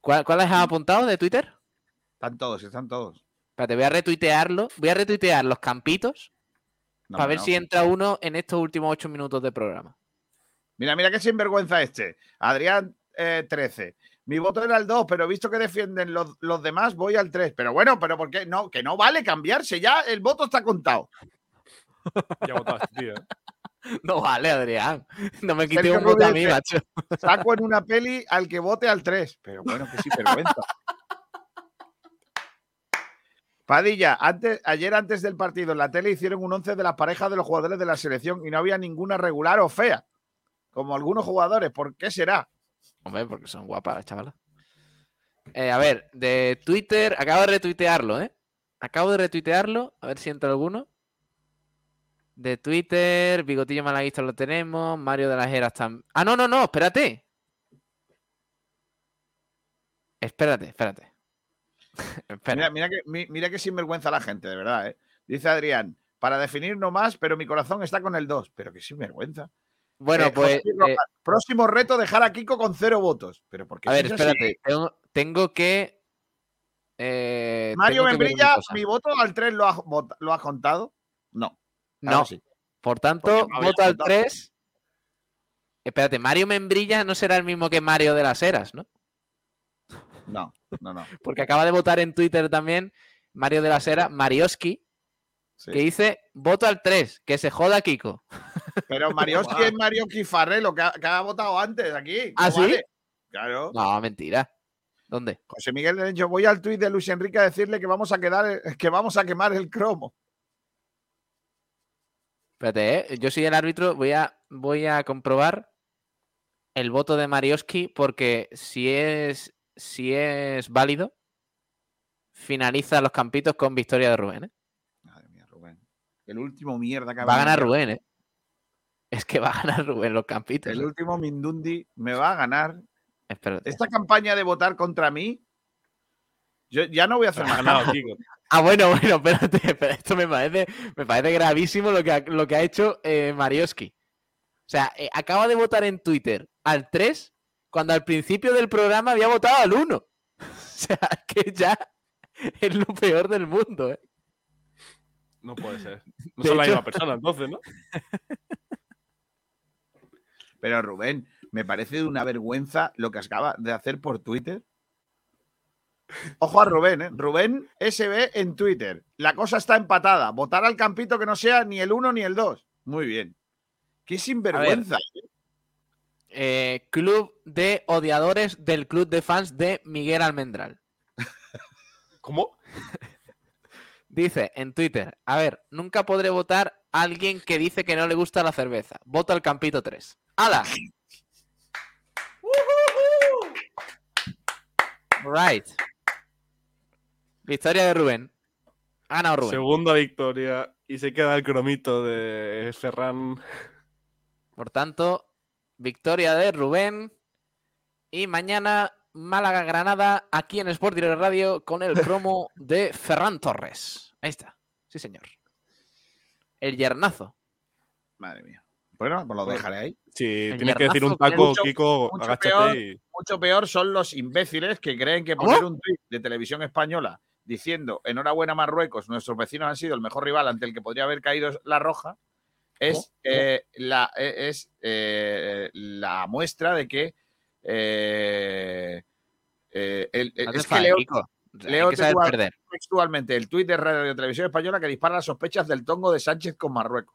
¿Cuál, ¿Cuáles has apuntado de Twitter? Están todos, están todos. Espérate, voy a retuitearlo. Voy a retuitear los campitos No, para ver no. si entra uno en estos últimos ocho minutos de programa. Mira, mira qué sinvergüenza este. Adrián eh, 13. Mi voto era el 2, pero visto que defienden los, los demás, voy al 3. Pero bueno, pero ¿por qué? No, que no vale cambiarse. Ya el voto está contado. Ya votaste, tío. [LAUGHS] No vale, Adrián. No me Sergio un voto a mí, macho. Saco en una peli al que vote al 3. Pero bueno, qué sinvergüenza. [LAUGHS] Padilla, antes, ayer antes del partido en la tele hicieron un 11 de las parejas de los jugadores de la selección y no había ninguna regular o fea. Como algunos jugadores. ¿Por qué será? Hombre, porque son guapas, chavalas. Eh, a ver, de Twitter, acabo de retuitearlo, ¿eh? Acabo de retuitearlo, a ver si entra alguno. De Twitter, Bigotillo Malaguista lo tenemos, Mario de las Heras también. Ah, no, no, no, espérate. Espérate, espérate. [LAUGHS] Mira, mira, que, mi- mira que sinvergüenza la gente, de verdad. ¿eh? Dice Adrián, para definir no más, pero mi corazón está con el 2. Pero qué sinvergüenza. Bueno, Eh, pues. Eh, próximo reto, dejar a Kiko con cero votos. Pero ¿por qué a ver, espérate. Tengo, tengo que. eh, Mario Membrilla. ¿mi voto al 3 lo ha, vota- lo ha contado? No. No. sí. Por tanto, Porque no voto al contado. 3. Espérate, Mario Membrilla no será el mismo que Mario de las Heras, ¿no? No, no, no. [LAUGHS] Porque acaba de votar en Twitter también Mario de las Heras, Marioski, Sí. que dice voto al 3, que se joda Kiko. [LAUGHS] Pero Marioski es Marioski Farrelo, que ha, que ha votado antes aquí. ¿Ah, sí? vale. Claro. No, mentira. ¿Dónde? José Miguel de hecho, voy al tuit de Luis Enrique a decirle que vamos a quedar, que vamos a quemar el cromo. Espérate, ¿eh? yo soy el árbitro, voy a, voy a comprobar el voto de Marioski porque si es, si es válido, finaliza los campitos con victoria de Rubén. ¿eh? El último mierda que ha Va a ganar. Rubén, ¿eh? Es que va a ganar Rubén los campitos. El último Mindundi me va a ganar. Espérate. Esta campaña de votar contra mí, yo ya no voy a hacer más [LAUGHS] ganado, nada. Kiko. Ah, bueno, bueno, espérate, esto me parece, me parece gravísimo lo que ha, lo que ha hecho eh, Marioski. O sea, eh, acaba de votar en Twitter al 3 cuando al principio del programa había votado al 1. [LAUGHS] O sea, que ya es lo peor del mundo, ¿eh? No puede ser. No De son la misma persona, entonces, ¿no? [LAUGHS] Pero Rubén, me parece de una vergüenza lo que acaba de hacer por Twitter. Ojo a Rubén, ¿eh? Rubén SB en Twitter. La cosa está empatada. Votar al campito que no sea ni el 1 ni el 2. Muy bien. Qué sinvergüenza. ¿eh? Club de odiadores del club de fans de Miguel Almendral. ¿Cómo? [LAUGHS] Dice en Twitter, a ver, nunca podré votar alguien que dice que no le gusta la cerveza. Voto al Campito 3. ¡Hala! Right. Victoria de Rubén. Ganado Rubén. Segunda victoria. Y se queda el cromito de Ferran. Por tanto, victoria de Rubén. Y mañana Málaga-Granada aquí en Sport Direct Radio con el promo de Ferran Torres. Ahí está. Sí, señor. El yernazo. Madre mía. Bueno, pues lo dejaré ahí. Si El tienes que decir un taco, mucho- Kiko, mucho agáchate peor, y. Mucho peor son los imbéciles que creen que ¿Cómo? poner un tweet de televisión española diciendo enhorabuena Marruecos, nuestros vecinos han sido el mejor rival ante el que podría haber caído la roja, es, ¿Cómo? eh, la, eh, es eh, la muestra de que eh, eh, el- es que leo, Kiko. Leo textual- perder. textualmente el tuit de Radio Televisión Española que dispara las sospechas del tongo de Sánchez con Marruecos.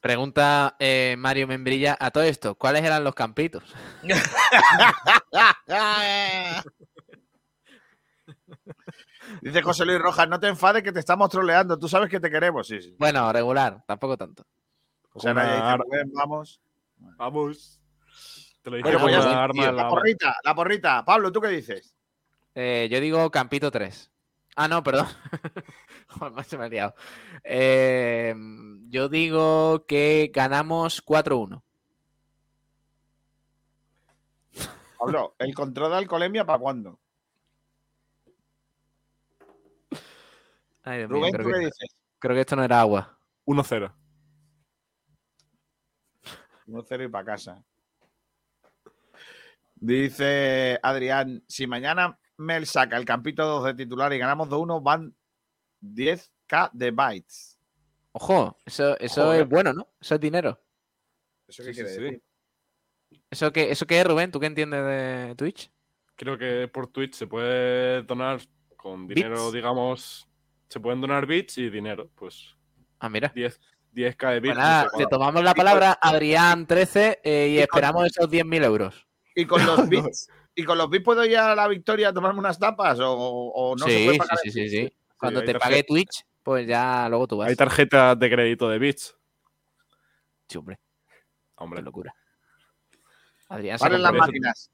Pregunta eh, Mario Membrilla a todo esto. ¿Cuáles eran los campitos? [LAUGHS] Dice José Luis Rojas, no te enfades que te estamos troleando, tú sabes que te queremos. Sí, sí. Bueno, regular, tampoco tanto. Una ar- "Rubén, vamos. Vamos. Te lo dije Bueno, pues arma tío, la la porrita, la porrita. Pablo, ¿tú qué dices? Eh, yo digo Campito 3. Ah, no, perdón. [LAUGHS] Joder, macho, me he liado. Eh, yo digo que ganamos 4-1. Pablo, ¿el control de alcoholemia para cuándo? Ay, Dios mío, Rubén, creo, ¿tú qué que, dices? creo que esto no era agua. 1-0. 1-0 y para casa. Dice Adrián, si mañana Mel saca el campito 2 de titular y ganamos 2-1, van 10k de bytes. Ojo, eso, eso Joder. es bueno, ¿no? Eso es dinero. ¿Eso qué Sí, sí, quiere sí. decir? ¿Eso qué, ¿Eso qué es, Rubén? ¿Tú qué entiendes de Twitch? Creo que por Twitch se puede donar con dinero, Bits. digamos. Se pueden donar bits y dinero. Pues Ah, mira. 10, 10k de bits. Pues nada, no sé te tomamos la palabra, Adrián13, eh, y Y con- esperamos esos 10.000 euros. ¿Y con los [LAUGHS] bits? ¿Y con los bits puedo ir a la victoria a tomarme unas tapas? ¿O, o no se sí, puede sí, pagar sí, sí, sí. Cuando te pague Twitch, pues ya luego tú vas. Hay tarjetas de crédito de bits. Sí, hombre, Hombre, qué locura. Adrián se Paren las máquinas.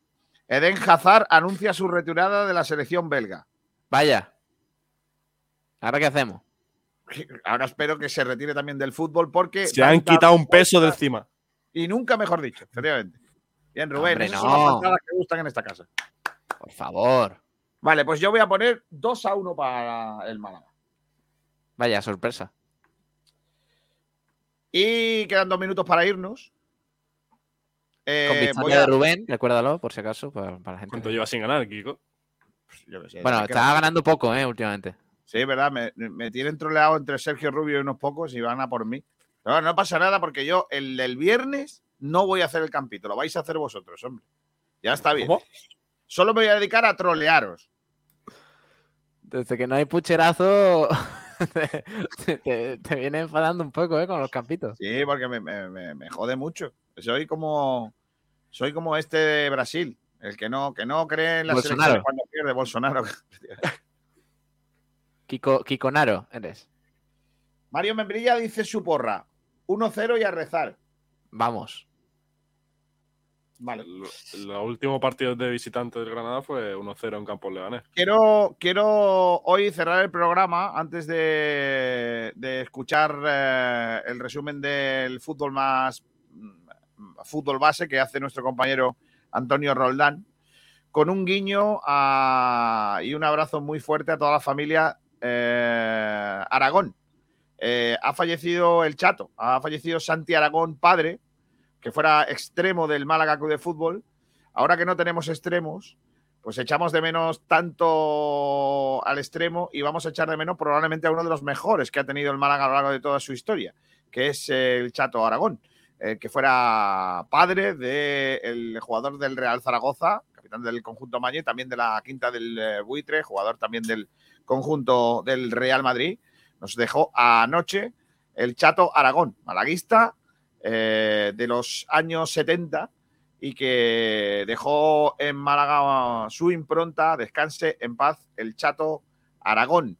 Eden Hazard anuncia su retirada de la selección belga. Vaya. ¿Ahora qué hacemos? Ahora espero que se retire también del fútbol porque. se han quitado un peso de encima. Y nunca mejor dicho, efectivamente. Bien, Rubén, Hombre, esas no. son las pantadas que gustan en esta casa. Por favor. Vale, pues yo voy a poner 2 a 1 para el Málaga. Vaya, sorpresa. Y quedan dos minutos para irnos. Eh, Con voy victoria a- de Rubén, recuérdalo, por si acaso, para, para la gente. ¿Cuánto llevas sin ganar, Kiko? yo qué sé, Bueno, estaba ganando poco, ¿eh? Últimamente. Sí, verdad, me, me tienen troleado entre Sergio Rubio y unos pocos y van a por mí. Pero no pasa nada porque yo el del viernes no voy a hacer el campito, lo vais a hacer vosotros, hombre. Ya está bien. ¿Cómo? Solo me voy a dedicar a trolearos. Desde que no hay pucherazo, [LAUGHS] te, te- te viene enfadando un poco, ¿eh? Con los campitos. Sí, porque me, me- me- me jode mucho. Soy como soy como este de Brasil, el que no, que no cree en la selección cuando pierde Bolsonaro. [LAUGHS] Kiko, Kikonaro, eres. Mario Membrilla dice su porra. 1-0 y a rezar. Vamos. Vale. Los últimos partidos de visitante del Granada fue 1-0 en Campos Leganés. Quiero, quiero hoy cerrar el programa antes de, de escuchar eh, el resumen del fútbol más mm, fútbol base que hace nuestro compañero Antonio Roldán, con un guiño a- y un abrazo muy fuerte a toda la familia eh, Aragón. Eh, ha fallecido el Chato, ha fallecido Santi Aragón, padre, que fuera extremo del Málaga Club de Fútbol. Ahora que no tenemos extremos, pues echamos de menos tanto al extremo y vamos a echar de menos probablemente a uno de los mejores que ha tenido el Málaga a lo largo de toda su historia, que es el Chato Aragón, eh, que fuera padre del jugador del Real Zaragoza, capitán del conjunto Mañe, también de la quinta del eh, Buitre, jugador también del conjunto del Real Madrid. Nos dejó anoche el Chato Aragón, malaguista eh, de los años 70 y que dejó en Málaga su impronta. Descanse en paz el Chato Aragón.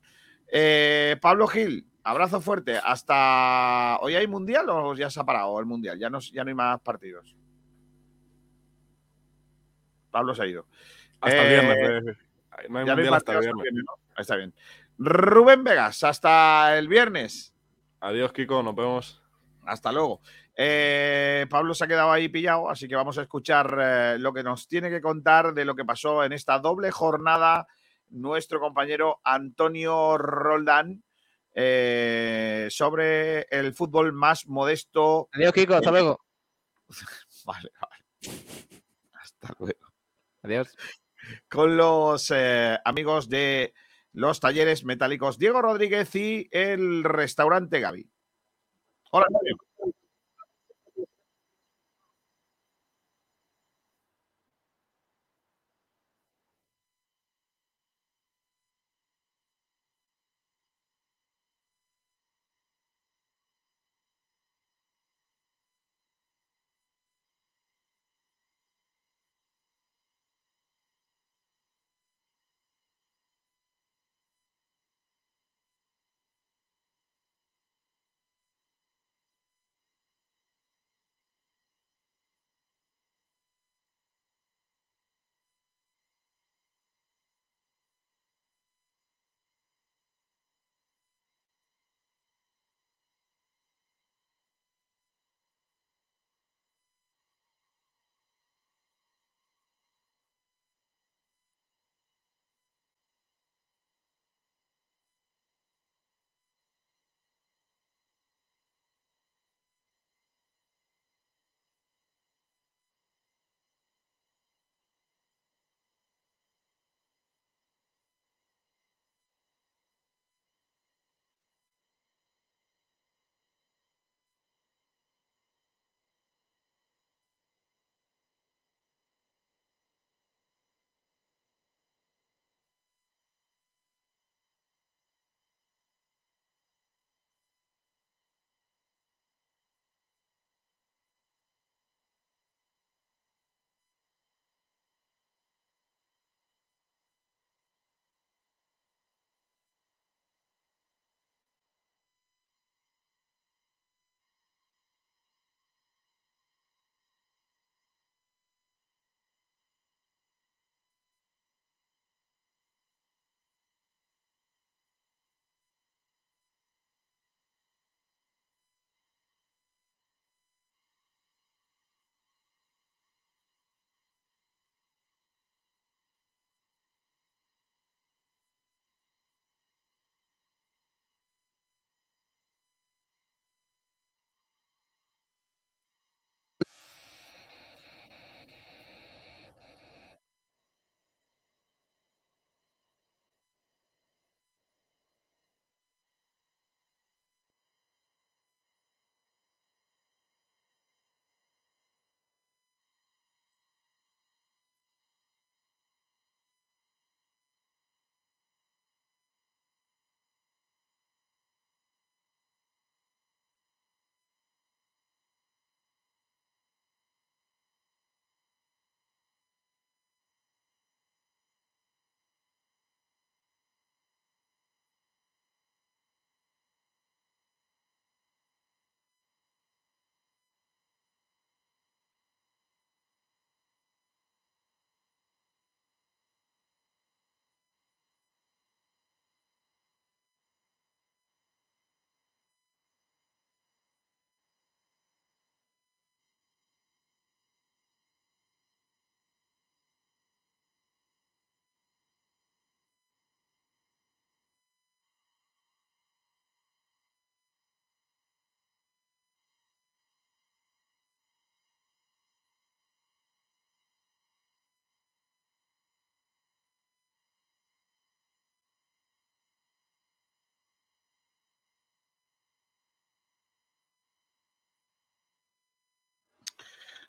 Eh, Pablo Gil, abrazo fuerte. Hasta. ¿Hoy hay mundial o ya se ha parado el mundial? Ya no, ya no hay más partidos. Pablo se ha ido. Hasta el viernes. eh, No hay ya no hay mundial hasta el viernes. ¿no? Ahí Está bien. Rubén Vegas, hasta el viernes. Adiós, Kiko. Nos vemos. Hasta luego. Eh, Pablo se ha quedado ahí pillado, así que vamos a escuchar eh, lo que nos tiene que contar de lo que pasó en esta doble jornada nuestro compañero Antonio Roldán eh, sobre el fútbol más modesto. Adiós, Kiko. Hasta luego. [LAUGHS] Vale, vale. Hasta luego. Adiós. Con los amigos de los talleres metálicos Diego Rodríguez y el restaurante Gaby. Hola, Antonio.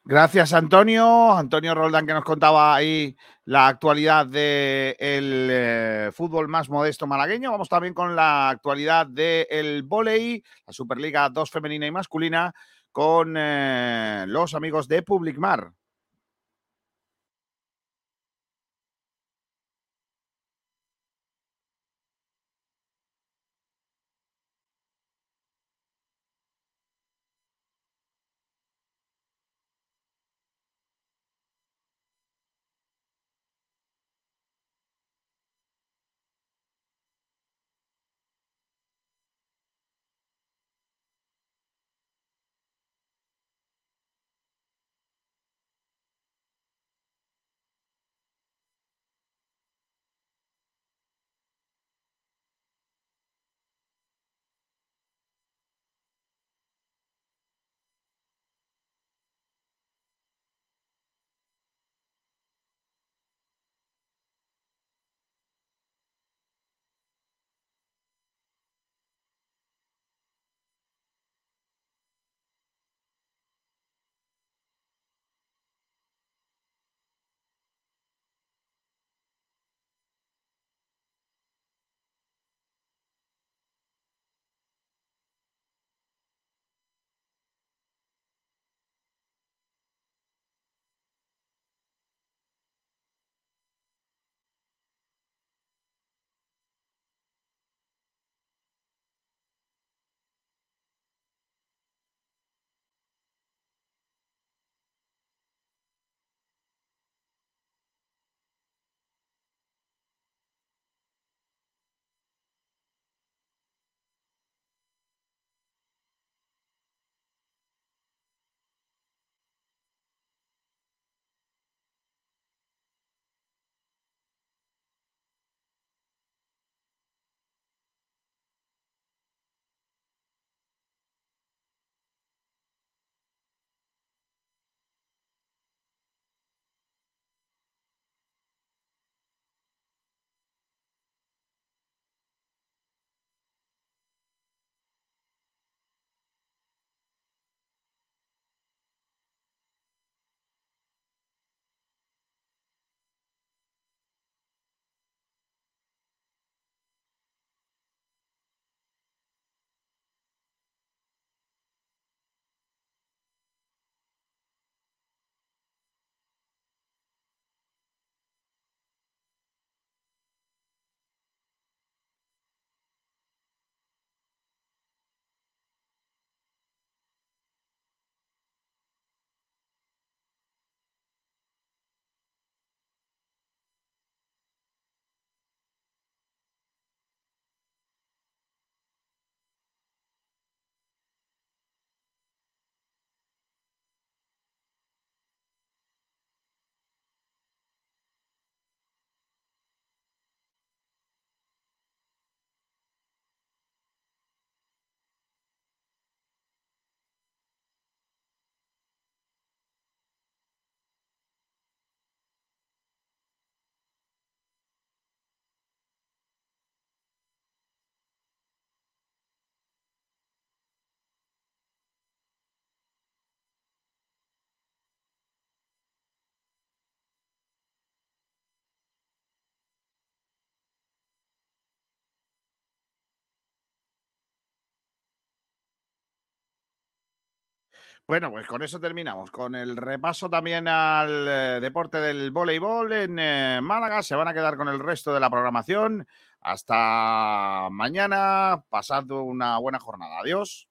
Gracias, Antonio. Antonio Roldán, que nos contaba ahí la actualidad del eh, fútbol más modesto malagueño. Vamos también con la actualidad del el volei, la Superliga 2 femenina y masculina, con eh, los amigos de Public Mar. Bueno, pues con eso terminamos. Con el repaso también al eh, deporte del voleibol en eh, Málaga. Se van a quedar con el resto de la programación. Hasta mañana. Pasad una buena jornada. Adiós.